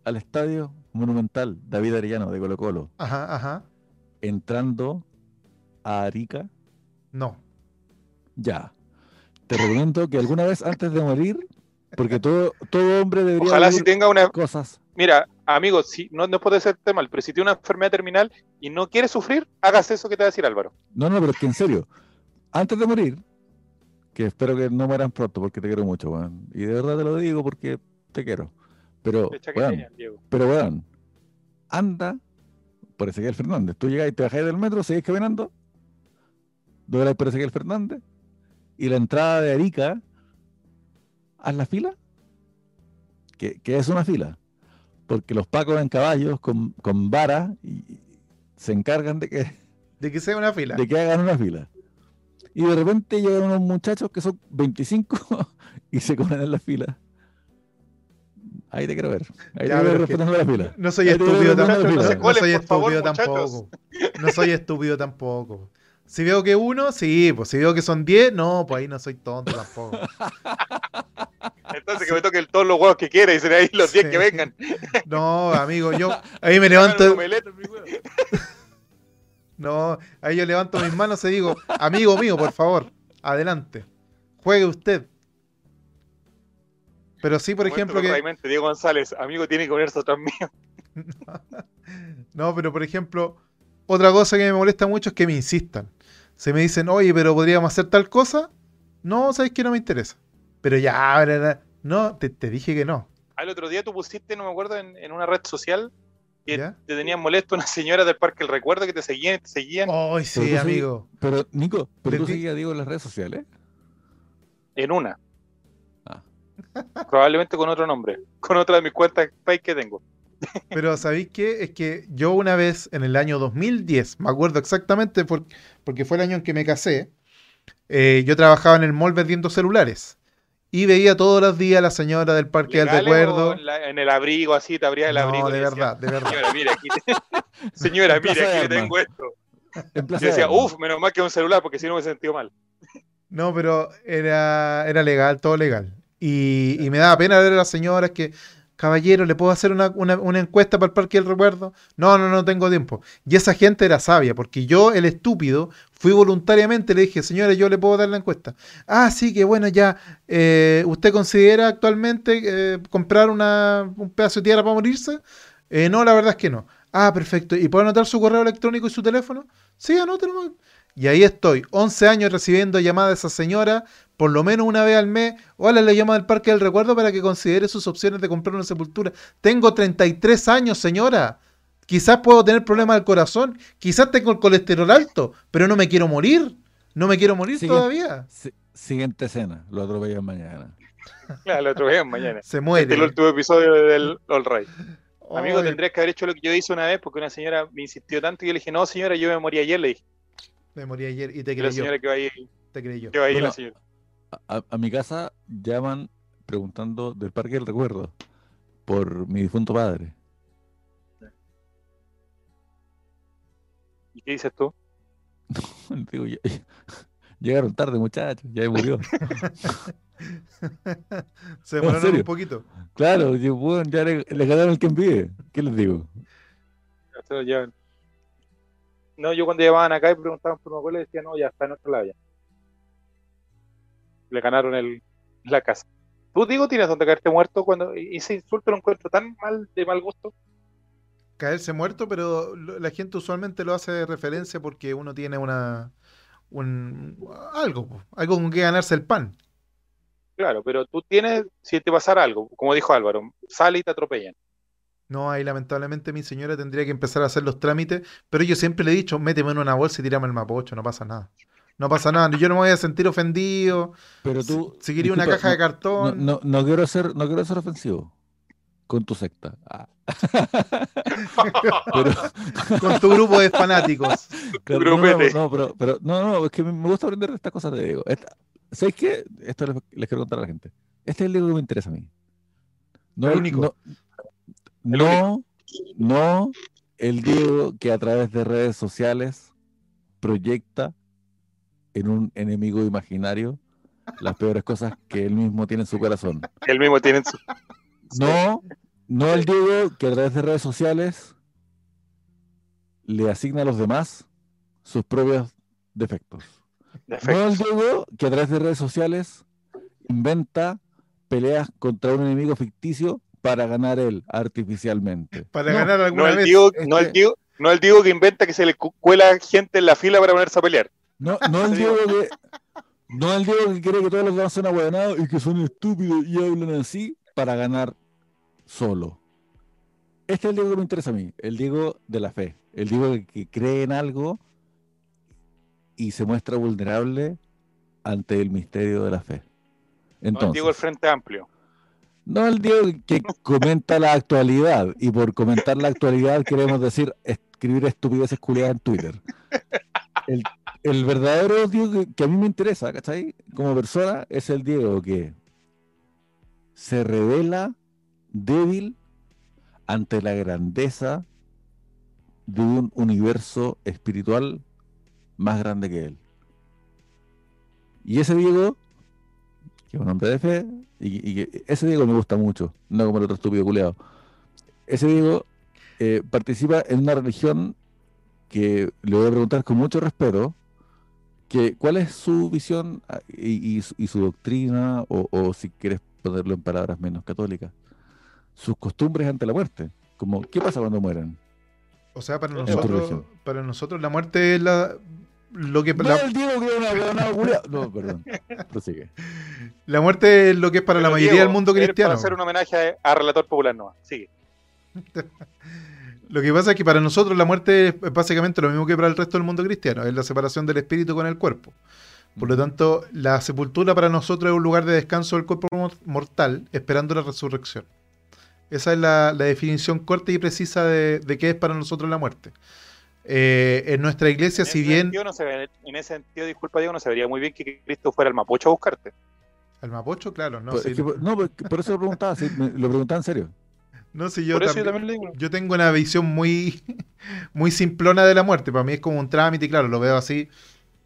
al estadio monumental David Arellano de Colo Colo Ajá, ajá. entrando a Arica? No. Ya. Te recomiendo que alguna vez antes de morir, porque todo, todo hombre debería Ojalá si tenga una. cosas. Mira, amigo, si, no, no puede serte mal, pero si tiene una enfermedad terminal y no quiere sufrir, hagas eso que te va a decir Álvaro. No, no, pero es que en serio, antes de morir, que espero que no mueran pronto porque te quiero mucho, weón. Y de verdad te lo digo porque te quiero. Pero, weón, pero weón, anda por Ezequiel Fernández. Tú llegas y te bajáis del metro, seguís caminando, dobláis por Ezequiel Fernández, y la entrada de Arica, haz la fila, que, que es una fila, porque los pacos en caballos con, con vara y, se encargan de que De que sea una fila. de que hagan una fila. Y de repente llegan unos muchachos que son 25 y se comen en la fila. Ahí te quiero ver. Ahí Ya, te quiero ver que- respetando la fila. No soy estúpido tampoco. No, fila. no soy estúpido tampoco. No soy estúpido tampoco. Si veo que uno, sí, pues si veo que son 10, no, pues ahí no soy tonto tampoco. Entonces que me toquen todos los huevos que quiera y serán ahí los 10 Sí. que vengan. No, amigo, yo ahí me levanto, no, ahí yo levanto mis manos y digo, amigo mío, por favor, adelante, juegue usted. Pero sí, por ejemplo, que, Diego González, amigo, tiene que ponerse atrás mío. no, pero por ejemplo, otra cosa que me molesta mucho es que me insistan. Se me dicen, oye, pero podríamos hacer tal cosa. No, sabes que no me interesa. Pero ya, ¿verdad? no, te, te dije que no. Al otro día tú pusiste, no me acuerdo, en, en una red social que ¿Ya? te tenían molesto una señora del Parque El Recuerdo que te seguían y te seguían Ay, sí, amigo. Pero, Nico, pero tú seguías a Diego en las redes sociales. en una. Ah. Probablemente con otro nombre, con otra de mis cuentas fake que tengo. Pero ¿sabéis qué? Es que yo una vez en el año 2010, me acuerdo exactamente por- porque fue el año en que me casé, eh, yo trabajaba en el mall vendiendo celulares y veía todos los días a la señora del Parque del ¿Legales Recuerdo. En, la- en el abrigo, así, te abrías el abrigo. No, de verdad, de verdad. Señora, mire, aquí Señora, Plaza mire, de aquí le tengo esto. En Y Plaza decía, uff, menos mal que es un celular, porque si no me he sentido mal. No, pero era, era legal, todo legal. Y, y me daba pena ver a las señoras que, caballero, ¿le puedo hacer una, encuesta para el Parque del Recuerdo? No, no, no tengo tiempo. Y esa gente era sabia, porque yo, el estúpido, fui voluntariamente, le dije, señora, yo le puedo dar la encuesta. Ah, sí, que bueno, ya, eh, ¿usted considera actualmente eh, comprar una, un pedazo de tierra para morirse? Eh, no, la verdad es que no. Ah, perfecto. ¿Y puedo anotar su correo electrónico y su teléfono? Sí, anótelo. Y ahí estoy, 11 años recibiendo llamadas de esa señora, por lo menos una vez al mes. Hola, le llamo del Parque del Recuerdo para que considere sus opciones de comprar una sepultura. Tengo 33 años, señora. Quizás puedo tener problemas del corazón, quizás tengo el colesterol alto, pero no me quiero morir. No me quiero morir Siguiente. todavía. Si- Siguiente escena, lo atropellan mañana. Claro, lo otro día mañana. Se Este muere. es el último episodio del All Right. Amigo, tendrías que haber hecho lo que yo hice una vez porque una señora me insistió tanto y yo le dije, no, señora, yo me morí ayer, le dije. Me morí ayer y te Y la creyó. señora que va ahí, Te creyó. que va ahí Bueno, la señora. A, mi casa llaman preguntando del Parque del Recuerdo por mi difunto padre. ¿Y qué dices tú? Digo, "Ya- llegaron tarde, muchachos, ya murió. Se ¿En demoraron un poquito. Claro, yo, bueno, ya le, le ganaron el quien vive. ¿Qué les digo? Se lo llevan. No, yo cuando llevaban acá y preguntaban por abuela, decían, no, ya está en otro lado ya. Le ganaron el, la casa. ¿Tú, digo, tienes donde caerte muerto cuando y ese insulto lo encuentro tan mal, de mal gusto? Caerse muerto, pero la gente usualmente lo hace de referencia porque uno tiene una un algo, algo con que ganarse el pan. Claro, pero tú tienes, si te pasara algo, como dijo Álvaro, sale y te atropellan. No, ahí lamentablemente mi señora tendría que empezar a hacer los trámites, pero yo siempre le he dicho, méteme en una bolsa y tírame el mapocho, no pasa nada. No pasa nada, yo no me voy a sentir ofendido. Pero Si, tú. si quería una caja de no- cartón, No, no, no quiero ser, no quiero ser ofensivo con tu secta. Ah. pero, con tu grupo de fanáticos. claro, no, no, no, pero, pero no, no, es que me gusta aprender de estas cosas de Diego. Esta- ¿Sabéis qué? Esto les, les quiero contar a la gente. Este es el Diego que me interesa a mí. No El el- único. No, no, no el Diego que a través de redes sociales proyecta en un enemigo imaginario las peores cosas que él mismo tiene en su corazón. Él mismo tiene su. No, no el Diego que a través de redes sociales le asigna a los demás sus propios defectos. defecto. No el Diego que a través de redes sociales inventa peleas contra un enemigo ficticio para ganar él artificialmente. Para No, ganar No alguna el, vez. Diego, este- no, el Diego, no el Diego que inventa que se le cu- cuela gente en la fila para ponerse a pelear. No, no el. Diego que no el Diego que cree que todos los demás son ahueonados y que son estúpidos y hablan así para ganar solo. Este es el Diego que me interesa a mí, el Diego de la fe, el Diego que, que cree en algo y se muestra vulnerable ante el misterio de la fe. No Entonces, el Diego del Frente Amplio. No el Diego que comenta la actualidad y por comentar la actualidad queremos decir escribir estupideces culiadas en Twitter. El, verdadero Diego que, que a mí me interesa, ¿cachai? Como persona es el Diego que se revela débil ante la grandeza de un universo espiritual más grande que él. Y ese Diego, que es un hombre de fe, y, y que ese Diego me gusta mucho, no como el otro estúpido culeado. Ese Diego eh, participa en una religión que le voy a preguntar con mucho respeto, que cuál es su visión ah, y, y su- y su doctrina, o, o si quieres ponerlo en palabras menos católicas, sus costumbres ante la muerte. Como, ¿qué pasa cuando mueren? O sea, para nosotros, para nosotros la muerte es la, lo que No, la, el Diego que una culiao. No, perdón. Prosigue. la muerte es lo que es para la mayoría Diego, del mundo cristiano. Para hacer un homenaje a, a Relator Popular Nova. Sigue. Lo que pasa es que para nosotros la muerte es básicamente lo mismo que para el resto del mundo cristiano, es la separación del espíritu con el cuerpo. Por lo tanto, la sepultura para nosotros es un lugar de descanso del cuerpo mor- mortal, esperando la resurrección. Esa es la, la definición corta y precisa de, de qué es para nosotros la muerte. Eh, en nuestra iglesia, En si bien... sentido no se ve- en ese sentido, disculpa Diego, no se vería muy bien que Cristo fuera al Mapocho a buscarte. Al Mapocho, claro, no, Pues, si, es que por- no, por, por eso lo preguntaba, sí, me- lo preguntaba en serio. no, si yo Por yo también- le digo. Yo tengo una visión muy, muy simplona de la muerte. Para mí es como un trámite, y claro, lo veo así.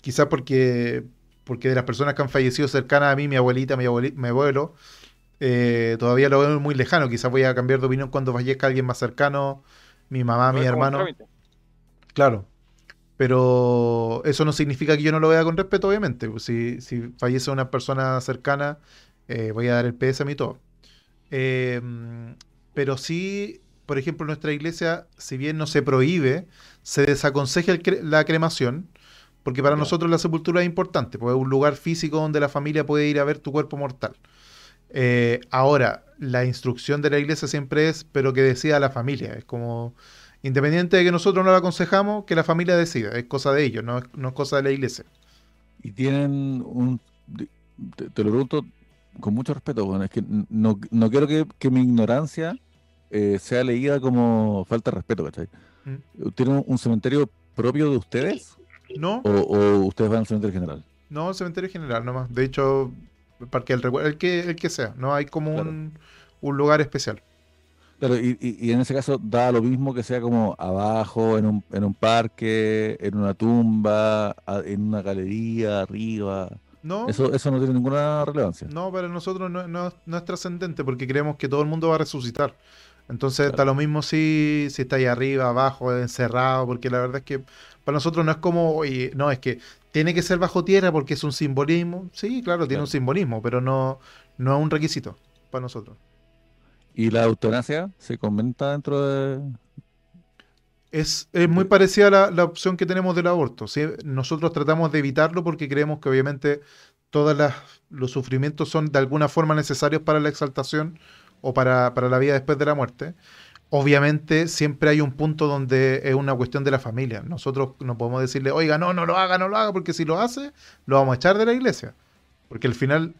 Quizás porque, porque de las personas que han fallecido cercanas a mí, mi abuelita, mi, abueli- mi abuelo, eh, todavía lo veo muy lejano. Quizás voy a cambiar de opinión cuando fallezca alguien más cercano, mi mamá, No mi un hermano. trámite. Claro. Pero eso no significa que yo no lo vea con respeto, obviamente. Si, si fallece una persona cercana, eh, voy a dar el pésame y todo. Eh, pero sí, por ejemplo, en nuestra iglesia, si bien no se prohíbe, se desaconseja cre- la cremación, porque para nosotros la sepultura es importante, porque es un lugar físico donde la familia puede ir a ver tu cuerpo mortal. Eh, ahora, la instrucción de la iglesia siempre es, pero que decida la familia. Es como, independiente de que nosotros no la aconsejamos, que la familia decida. Es cosa de ellos, no es, no es cosa de la iglesia. Y tienen un. Te, te lo pregunto con mucho respeto, bueno, es que no, no quiero que, que mi ignorancia eh, sea leída como falta de respeto, ¿cachai? ¿Tienen un cementerio propio de ustedes? No, ¿O, o ustedes van al cementerio general? no, cementerio general nomás. De hecho, el Parque del Recuerdo, el que, el que sea. No hay como Claro. un, un lugar especial. Claro, y, y- y en ese caso da lo mismo que sea como abajo, en un, en un parque, en una tumba, a- en una galería, arriba. No, Eso, eso no tiene ninguna relevancia. no, para nosotros no, no- no es trascendente porque creemos que todo el mundo va a resucitar. Entonces Claro. está lo mismo si, si está ahí arriba, abajo, encerrado, porque la verdad es que para nosotros no es como, oye, no, es que tiene que ser bajo tierra porque es un simbolismo. Sí, claro, tiene Claro. un simbolismo, pero no, no es un requisito para nosotros. ¿Y la eutanasia se comenta dentro de...? Es, es muy parecida a la, la opción que tenemos del aborto. ¿sí? Nosotros tratamos de evitarlo porque creemos que obviamente todos los sufrimientos son de alguna forma necesarios para la exaltación o para, para la vida después de la muerte. Obviamente siempre hay un punto donde es una cuestión de la familia. Nosotros no podemos decirle, oiga, no, no lo haga, no lo haga, porque si lo hace, lo vamos a echar de la iglesia. Porque al final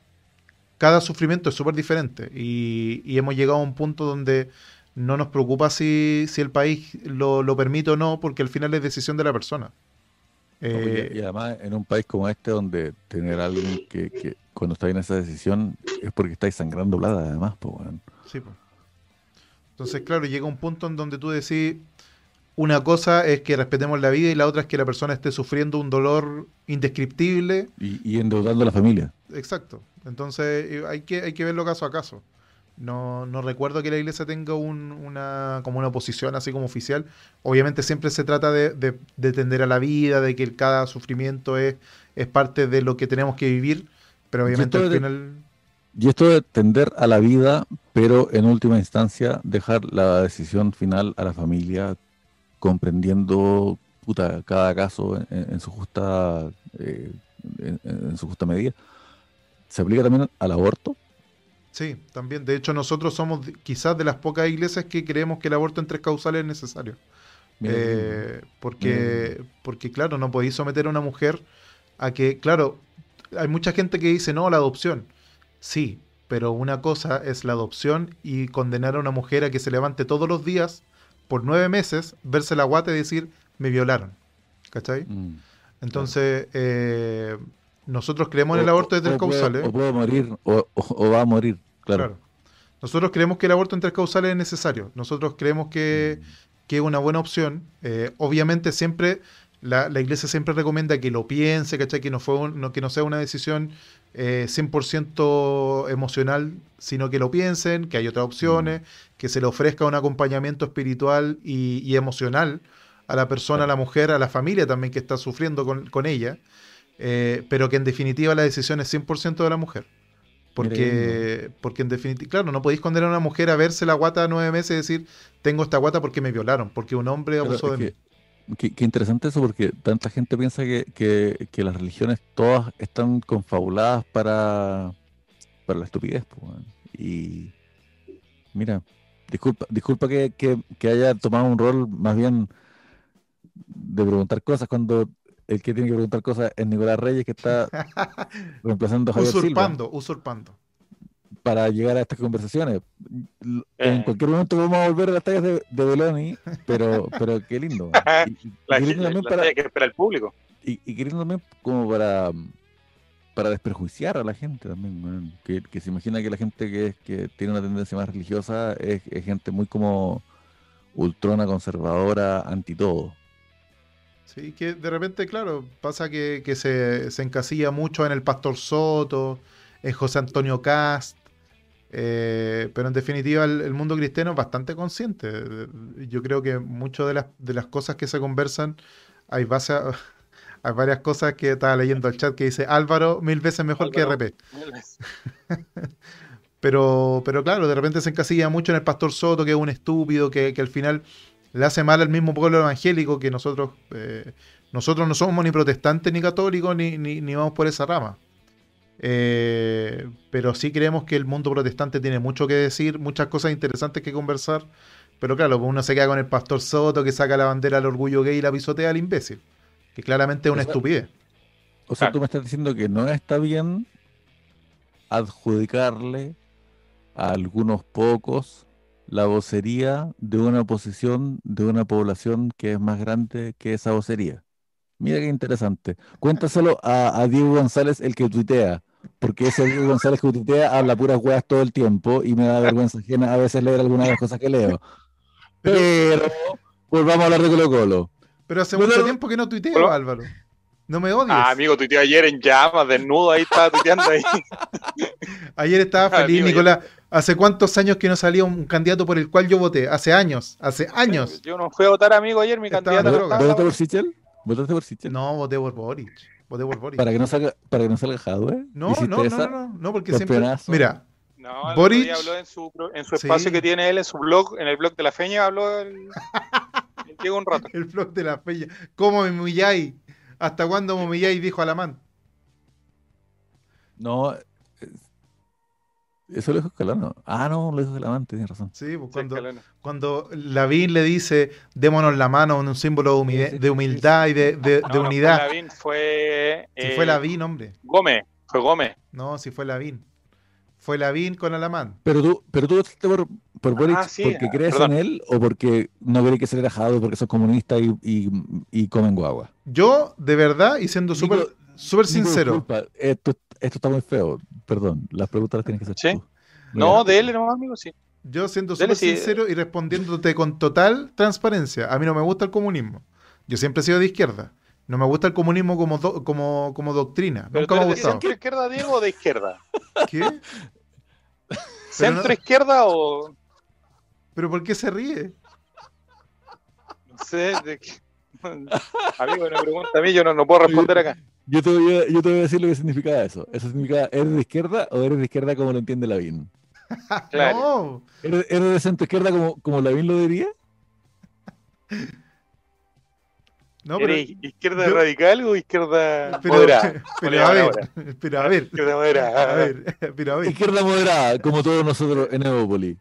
cada sufrimiento es súper diferente y, y hemos llegado a un punto donde no nos preocupa si, si el país lo, lo permite o no, porque al final es decisión de la persona. Pues, Eh, y, y además en un país como este donde tener a alguien que, que cuando está en esa decisión es porque estáis sangrando plata además, pues weón. sí, po. Entonces, claro, llega un punto en donde tú decís, una cosa es que respetemos la vida y la otra es que la persona esté sufriendo un dolor indescriptible. Y, y endeudando a la familia. Exacto. Entonces, eh, hay que, hay que verlo caso a caso. No, no recuerdo que la iglesia tenga un- una, como una posición así como oficial. Obviamente siempre se trata de, de, de tender a la vida, de que cada sufrimiento es, es parte de lo que tenemos que vivir, pero obviamente al final... Y esto de tender a la vida, pero en última instancia dejar la decisión final a la familia, comprendiendo puta, cada caso en, en su justa eh, en, en su justa medida. ¿Se aplica también al aborto? Sí, también. De hecho, nosotros somos quizás de las pocas iglesias que creemos que el aborto en tres causales es necesario. Eh, porque, porque, claro, no podéis someter a una mujer a que, claro, hay mucha gente que dice, no, la adopción. Sí, pero una cosa es la adopción y condenar a una mujer a que se levante todos los días por nueve meses, verse la guata y decir, me violaron. ¿Cachai? mm. Entonces, eh, nosotros creemos en el aborto de tres o puede- causales. O puede morir, o, va a morir, claro. Claro. Nosotros creemos que el aborto en tres causales es necesario. Nosotros creemos que, que es una buena opción. Eh, obviamente siempre, la, la iglesia siempre recomienda que lo piense, ¿cachai? Que no, fue un- no- que no sea una decisión eh, 100% emocional, sino que lo piensen, que hay otras opciones, que se le ofrezca un acompañamiento espiritual y, y emocional a la persona, a la mujer, a la familia también que está sufriendo con, con ella, eh, pero que en definitiva la decisión es 100% de la mujer. Porque, porque en definitiva, claro, no podéis condenar a una mujer a verse la guata nueve meses y decir, tengo esta guata porque me violaron, porque un hombre abusó de mí. Qué, qué interesante eso, porque tanta gente piensa que, que- que las religiones todas están confabuladas para, para la estupidez. Y mira, disculpa, disculpa que, que- haya tomado un rol más bien de preguntar cosas cuando el que tiene que preguntar cosas es Nicolás Reyes, que está reemplazando a Javier Silva Usurpando, usurpando. Para llegar a estas conversaciones. L- Eh. En cualquier momento vamos a volver a las tallas de, de Beloni, pero, pero qué lindo. Y, y- La, y qué lindo la- para, que espera el público. y, y queriendo también como para, para desperjuiciar a la gente también, que, que se imagina que la gente que, es- que tiene una tendencia más religiosa es, es gente muy como ultrona, conservadora, anti todo. Sí, que de repente, claro, pasa que, que se, se encasilla mucho en el Pastor Soto, en José Antonio Cast, eh, pero en definitiva el, el mundo cristiano es bastante consciente. Yo creo que muchas de las, de las cosas que se conversan, hay, base a- hay varias cosas que estaba leyendo el chat que dice Álvaro mil veces mejor Álvaro. que RP. Pero, pero claro, de repente se encasilla mucho en el pastor Soto, que es un estúpido, que, que al final le hace mal al mismo pueblo evangélico, que nosotros, eh, nosotros no somos ni protestantes ni católicos, ni, ni, ni vamos por esa rama. Eh, pero sí creemos que el mundo protestante tiene mucho que decir, muchas cosas interesantes que conversar. Pero claro, pues uno se queda con el pastor Soto que saca la bandera al orgullo gay y la pisotea al imbécil. Que claramente es una O sea, estupidez. O sea, Claro. tú me estás diciendo que no está bien adjudicarle a algunos pocos la vocería de una oposición de una población que es más grande que esa vocería. Mira qué interesante. Cuéntaselo a, a Diego González, el que tuitea, porque ese Diego González que tuitea habla puras weas todo el tiempo y me da vergüenza ajena a veces leer algunas de las cosas que leo. Pero volvamos a hablar de Colo Colo. Pero hace mucho tiempo que no tuiteo, Pero- Álvaro. No me odies. Ah, amigo, tuiteó ayer en llamas, desnudo, ahí estaba tuiteando ahí. Ayer estaba Ah, feliz, amigo, Nicolás. ¿Hace cuántos años que no salía un candidato por el cual yo voté? Hace años, hace años. Yo no fui a votar, amigo, ayer, mi Estaba candidato. ¿Votaste por Sichel? ¿Votaste por Sichel? No, voté por Boric. Voté por Boric. Para que no salga, para que no salga Jadwe. No, ¿Hiciste no, no, no, no, porque siempre. Mira, No, Boric- habló en su, en su Sí. espacio que tiene él, en su blog, en el blog de la Feña, habló el, el Diego un rato. el blog de la feña. ¿Cómo me humilláis? ¿Hasta cuándo me humilláis? Dijo Alamán. No. Eh, Eso lo dijo Escalano. Ah, no, lo dijo Escalano, tienes razón. Sí, pues Sí, cuando, Escalona. cuando Lavín le dice, démonos la mano en un símbolo de, humi- Sí, sí, de humildad y de, de- No, de no fue unidad. Lavín, fue. Si eh, fue Lavín, hombre. Gómez, fue Gómez. No, si fue Lavín. Fue Lavín con Alamán. Pero tú, pero tú votaste por, por Boric Ah, sí, porque ah, crees perdón. en él o porque no crees que se le porque son comunistas y, y, y comen guagua. Yo, de verdad, y siendo súper súper sincero, disculpa, esto, esto está muy feo. Perdón, las preguntas las tienes que hacer ¿Sí? tú. No, de él, no, amigo, sí. yo siendo súper sí. sincero y respondiéndote con total transparencia, a mí no me gusta el comunismo. Yo siempre he sido de izquierda. No me gusta el comunismo como, do- como, como doctrina. Pero Nunca tú me ha de gustado. centro izquierda, Diego, o de izquierda. ¿Qué? ¿Centro no- izquierda o.? ¿Pero por qué se ríe? No sé. De Amigo, no me pregunta a mí, yo no, no puedo responder acá. Yo te, voy a, yo te voy a decir lo que significa eso. Eso significa, ¿eres de izquierda o eres de izquierda como lo entiende Lavín? Claro. No, ¿Eres, eres de centro izquierda como, como Lavín lo diría? no, pero, ¿Eres izquierda yo- radical o izquierda pero, moderada? pero a ver, pero a ver, Izquierda moderada. a ver, pero a ver, Izquierda moderada, como todos nosotros en Evópolis.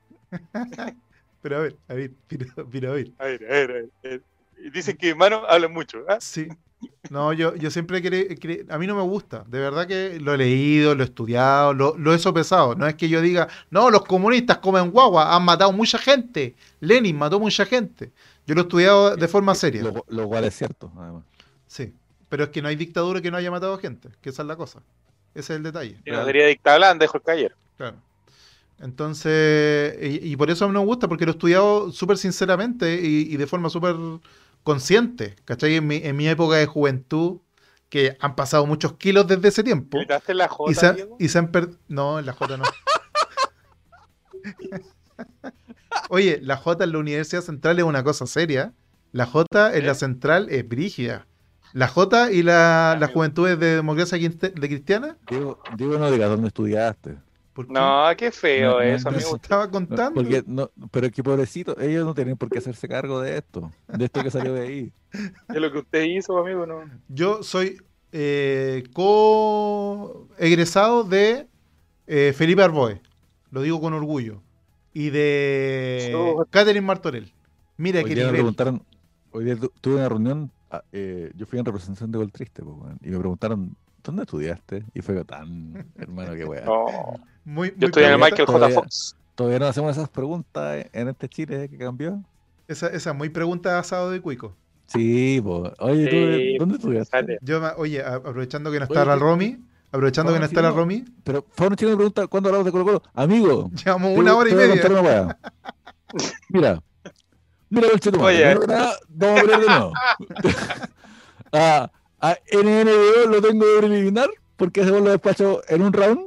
pero a ver, a ver, pero, pero a ver. A ver, a ver, a ver, a ver. Y Dicen que hermano hablan mucho. ¿ah? Sí. No, yo, yo siempre cre- cre- a mí no me gusta. De verdad que lo he leído, lo he estudiado, lo, lo he sopesado. No es que yo diga, no, los comunistas comen guagua, han matado mucha gente. Lenin mató mucha gente. Yo lo he estudiado de forma seria. Lo, lo cual es cierto, además. Sí. Pero es que no hay dictadura que no haya matado gente. Que esa es la cosa. Ese es el detalle. Y no sería dicta blanda, dijo el caballero. Claro. Entonces, y, y por eso no me gusta, porque lo he estudiado súper sinceramente y, y de forma súper consciente. ¿Cachai? En mi, en mi época de juventud, que han pasado muchos kilos desde ese tiempo. ¿Gritaste en la J, Y se, han- Diego? y se han perdido. No, en la J no. Oye, la J en la Universidad Central es una cosa seria. La J en la. Central es brígida. La J y la, Ah, las amigo. juventudes de democracia de cristiana. Diego, Diego, no digas dónde estudiaste. ¿Por qué? No, qué feo No, eso, no, amigo. estaba contando. porque no, pero es que pobrecito, ellos no tienen por qué hacerse cargo de esto, de esto que salió de ahí. Es lo que usted hizo, amigo, no. Yo soy eh, co-egresado de eh, Felipe Arboe, lo digo con orgullo, y de Oh. Catherine Martorell. Mira Hoy qué día me preguntaron, hoy día tu- tuve una reunión, ah, eh, yo fui en representación de Gol Triste, y me preguntaron, ¿dónde estudiaste? Y fue tan, hermano, qué weá. no. Muy, muy Yo estoy en el Michael J. Todavía- Fox. Todavía no hacemos esas preguntas en este Chile que cambió. Esa, esa muy pregunta de asado de cuico. Sí, pues. Oye, ¿tú dónde estudiaste? Yo, me- oye, aprovechando que no Oye, está la ¿qué- Romy, aprovechando que no está la. Romy, Pero Fauno Chino me pregunta, ¿cuándo hablamos de Colo Colo? Amigo, llevamos una hora y media. contar una weá. Mira, mira el chetumare. Oye. Que Vamos a de nuevo. a, a NNBO lo tengo de eliminar porque hacemos los despachos en un round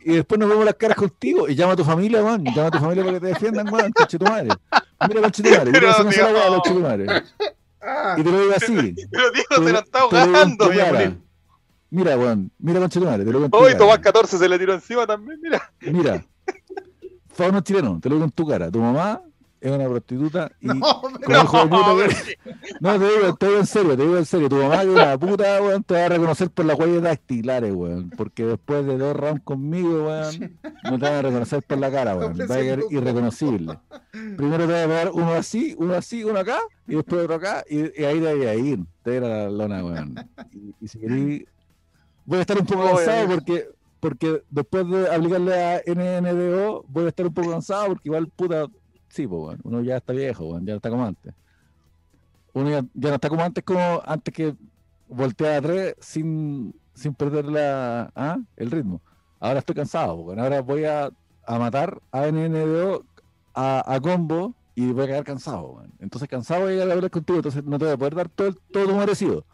y después nos vemos las caras contigo y llama a tu familia, man. Llama a tu familia para que te defiendan, man. Conchetumare. Mira, conchetumare. Mira, Pero, eso no se la Dios. weá, conchetumare. Ah, Y te lo digo así. Pero Diego se lo está Te ahogando. tu. Mira, weón. Mira, conchetumare. Te lo digo en tu Hoy. Tomás 14 se le tiró encima también, mira. Mira, Fauno chileno, te lo digo en tu cara. Tu mamá es una prostituta y. no, de puta No, te digo, te digo en serio, te digo en serio. Tu mamá que es una puta, weón, te va a reconocer por las huellas dactilares, weón. Porque después de dos rounds conmigo, weón, no te van a reconocer por la cara, weón. Va a quedar irreconocible. Primero te voy a pegar uno así, uno así, uno acá, y después otro acá, y, y ahí te voy a ir. Te voy a la lona, weón. Y, y si querís, voy a estar un poco cansado porque, porque después de aplicarle a NNDO, voy a estar un poco cansado porque igual, puta, sí, pues. Uno ya está viejo, ya no está como antes. Uno ya, ya no está como antes, como antes que volteaba a tres sin, sin perder la, ¿ah? el ritmo. Ahora estoy cansado, weón. Ahora voy a, a matar a NNDO a, a combo y voy a quedar cansado. Entonces cansado voy a hablar contigo, entonces no te voy a poder dar todo, el- todo tu merecido.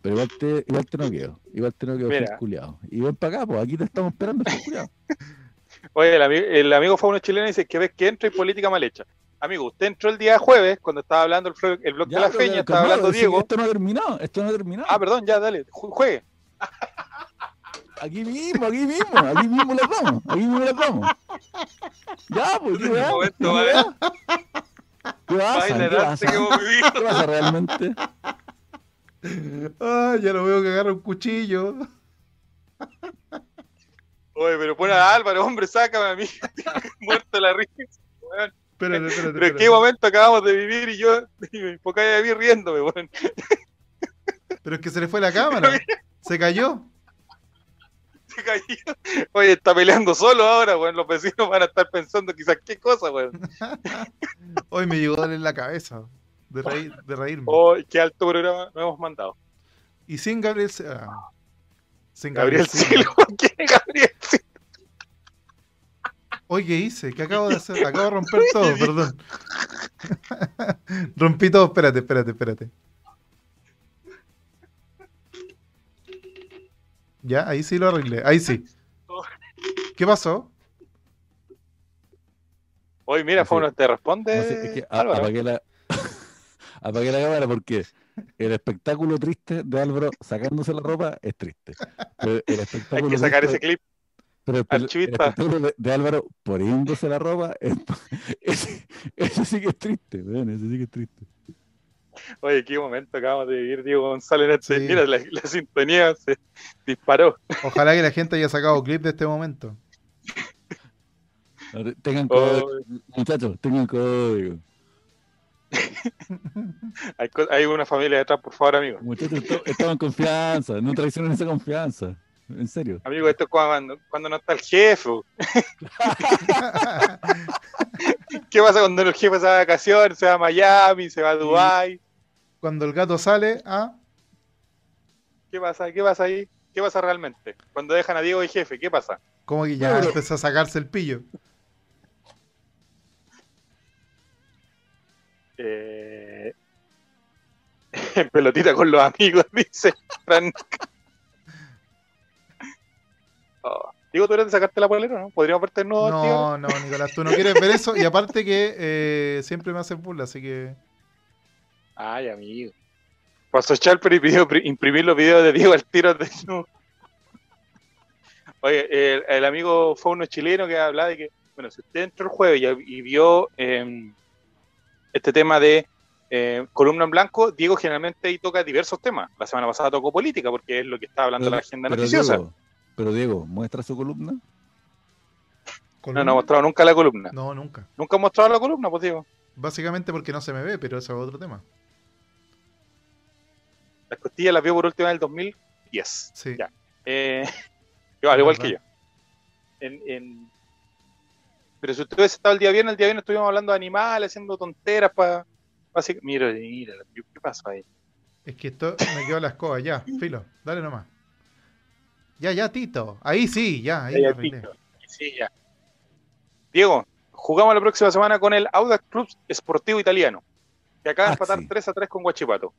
Pero igual te, igual te no quedo. Igual te no quedo, culiado. Y ven para acá, pues aquí te estamos esperando, culiado. Oye, el, ami- el amigo fue uno chileno y dice que ves que entra y política mal hecha. Amigo, usted entró el día jueves cuando estaba hablando el, flo- el blog de la feña, estaba hablando Diego. Esto no ha terminado, esto no ha terminado. Ah, perdón, ya, dale, ju- juegue. Aquí mismo, aquí mismo, aquí mismo las damos, aquí mismo las damos. Ya, pues, ¿qué va? momento, ¿Qué vale. va? ¿Qué pasa? ¿Qué pasa? que hemos vivido. ¿Qué pasa realmente? Ah, ya lo veo que agarra un cuchillo. Oye, pero pon a Álvaro, hombre, sácame a mí. Muerto la risa. weón. Espérate, espérate. Pero en qué momento acabamos de vivir y yo me enfocaba a mí riéndome, weón. Pero es que se le fue la cámara. Se cayó. Se cayó. Oye, está peleando solo ahora, weón. Los vecinos van a estar pensando quizás qué cosa, weón. Hoy me llegó a doler la cabeza. De, reír, de reírme. Oh, qué alto programa nos hemos mandado. Y sin Gabriel. Sin Gabriel Silva. Silva, ¿quién es Gabriel Silva? Oye, ¿qué hice? ¿Qué acabo de hacer? Acabo de romper todo, perdón. Rompí todo, espérate, espérate, espérate. Ya, ahí sí lo arreglé, ahí sí. ¿Qué pasó? Oye, mira, No sé. Fauno, te responde. No sé, es que a- Álvaro. apagué la, apagué la cámara porque el espectáculo triste de Álvaro sacándose la ropa es triste. Pero el Hay espectáculo que sacar triste- ese clip. Pero el, espectáculo de, de Álvaro poniéndose la ropa, es- ese, ese sí que es triste, weón, ese sí que es triste. Oye, qué momento acabamos de vivir, Diego González. Este... Sí. Mira, la, la sintonía se disparó. Ojalá que la gente haya sacado clip de este momento. Tengan Oh. código, muchachos, tengan código. Hay, una familia detrás, por favor, amigo. Muchachos, esto- estamos en confianza, no traicionen esa confianza. En serio. Amigo, esto es cuando, cuando no está el jefe. ¿Qué pasa cuando el jefe se va de vacaciones, se va a Miami, se va a Dubái? Cuando el gato sale, ah, ¿Qué pasa? ¿Qué pasa ahí? ¿Qué pasa realmente? Cuando dejan a Diego de jefe, ¿qué pasa? como que ya empezó a sacarse el pillo. Eh... En pelotita con los amigos, dice Fran. Oh. Digo, ¿tú eres de sacarte la polera, no? ¿Podríamos verte de nuevo? tío? No, no, Nicolás, tú no quieres ver eso. Y aparte que eh, siempre me haces burla, así que. Ay, amigo. Pasó Chalper y pidió pri- imprimir los videos de Diego al tiro de. Oye, el, el amigo fue uno chileno que hablaba de que, bueno, si usted entró el jueves y, y vio eh, este tema de eh, columna en blanco, Diego generalmente ahí toca diversos temas. La semana pasada tocó política porque es lo que está hablando la agenda pero noticiosa. Diego, pero Diego, muestra su columna. No, no ha mostrado nunca la columna. No, nunca. Nunca ha mostrado la columna, pues Diego. Básicamente porque no se me ve, pero eso es otro tema. Las costillas las vio por última vez en el 2010. Sí. Ya. Eh, yo, al igual que yo. En, en- Pero si usted hubiese estado el día viernes, el día viernes estuvimos hablando de animales, haciendo tonteras para... Mira, mira, ¿qué qué pasó ahí? Es que esto me quedó la escoba, ya, filo, dale nomás. Ya, ya, Tito. Ahí sí, ya, ahí piso. Sí, ya. Diego, jugamos la próxima semana con el Audax Club Sportivo Italiano, que acaba de Ah, empatar sí. 3 a 3 con Guachipato.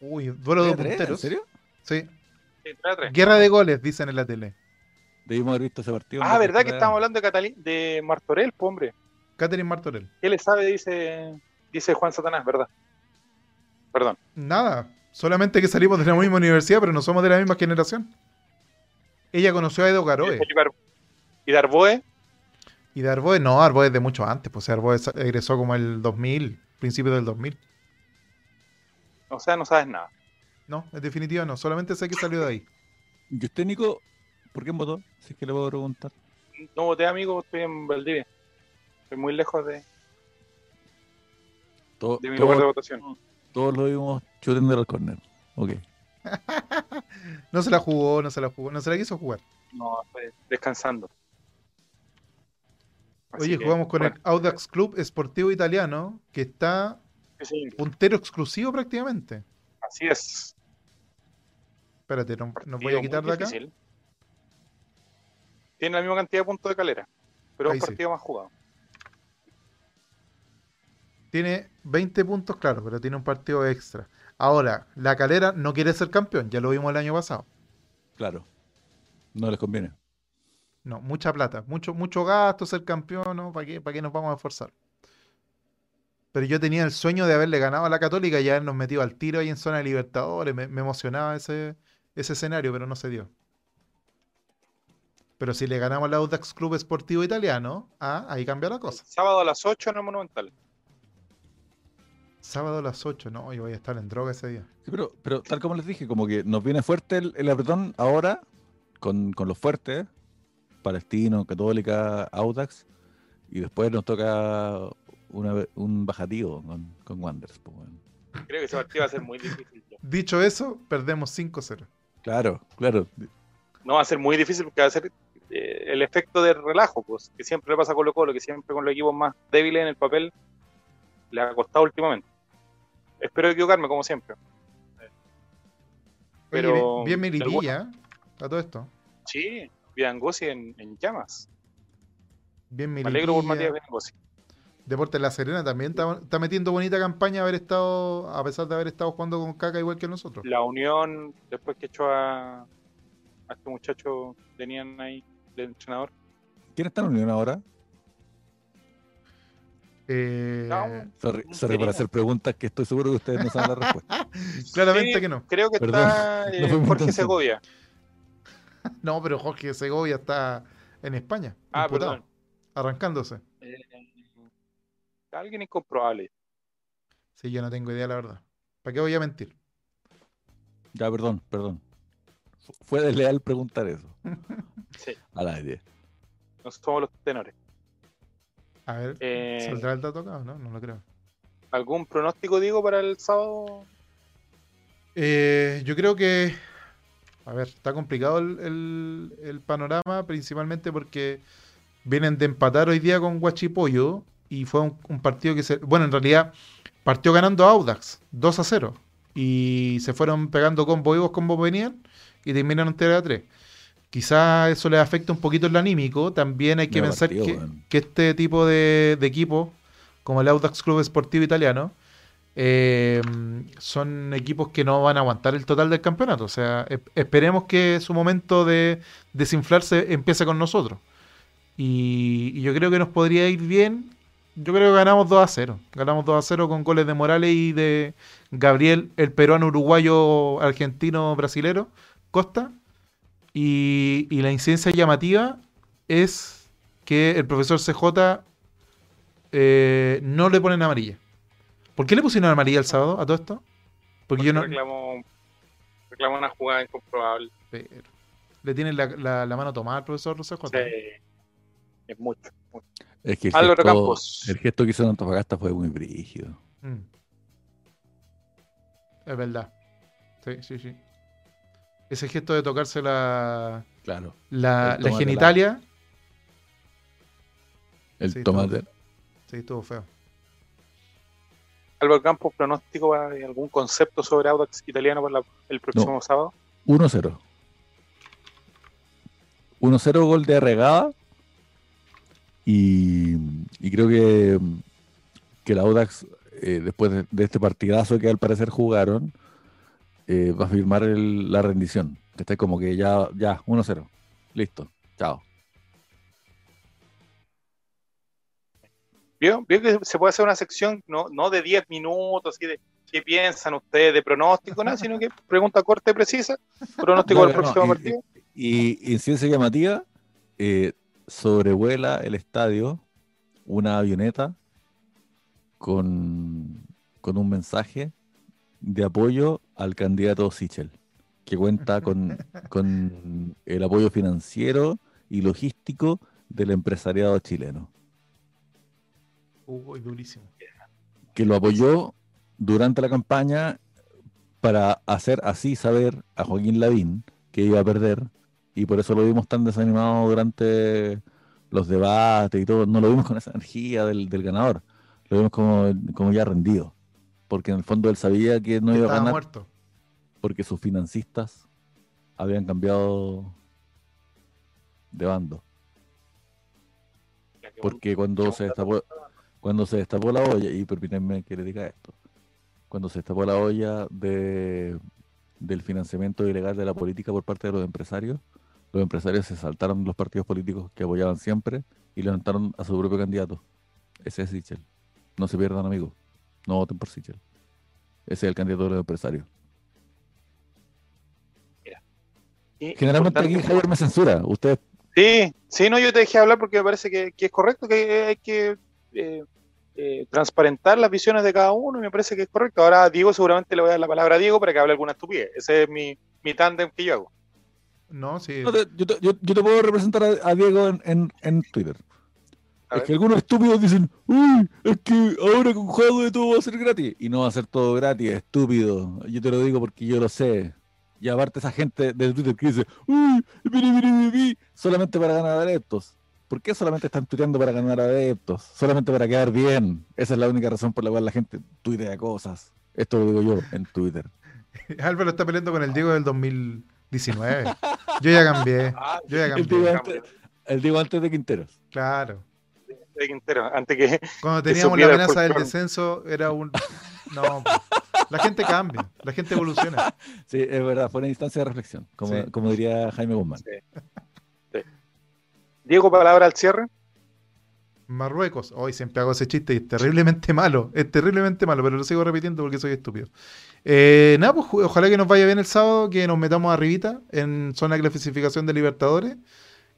Uy, duelo de ¿Tres? ¿En punteros. serio? Sí. Sí, 3 a 3. Guerra de goles, dicen en la tele. Debimos haber visto ese partido. Ah, ¿verdad que estábamos hablando de, Catalí- de Martorell, po, hombre? Catherine Martorell. ¿Qué le sabe? Dice, dice Juan Satanás, ¿verdad? Perdón. Nada, solamente que salimos de la misma universidad, pero no somos de la misma generación. Ella conoció a Edo Garoe. Y Darboe, Y de Arboe, no, Arboe es de mucho antes, pues Arboe sa- egresó como el 2000, principio del 2000. o sea, no sabes nada. No, en definitiva no, solamente sé que salió de ahí. ¿Y usted, Nico, por quién votó? Si es que le puedo preguntar. No voté, amigo, estoy en Valdivia. Estoy muy lejos de, Todo- de mi todo- lugar de votación. todos lo vimos shooting al corner. Ok. No se la jugó, no se la jugó, no se la quiso jugar. No, estoy descansando. Así Oye, que, jugamos con bueno, el Audax Club Esportivo Italiano, que está sí, puntero exclusivo prácticamente. así es. Espérate, no, no Partido voy a quitar de acá. difícil. Tiene la misma cantidad de puntos de calera, pero es un sí. partido más jugado. Tiene 20 puntos, claro, pero tiene un partido extra. Ahora, la calera no quiere ser campeón, ya lo vimos el año pasado. Claro. No les conviene. No, mucha plata, mucho, mucho gasto ser campeón, ¿no? ¿Para qué, para qué nos vamos a esforzar? Pero yo tenía el sueño de haberle ganado a la Católica y habernos metido al tiro ahí en zona de Libertadores. Me, me emocionaba ese, ese escenario, pero no se dio. Pero si le ganamos al Audax Club Esportivo Italiano, ah, ahí cambia la cosa. Sábado a las 8 en el Monumental. Sábado a las 8, no, yo voy a estar en droga ese día. Sí, pero, pero tal como les dije, como que nos viene fuerte el, el apretón ahora con, con los fuertes, Palestino, Católica, Audax, y después nos toca una un bajativo con, con Wanderers. pues. Creo que ese partido va a ser muy difícil. ya. Dicho eso, perdemos 5-0. Claro, claro. No va a ser muy difícil porque va a ser eh, el efecto de relajo, pues, que siempre le pasa a Colo Colo, que siempre con los equipos más débiles en el papel le ha costado últimamente. Espero equivocarme, como siempre. Pero, Oye, bien Melipilla, ¿eh? a todo esto. Sí, Vidangosi en, en llamas. Bien Me alegro por Matías. Vidangosi. Deportes La Serena también está, está metiendo bonita campaña haber estado, a pesar de haber estado jugando con caca igual que nosotros. La Unión, después que echó a, a este muchacho, tenían ahí entrenador. ¿Quién está en Unión ahora? Eh, No, Sorry, sorry por tenía. hacer preguntas que estoy seguro que ustedes no saben la respuesta. claramente Sí, que no. Creo que Perdón, está eh, no Jorge intención. Segovia. No, pero Jorge Segovia está en España. Ah, imputado, perdón. Arrancándose. Eh, alguien incomprobable. Sí, yo no tengo idea, la verdad. ¿Para qué voy a mentir? Ya, perdón, perdón. Fu- Fue desleal preguntar eso. Sí, Al aire. no somos los tenores. A ver, Eh, ¿saldrá el dato acá o no? No lo creo. ¿Algún pronóstico, digo, para el sábado? Eh, yo creo que, a ver, está complicado el, el- el panorama, principalmente porque vienen de empatar hoy día con Guachipoyo y fue un, un partido que se, bueno, en realidad partió ganando Audax 2 a 0 y se fueron pegando con vivos como venían y terminaron 3 a 3. Quizá eso les afecta un poquito el anímico. También hay que pensar partido, que, este tipo de, de equipos, como el Audax Club Esportivo Italiano, eh, son equipos que no van a aguantar el total del campeonato. O sea, esperemos que su momento de desinflarse empiece con nosotros. Y, y yo creo que nos podría ir bien. Yo creo que ganamos 2 a 0. Ganamos 2 a 0 con goles de Morales y de Gabriel, el peruano, uruguayo, argentino, brasilero, Costa. Y, y la incidencia llamativa es que el profesor CJ eh, no le ponen amarilla. ¿Por qué le pusieron amarilla el sábado a todo esto? Porque yo no. reclamó, reclamó una jugada incomprobable. Pero le tienen la, la- la mano tomada al profesor CJ. Sí, es mucho. mucho. Es que el Álvaro gesto, Campos. el gesto que hizo en Antofagasta fue muy brígido. Mm. Es verdad. Sí, sí, sí. Ese gesto de tocarse la, Claro. la, la genitalia, El Sí, tomate. sí, estuvo feo. Álvaro Campos, pronóstico, ¿hay ¿algún concepto sobre Audax italiano para la- el próximo sábado? 1-0. 1-0 gol de Arregada. Y, y creo que, que el Audax, eh, después de, de este partidazo que al parecer jugaron, eh, va a firmar el- la rendición. Que está como que ya, ya, 1-0. Listo. Chao. ¿Vio? ¿Vio que se puede hacer una sección no, no de 10 minutos, así de qué piensan ustedes de pronóstico, nada, sino que pregunta corta y precisa, pronóstico del no, próximo partido. Y, y en ciencia llamativa, eh, sobrevuela el estadio una avioneta con, con un mensaje de apoyo al candidato Sichel, que cuenta con, con el apoyo financiero y logístico del empresariado chileno, Uy, durísimo. que lo apoyó durante la campaña para hacer así saber a Joaquín Lavín que iba a perder y por eso lo vimos tan desanimado durante los debates y todo. No lo vimos con esa energía del, del ganador, lo vimos como, como ya rendido, porque en el fondo él sabía que no iba a Estaba ganar muerto. porque sus financistas habían cambiado de bando. Porque cuando se destapó, cuando se destapó la olla, y permítanme que le diga esto, cuando se destapó la olla de, del financiamiento ilegal de la política por parte de los empresarios, los empresarios se saltaron los partidos políticos que apoyaban siempre y levantaron a su propio candidato. Ese es Sichel. No se pierdan, amigos. No voten por Sichel. Ese es el candidato de los empresarios. Generalmente aquí Javier me censura. Usted Sí, sí, no, yo te dejé hablar porque me parece que, que es correcto, que hay que eh, eh, transparentar las visiones de cada uno y me parece que es correcto. Ahora a Diego seguramente le voy a dar la palabra a Diego para que hable alguna estupidez. Ese es mi, mi tándem que yo hago. No, sí. No te- yo, te, yo- yo te puedo representar a, a Diego en, en- en Twitter. Es que algunos estúpidos dicen, uy, es que ahora con Jadwe todo va a ser gratis. Y no va a ser todo gratis, estúpido. Yo te lo digo porque yo lo sé. Y aparte esa gente de Twitter que dice, uy, biri, biri, biri", solamente para ganar adeptos. ¿Por qué solamente están tuiteando para ganar adeptos? Solamente para quedar bien. Esa es la única razón por la cual la gente tuitea cosas. Esto lo digo yo en Twitter. Álvaro está peleando con el Diego del 2019. Yo ya cambié. Yo ya El cambié. Diego antes, el Diego antes de Quinteros. Claro. De Quintero, antes que Cuando Que teníamos la amenaza del descenso, era un. No, la gente cambia, la gente evoluciona. Sí, es verdad, fue una instancia de reflexión, como, Sí. como diría Jaime Guzmán. Diego, palabra al cierre. Marruecos, hoy siempre hago ese chiste y es terriblemente malo, es terriblemente malo, pero lo sigo repitiendo porque soy estúpido. Eh, nada, pues ojalá que nos vaya bien el sábado, que nos metamos arribita en zona de clasificación de Libertadores,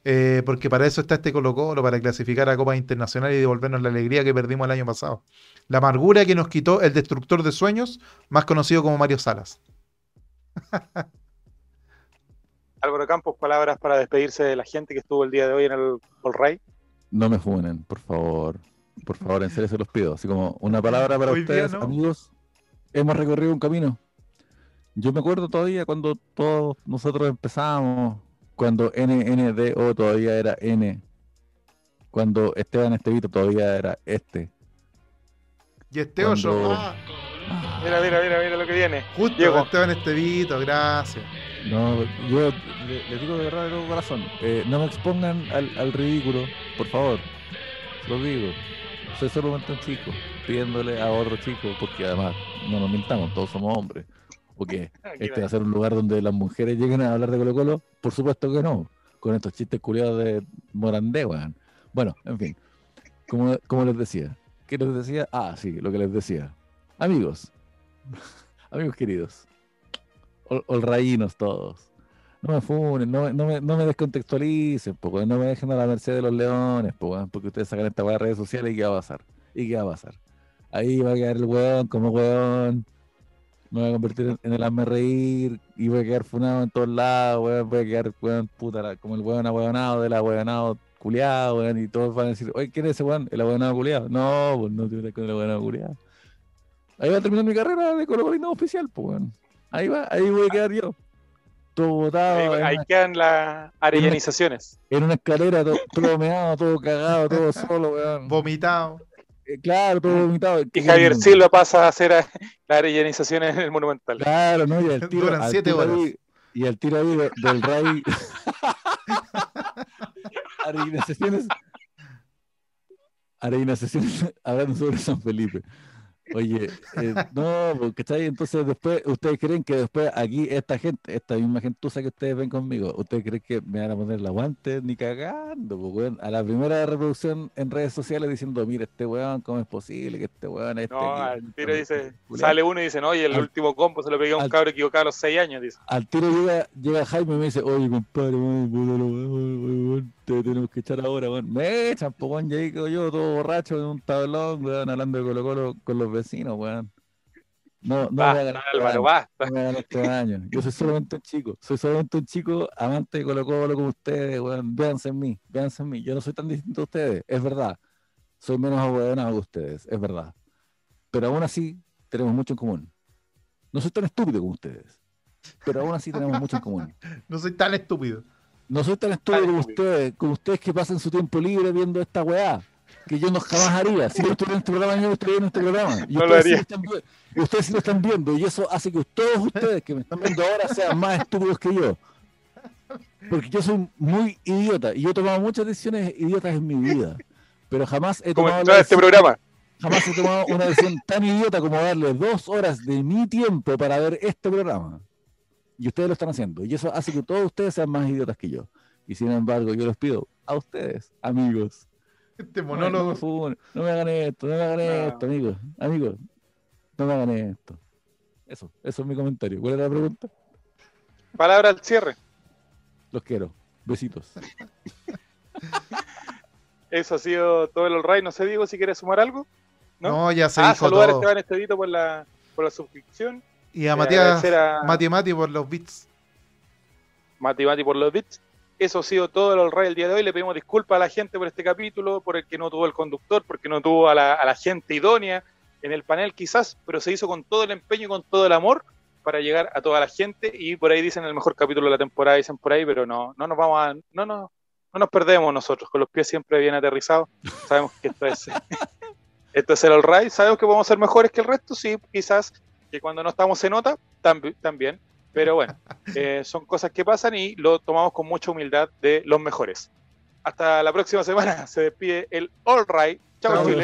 eh, porque para eso está este Colo Colo, para clasificar a Copas Internacionales y devolvernos la alegría que perdimos el año pasado. La amargura que nos quitó el destructor de sueños, más conocido como Mario Salas. Álvaro Campos, palabras para despedirse de la gente que estuvo el día de hoy en el All Ray. No me funen, por favor. Por favor, en serio se los pido. Así como una palabra para Hoy ustedes, no. amigos. Hemos recorrido un camino. Yo me acuerdo todavía cuando todos nosotros empezamos, cuando NNDO todavía era N, cuando Esteban Estevito todavía era este. Y este Cuando- ah, Mira, mira, mira, mira lo que viene. justo Diego. Esteban Estevito, gracias. No, yo le- les digo de verdad de todo corazón, eh, no me expongan al, al ridículo, por favor. Se Lo digo. Soy solamente un chico, pidiéndole a otro chico, porque además, no nos mintamos, todos somos hombres. Porque Aquí este va a ser un lugar donde las mujeres lleguen a hablar de Colo Colo, por supuesto que no. Con estos chistes culiados de Morandé, weón. Bueno, en fin. Como, como les decía. ¿Qué les decía? Ah, sí, lo que les decía. Amigos. Amigos queridos. Ol- Olraínos todos. No me funen, no, me- no me, no me descontextualicen, no me dejen a la merced de los leones, porque ustedes sacan esta weá de redes sociales y qué va a pasar. ¿Y qué va a pasar? Ahí va a quedar el weón como weón. Me voy a convertir en, en el hazme reír y voy a quedar funado en todos lados, weón. Voy a quedar, weón, puta, la- como el weón ahueonado del ahueonado culiado, weón. Y todos van a decir, oye, ¿quién es ese weón? El ahueonado culiado. No, pues no te con el ahueonado culiado. Ahí va a terminar mi carrera de colocolino oficial, pues, weón. Ahí va, ahí voy a quedar yo. Todo botado Ahí, en, ahí una, quedan las arellanizaciones. en una escalera, to- todo meado, todo cagado, todo solo, weón. Vomitado. Eh, claro, todo vomitado. Y Javier Silva pasa a hacer a- las arellanizaciones en el Monumental. Claro, no, y al tiro, Duran al siete tiro horas. ahí- y al tiro ahí de- del Ray. Areinacesiones. Areinacesiones hablando sobre San Felipe. Oye, eh, no, pues, ¿cachai? Entonces después, ¿ustedes creen que después aquí esta gente, esta misma gentuza que ustedes ven conmigo, ¿ustedes creen que me van a poner la guante ni cagando? Pues? A la primera reproducción en redes sociales diciendo, mira, este weón, ¿cómo es posible que este weón esté No, aquí? al tiro dice, Culeado. sale uno y dice, y el Al- último combo se lo pegué a un al- cabro equivocado a los 6 años, dice. Al tiro llega, llega Jaime y me dice, oye, compadre, weón, te tenemos que echar ahora, weón. Me echan, po, weón, y ahí quedo yo todo borracho en un tablón, weón, hablando de Colo Colo con los vecinos, weón. No, no me hagan Basta, este Álvaro, basta. no me hagan este daño. Yo soy solamente un chico, soy solamente un chico amante de Colo Colo como ustedes, weón. Véanse en mí, véanse en mí. Yo no soy tan distinto a ustedes, es verdad. Soy menos ahueonado que ustedes, es verdad. Pero aún así, tenemos mucho en común. No soy tan estúpido como ustedes, pero aún así tenemos mucho en común. No soy tan estúpido. No soy tan estúpido como estúpido. ustedes, como ustedes que pasan su tiempo libre viendo esta weá, que yo no jamás haría. Si yo estuviera en este programa, yo no estaría en este programa. Y No ustedes, sí haría. lo están, vi- y ustedes sí lo están viendo, y eso hace que todos ustedes que me están viendo ahora sean más estúpidos que yo. Porque yo soy muy idiota, y yo he tomado muchas decisiones idiotas en mi vida, pero jamás he Como tomado todo este programa. Jamás he tomado una decisión tan idiota como darle dos horas de mi tiempo para ver este programa. Y ustedes lo están haciendo. Y eso hace que todos ustedes sean más idiotas que yo. Y sin embargo, yo les pido a ustedes, amigos. Este monólogo. no me hagan esto, no me hagan No. esto, amigos. Amigos, no me hagan esto. Eso, eso es mi comentario. ¿Cuál era la pregunta? Palabra al cierre. Los quiero. Besitos. Eso ha sido todo el All Right. No sé, Diego, si quieres sumar algo. No, ¿no? ya se Ah, dijo saludar a todo. Esteban Estedito por la, por la suscripción. Y a Matías, a- Mati Mati por los beats. Mati Mati por los bits. Eso ha sido todo el All el día de hoy. Le pedimos disculpas a la gente por este capítulo, por el que no tuvo el conductor, porque no tuvo a la, a la gente idónea en el panel quizás, pero se hizo con todo el empeño y con todo el amor para llegar a toda la gente y por ahí dicen el mejor capítulo de la temporada, dicen por ahí, pero no, no nos vamos a, no, no, no nos perdemos nosotros, con los pies siempre bien aterrizados, sabemos que esto es, esto es el All Right, sabemos que podemos ser mejores que el resto, sí, quizás, que cuando no estamos se nota, tambi- también, pero bueno, eh, son cosas que pasan y lo tomamos con mucha humildad de los mejores. Hasta la próxima semana, se despide el All Right, chao Chile.